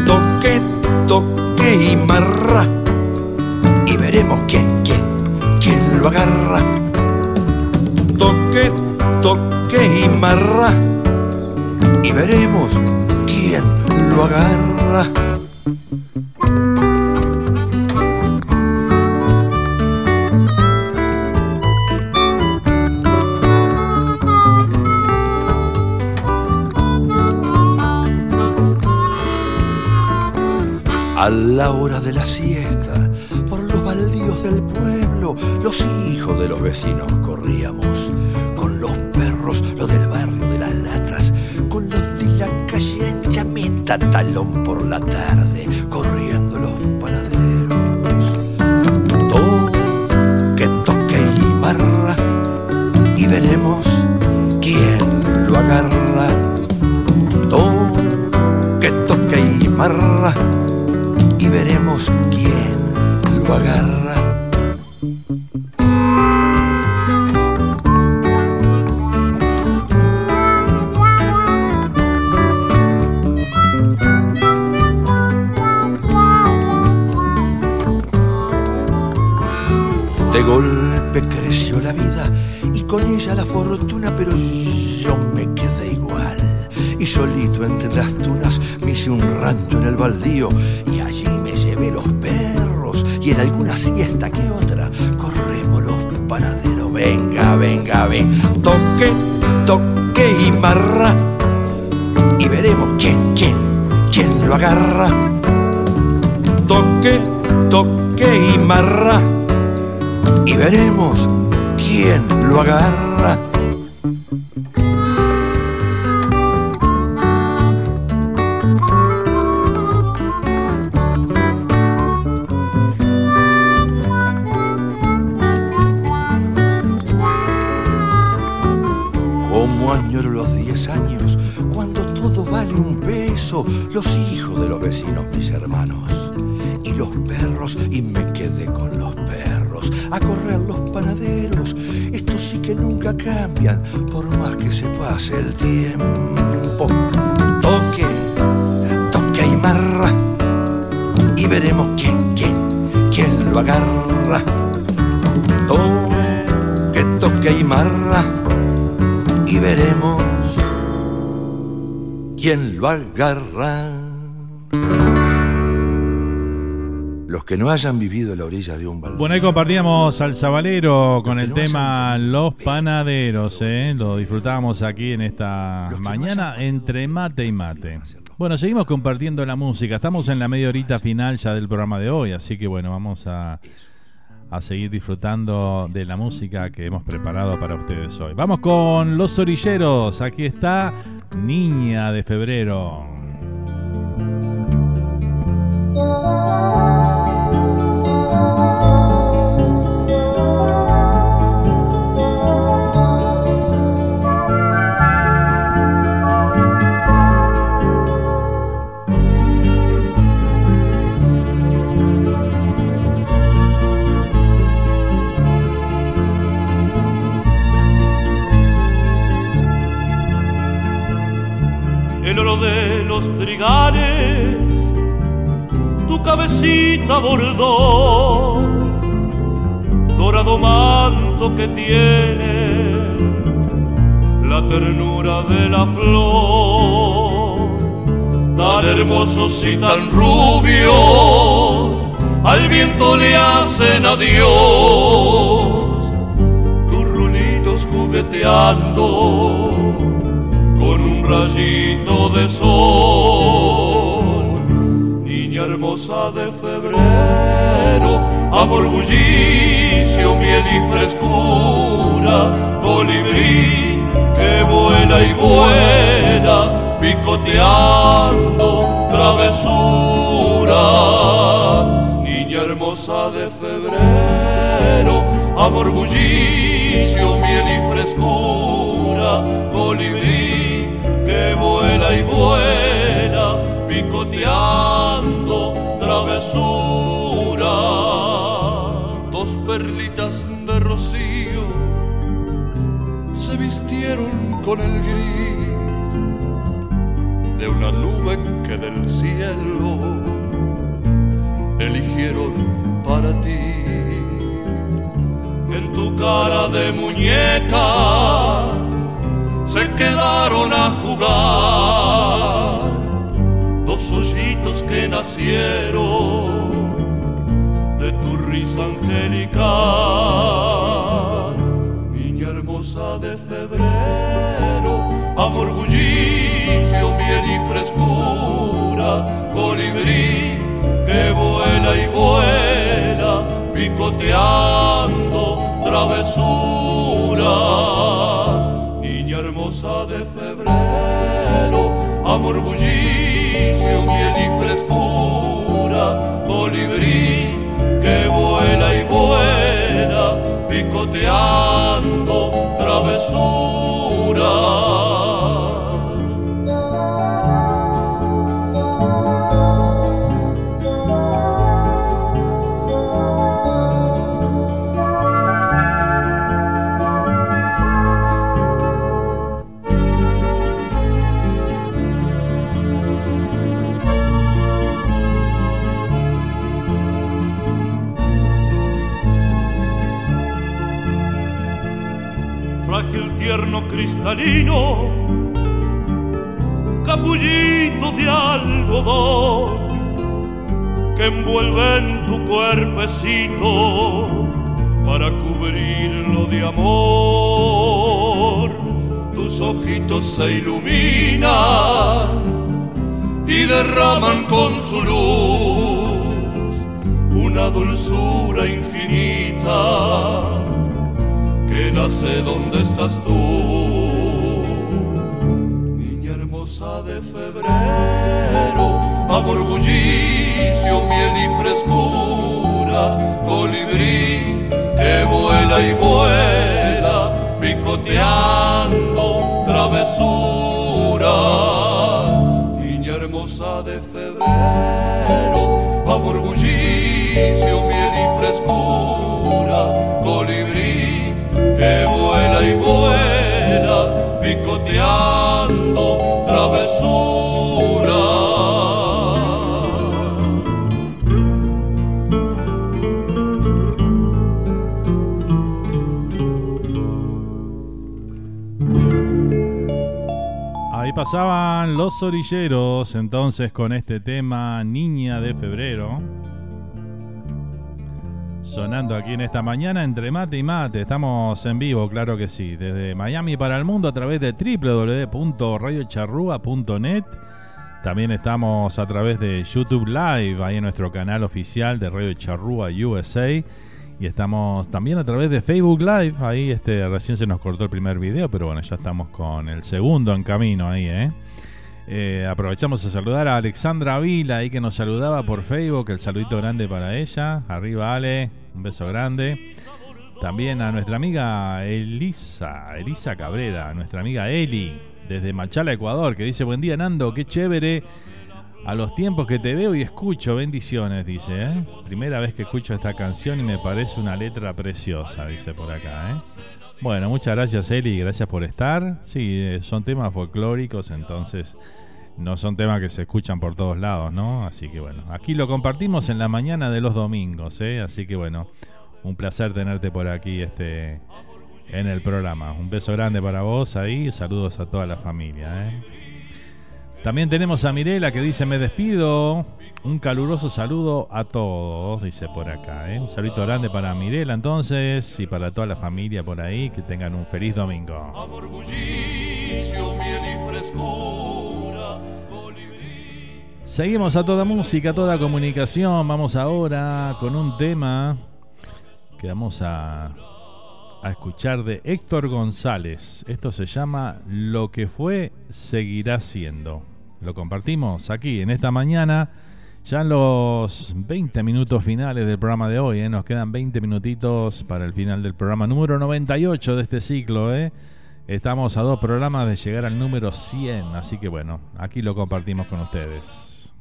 toque, toque y marra, y veremos quién, quién, quién lo agarra. Toque, toque y marra y veremos quién lo agarra. La hora de la siesta, por los baldíos del pueblo, los hijos de los vecinos corríamos. Con los perros, los del barrio de las latras, con los de la calle ancha, meta talón por la tarde, corriendo los veremos quién lo agarra. No hayan vivido a la orilla de un baldío. Bueno, ahí compartíamos al Zabalero con el tema Los Panaderos, ¿eh? Lo disfrutábamos aquí en esta mañana entre mate y mate. Bueno, seguimos compartiendo la música. Estamos en la media horita final ya del programa de hoy, así que bueno, vamos a, a seguir disfrutando de la música que hemos preparado para ustedes hoy. Vamos con Los Orilleros. Aquí está Niña de Febrero. Que tiene la ternura de la flor, tan hermosos y tan rubios, al viento le hacen adiós, tus rulitos jugueteando con un rayito de sol. Niña hermosa de febrero, amor bullicio, miel y frescura, colibrí que vuela y picoteando travesuras. Niña hermosa de febrero, amor bullicio, miel y frescura, colibrí que vuela y vuela, picoteando travesura. Con el gris de una nube que del cielo eligieron para ti. En tu cara de muñeca se quedaron a jugar dos hoyitos que nacieron de tu risa angelical. Niña hermosa de febrero, bullicio, miel y frescura, colibrí que vuela y vuela, picoteando travesuras. Niña hermosa de febrero, amor bullicio, miel y frescura, colibrí que vuela y vuela, picoteando travesuras. Cristalino, capullito de algodón que envuelve en tu cuerpecito para cubrirlo de amor. Tus ojitos se iluminan y derraman con su luz una dulzura infinita que nace donde estás tú. Amor bullicio, miel y frescura, colibrí que vuela y vuela, picoteando travesuras. Niña hermosa de febrero, amor bullicio, miel y frescura, colibrí que vuela y vuela, picoteando travesura. Pasaban los orilleros entonces con este tema Niña de Febrero. Sonando aquí en esta mañana entre mate y mate. Estamos en vivo, claro que sí. Desde Miami para el mundo a través de www.radiocharrúa.net. También estamos a través de YouTube Live, ahí en nuestro canal oficial de Radio Charrúa USA. Y estamos también a través de Facebook Live. Ahí este, recién se nos cortó el primer video, pero bueno, ya estamos con el segundo en camino ahí, ¿eh? Eh, aprovechamos a saludar a Alexandra Vila ahí que nos saludaba por Facebook. El saludito grande para ella. Arriba Ale, un beso grande. También a nuestra amiga Elisa, Elisa Cabrera, nuestra amiga Eli, desde Machala, Ecuador, que dice, buen día Nando, qué chévere. A los tiempos que te veo y escucho, bendiciones, dice. ¿eh? Primera vez que escucho esta canción y me parece una letra preciosa, dice por acá. ¿eh? Bueno, muchas gracias Eli, gracias por estar. Sí, eh, son temas folclóricos, entonces no son temas que se escuchan por todos lados, ¿no? Así que bueno, aquí lo compartimos en la mañana de los domingos, ¿eh? Así que bueno, un placer tenerte por aquí este en el programa. Un beso grande para vos ahí, saludos a toda la familia, ¿eh? También tenemos a Mirela que dice, me despido. Un caluroso saludo a todos, dice por acá. ¿eh? Un saludo grande para Mirela entonces y para toda la familia por ahí. Que tengan un feliz domingo. Seguimos a toda música, a toda comunicación. Vamos ahora con un tema que vamos a, a escuchar de Héctor González. Esto se llama Lo que fue, seguirá siendo. Lo compartimos aquí en esta mañana. Ya en los 20 minutos finales del programa de hoy, ¿eh? nos quedan 20 minutitos para el final del programa número 98 de este ciclo. ¿eh? Estamos a dos programas de llegar al número 100, así que bueno, aquí lo compartimos con ustedes.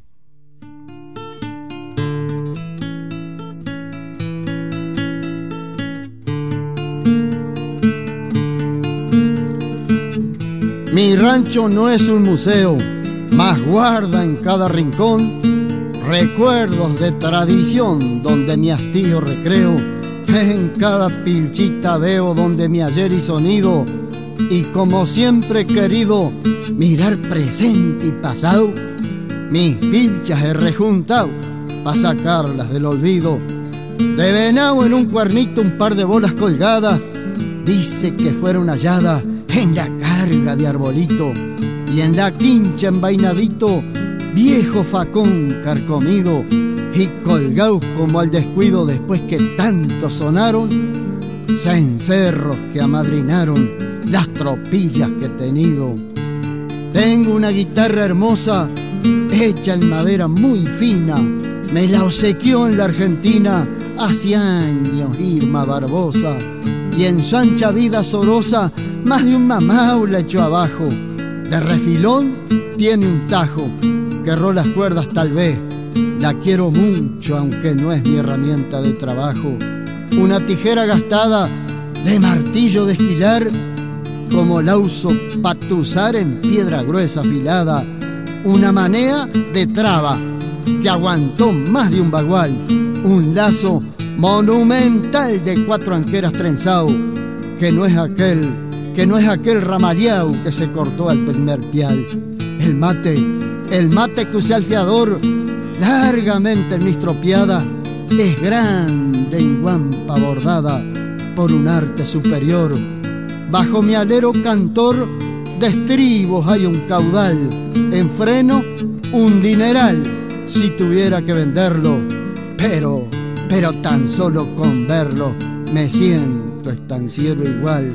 Mi rancho no es un museo, mas guarda en cada rincón recuerdos de tradición donde mi hastío recreo. En cada pilchita veo donde mi ayer y sonido y como siempre he querido mirar presente y pasado, mis pilchas he rejuntado para sacarlas del olvido. De venado en un cuernito un par de bolas colgadas, dice que fueron halladas en la carga de arbolito y en la quincha envainadito, viejo facón carcomido y colgados como al descuido después que tanto sonaron, cencerros que amadrinaron las tropillas que he tenido. Tengo una guitarra hermosa, hecha en madera muy fina, me la obsequió en la Argentina hace años Irma Barbosa, y en su ancha vida sorosa más de un mamau la echó abajo. De refilón tiene un tajo, que las cuerdas tal vez, la quiero mucho aunque no es mi herramienta de trabajo. Una tijera gastada de martillo de esquilar como la uso patusar en piedra gruesa afilada, una manea de traba que aguantó más de un bagual, un lazo monumental de cuatro anqueras trenzado, que no es aquel, que no es aquel ramaleau que se cortó al primer pial. El mate, el mate que usé al fiador, largamente en mi estropiada, es grande en guampa bordada por un arte superior Bajo mi alero cantor de estribos hay un caudal, en freno un dineral si tuviera que venderlo, pero, pero tan solo con verlo me siento estanciero igual.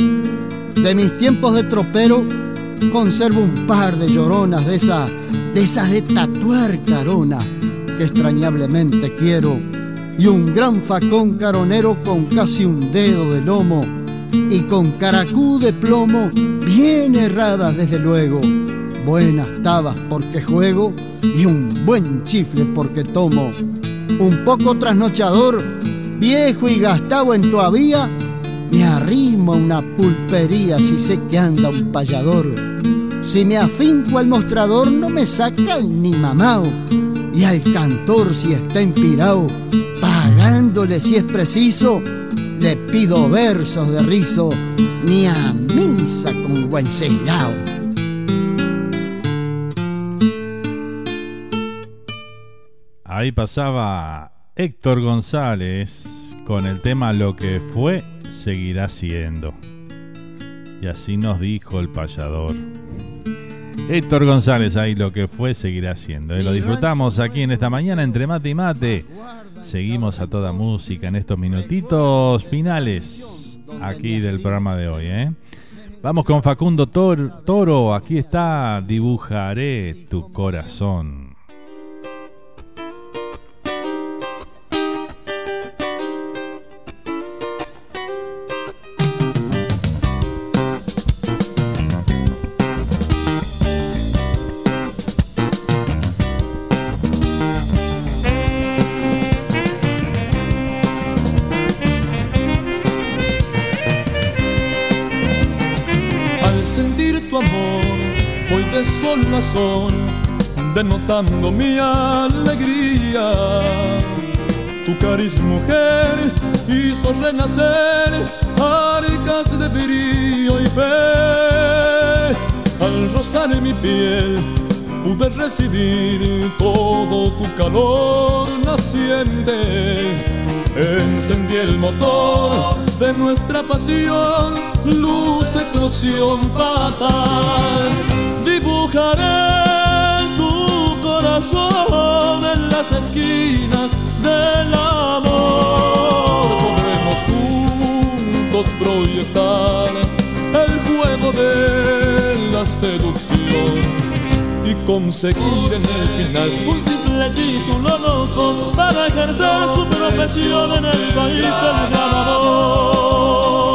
De mis tiempos de tropero conservo un par de lloronas de esas, de esas de tatuar carona que extrañablemente quiero y un gran facón caronero con casi un dedo de lomo y con caracú de plomo bien erradas desde luego. Buenas tabas porque juego y un buen chifle porque tomo. Un poco trasnochador, viejo y gastado en tu me arrimo a una pulpería si sé que anda un payador. Si me afinco al mostrador no me sacan ni mamao. Y al cantor si está empirado, pagándole si es preciso, le pido versos de rizo, ni a misa con Wenceslao. Ahí pasaba Héctor González con el tema Lo que fue seguirá siendo. Y así nos dijo el payador. Héctor González ahí lo que fue seguirá siendo. Y lo disfrutamos aquí en esta mañana entre mate y mate. Seguimos a toda música en estos minutitos finales aquí del programa de hoy. ¿eh? Vamos con Facundo Toro. Aquí está, dibujaré tu corazón. Denotando mi alegría. Tu cariz mujer hizo renacer arcas de frío y fe. Al rozar mi piel pude recibir todo tu calor naciente. Encendí el motor de nuestra pasión, luz, explosión fatal. Dibujaré corazón en las esquinas del amor. Podremos juntos proyectar el juego de la seducción y conseguir en el final un simple título los dos para ejercer su profesión en el país del ganador.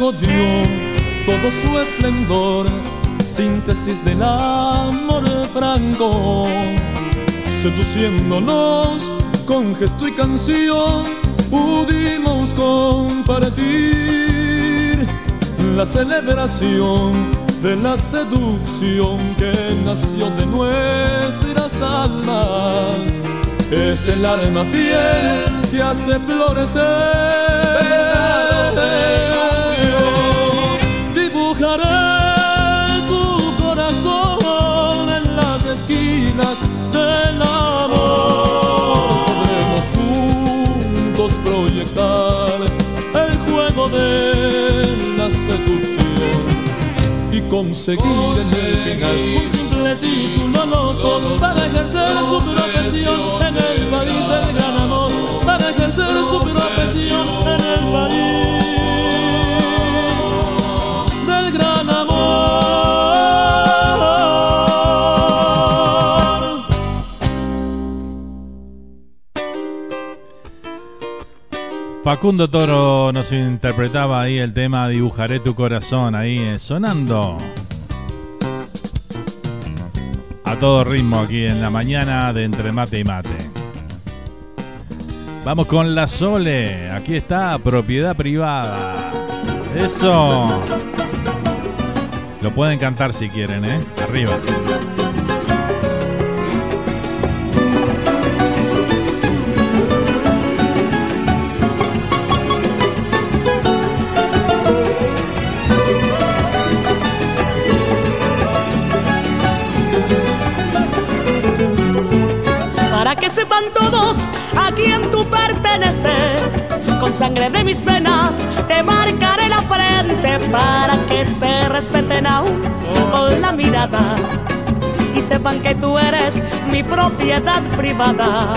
Dio todo su esplendor, síntesis del amor franco, seduciéndonos con gesto y canción, pudimos compartir la celebración de la seducción que nació de nuestras almas. Es el alma fiel que hace florecer conseguir en el final un simple título los dos para ejercer su profesión en el país del gran amor, para ejercer su profesión en el país Facundo Toro nos interpretaba ahí el tema Dibujaré tu corazón, ahí eh, sonando. A todo ritmo aquí en la mañana de Entre Mate y Mate. Vamos con la Sole, aquí está, propiedad privada. Eso. Lo pueden cantar si quieren, ¿eh? Arriba. Sangre de mis venas te marcaré la frente para que te respeten aún con la mirada. Y sepan que tú eres mi propiedad privada.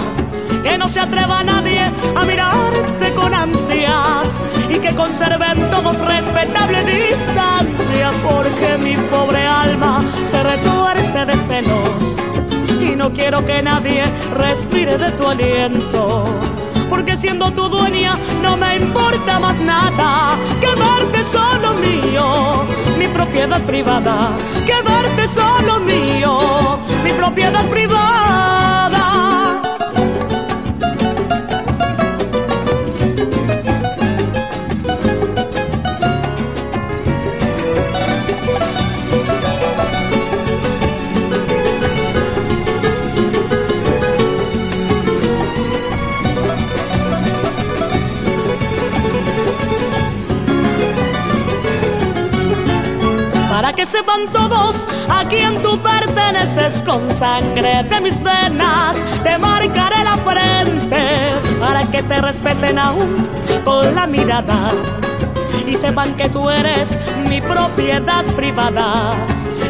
Que no se atreva nadie a mirarte con ansias y que conserven todos respetable distancia porque mi pobre alma se retuerce de celos y no quiero que nadie respire de tu aliento. Porque siendo tu dueña no me importa más nada Quedarte solo mío, mi propiedad privada Quedarte solo mío, mi propiedad privada sepan todos a quién tú perteneces con sangre de mis venas, te marcaré la frente para que te respeten aún con la mirada y sepan que tú eres mi propiedad privada.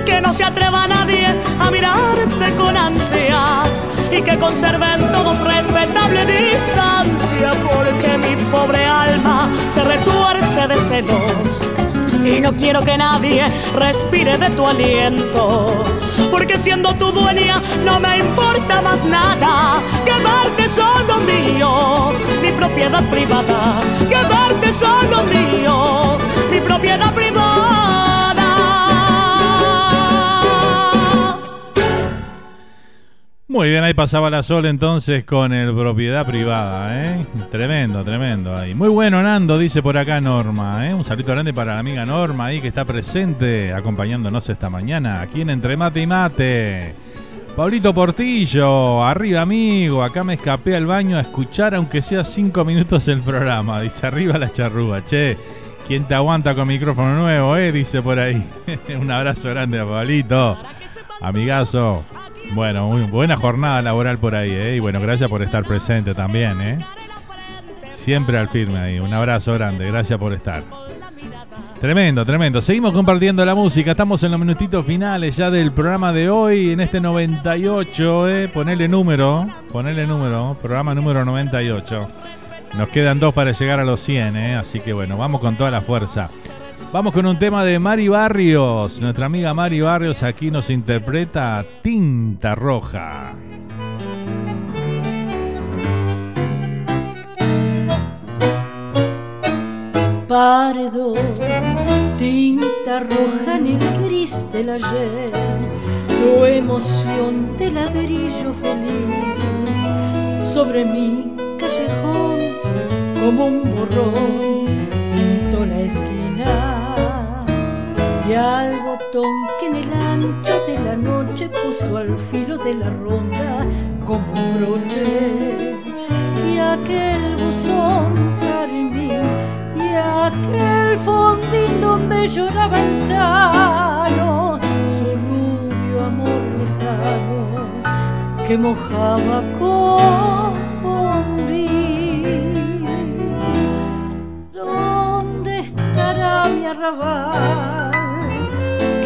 Que no se atreva nadie a mirarte con ansias y que conserven todos respetable distancia porque mi pobre alma se retuerce de celos y no quiero que nadie respire de tu aliento. Porque siendo tu dueña no me importa más nada. Quedarte solo mío, mi propiedad privada. Quedarte solo mío, mi propiedad privada. Muy bien, ahí pasaba la Sol entonces con el propiedad privada, ¿eh? Tremendo, tremendo ahí. Muy bueno, Nando, dice por acá Norma, ¿eh? Un saludo grande para la amiga Norma ahí que está presente acompañándonos esta mañana aquí en Entre Mate y Mate. Pablito Portillo, arriba amigo, acá me escapé al baño a escuchar aunque sea cinco minutos el programa. Dice arriba la charrúa, che. ¿Quién te aguanta con micrófono nuevo, eh? Dice por ahí. Un abrazo grande a Pablito. Amigazo. Bueno, muy buena jornada laboral por ahí, ¿eh? Y bueno, gracias por estar presente también, ¿eh? Siempre al firme ahí. Un abrazo grande. Gracias por estar. Tremendo, tremendo. Seguimos compartiendo la música. Estamos en los minutitos finales ya del programa de hoy, en este 98, ¿eh? Ponele número, ponele número, programa número 98. Nos quedan dos para llegar a los 100, ¿eh? así que bueno, vamos con toda la fuerza. Vamos con un tema de Mari Barrios. Nuestra amiga Mari Barrios aquí nos interpreta Tinta Roja. Pardo, tinta roja en el gris del ayer, tu emoción de ladrillo feliz sobre mi callejón como un borrón pintó la esquina al botón que en el ancho de la noche puso al filo de la ronda como un broche y aquel buzón carmín y aquel fondín donde lloraba el su rubio amor lejano que mojaba con bombín. ¿Dónde estará mi arrabal?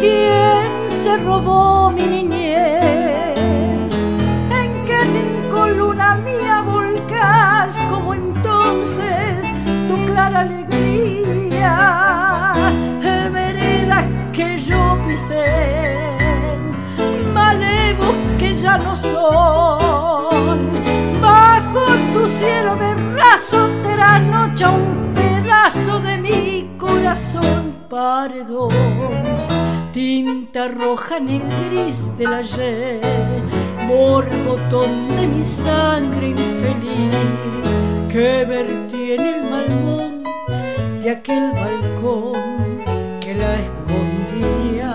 ¿Quién se robó mi niñez? ¿En qué rincón luna mía volcás como entonces tu clara alegría? Veredas que yo pisé, malevos que ya no son. Bajo tu cielo de raso noche un pedazo de mi corazón paredón tinta roja en el gris del ayer, borbotón de mi sangre infeliz que vertí en el malmón de aquel balcón que la escondía.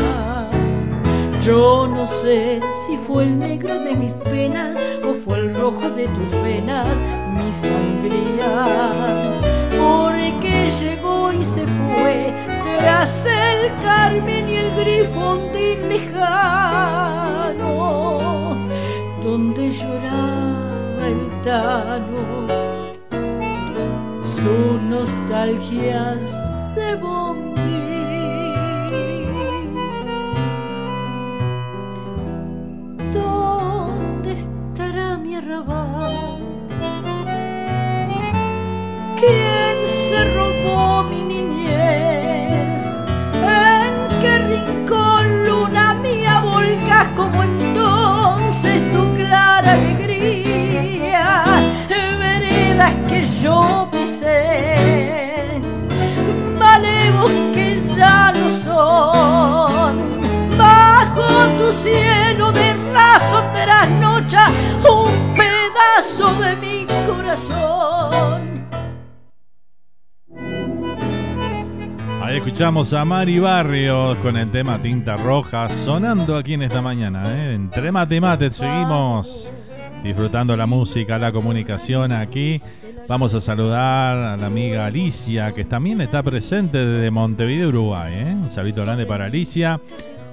Yo no sé si fue el negro de mis penas o fue el rojo de tus venas mi sangría, porque llegó y se fue tras el carmen y el grifondín lejano, donde lloraba el tano, sus nostalgias de bombín. ¿Dónde estará mi arrabal? ¿Quién se robó como entonces tu clara alegría? Veredas que yo pisé, malevos que ya no son. Bajo tu cielo de raso trasnocha un pedazo de mi corazón. Escuchamos a Mari Barrios con el tema Tinta Roja sonando aquí en esta mañana. ¿eh? Entre mate y mate seguimos disfrutando la música, la comunicación aquí. Vamos a saludar a la amiga Alicia, que también está presente desde Montevideo, Uruguay. ¿eh? Un saludo grande para Alicia,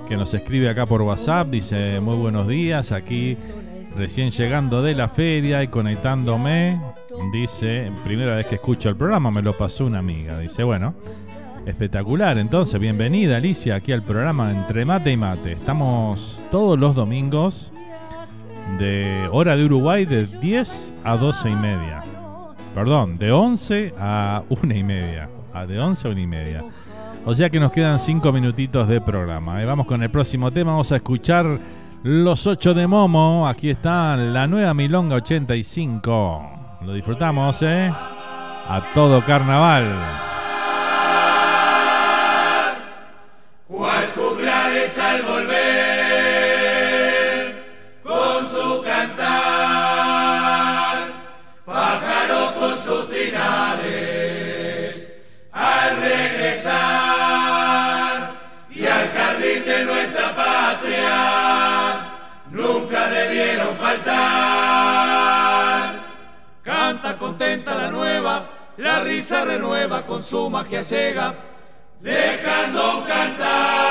que nos escribe acá por WhatsApp. Dice, muy buenos días, aquí recién llegando de la feria y conectándome. Dice, primera vez que escucho el programa, me lo pasó una amiga. Dice, bueno, espectacular. Entonces, bienvenida Alicia aquí al programa Entre Mate y Mate. Estamos todos los domingos de hora de Uruguay de 10 a 12 y media. Perdón, de 11 a 1 y media. A de 11 a 1 y media. O sea que nos quedan 5 minutitos de programa. ¿eh? Vamos con el próximo tema. Vamos a escuchar los 8 de Momo. Aquí está la nueva Milonga 85. Lo disfrutamos, ¿eh? A todo carnaval. Con su magia ciega dejando cantar.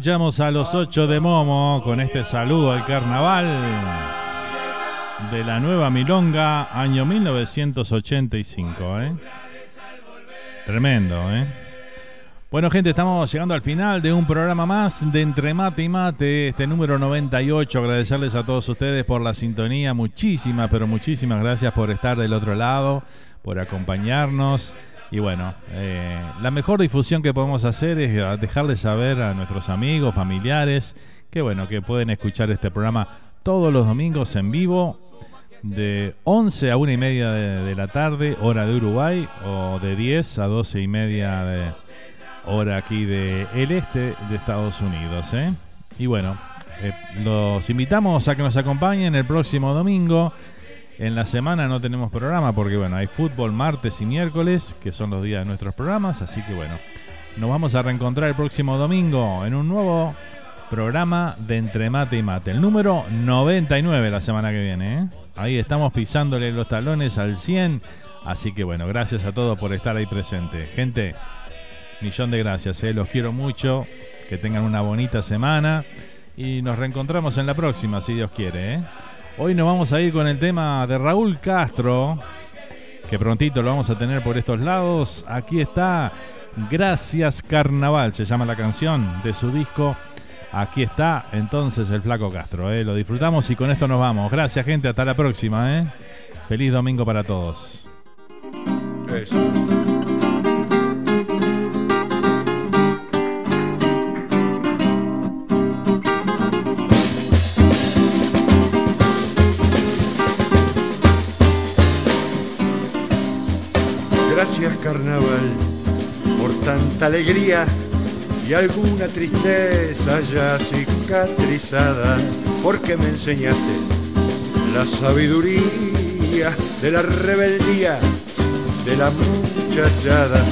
Escuchamos a los ocho de Momo con este saludo al carnaval de la nueva Milonga, año 1985. ¿eh? Tremendo, ¿eh? Bueno, gente, estamos llegando al final de un programa más de Entre Mate y Mate, este número 98. Agradecerles a todos ustedes por la sintonía. Muchísimas, pero muchísimas gracias por estar del otro lado, por acompañarnos. Y bueno, eh, la mejor difusión que podemos hacer es dejarles saber a nuestros amigos, familiares, que bueno, que pueden escuchar este programa todos los domingos en vivo de 11 a 1 y media de, la tarde, hora de Uruguay, o de 10 a 12 y media de hora aquí de el este de Estados Unidos. ¿eh? Y bueno, eh, los invitamos a que nos acompañen el próximo domingo. En la semana no tenemos programa porque bueno, hay fútbol martes y miércoles, que son los días de nuestros programas, así que bueno, nos vamos a reencontrar el próximo domingo en un nuevo programa de Entre Mate y Mate, el número 99 la semana que viene. ¿eh? Ahí estamos pisándole los talones al 100, así que bueno, gracias a todos por estar ahí presente. Gente, millón de gracias, ¿eh? los quiero mucho, que tengan una bonita semana y nos reencontramos en la próxima, si Dios quiere. ¿eh? Hoy nos vamos a ir con el tema de Raúl Castro, que prontito lo vamos a tener por estos lados. Aquí está, Gracias Carnaval, se llama la canción de su disco. Aquí está entonces el Flaco Castro, ¿eh? lo disfrutamos y con esto nos vamos. Gracias gente, hasta la próxima. ¿eh? Feliz domingo para todos. Alegría y alguna tristeza ya cicatrizada, porque me enseñaste la sabiduría de la rebeldía de la muchachada.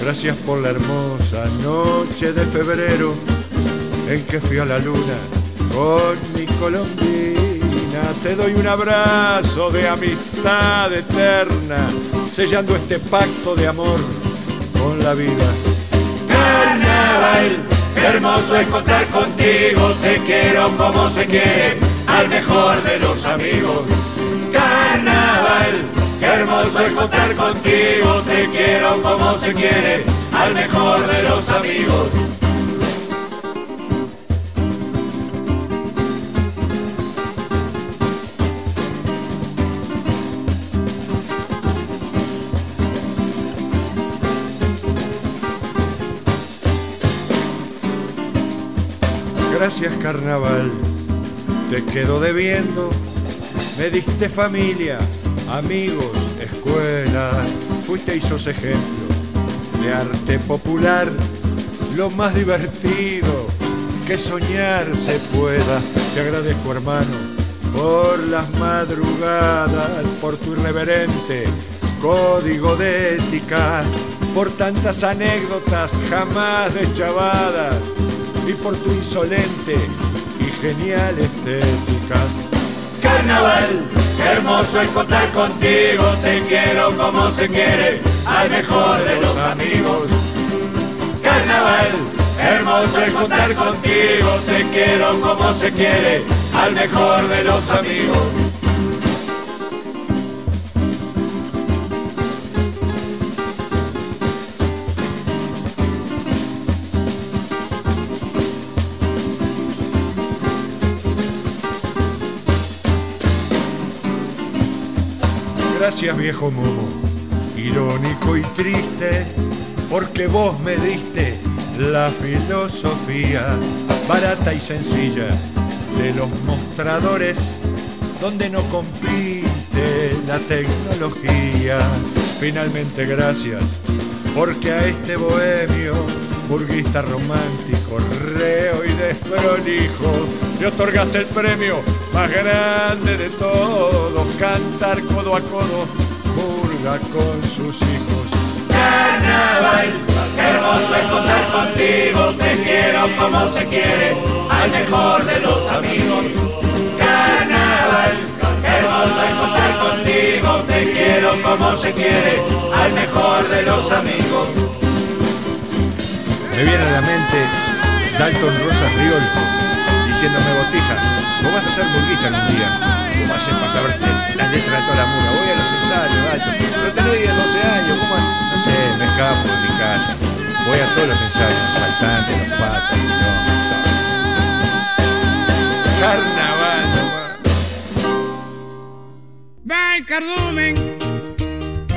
Gracias por la hermosa noche de febrero en que fui a la luna con mi colombina. Te doy un abrazo de amistad eterna, sellando este pacto de amor con la vida. Carnaval, qué hermoso es contar contigo, te quiero como se quiere, al mejor de los amigos. Carnaval, qué hermoso es contar contigo, te quiero como se quiere, al mejor de los amigos. Gracias carnaval, te quedo debiendo, me diste familia, amigos, escuela. Fuiste y sos ejemplo de arte popular, lo más divertido que soñar se pueda. Te agradezco, hermano, por las madrugadas, por tu irreverente código de ética, por tantas anécdotas jamás deschavadas y por tu insolente y genial estética. Carnaval, qué hermoso es contar contigo, te quiero como se quiere, al mejor de los amigos. Carnaval, hermoso es contar contigo, te quiero como se quiere, al mejor de los amigos. Gracias viejo momo, irónico y triste, porque vos me diste la filosofía barata y sencilla de los mostradores donde no compite la tecnología. Finalmente gracias, porque a este bohemio, burguista romántico, reo y desprolijo, le otorgaste el premio más grande de todos, cantar codo a codo, burga con sus hijos. Carnaval, qué hermoso es contar contigo, te quiero como se quiere, al mejor de los amigos. Carnaval, qué hermoso es contar contigo, te quiero como se quiere, al mejor de los amigos. Me viene a la mente Dalton Rosas Riolfo diciéndome botija, vos vas a ser burguista algún día. ¿Cómo haces para saberte las letras de toda la murga? Voy a los ensayos, Dalton. Pero tenés 12 años, ¿cómo? No sé, me escapo de mi casa. Voy a todos los ensayos, los saltantes, los patos, Carnaval, Va el cardumen,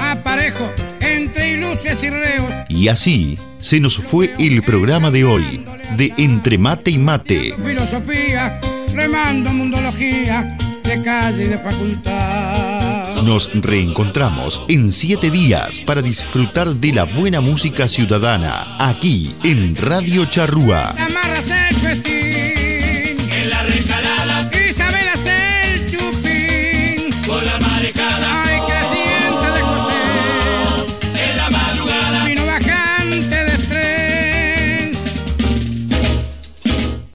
aparejo entre ilustres y reos. Y así se nos fue el programa de hoy, de Entre Mate y Mate. Filosofía, remando mundología, de calle y de facultad. Nos reencontramos en siete días para disfrutar de la buena música ciudadana, aquí en Radio Charrúa.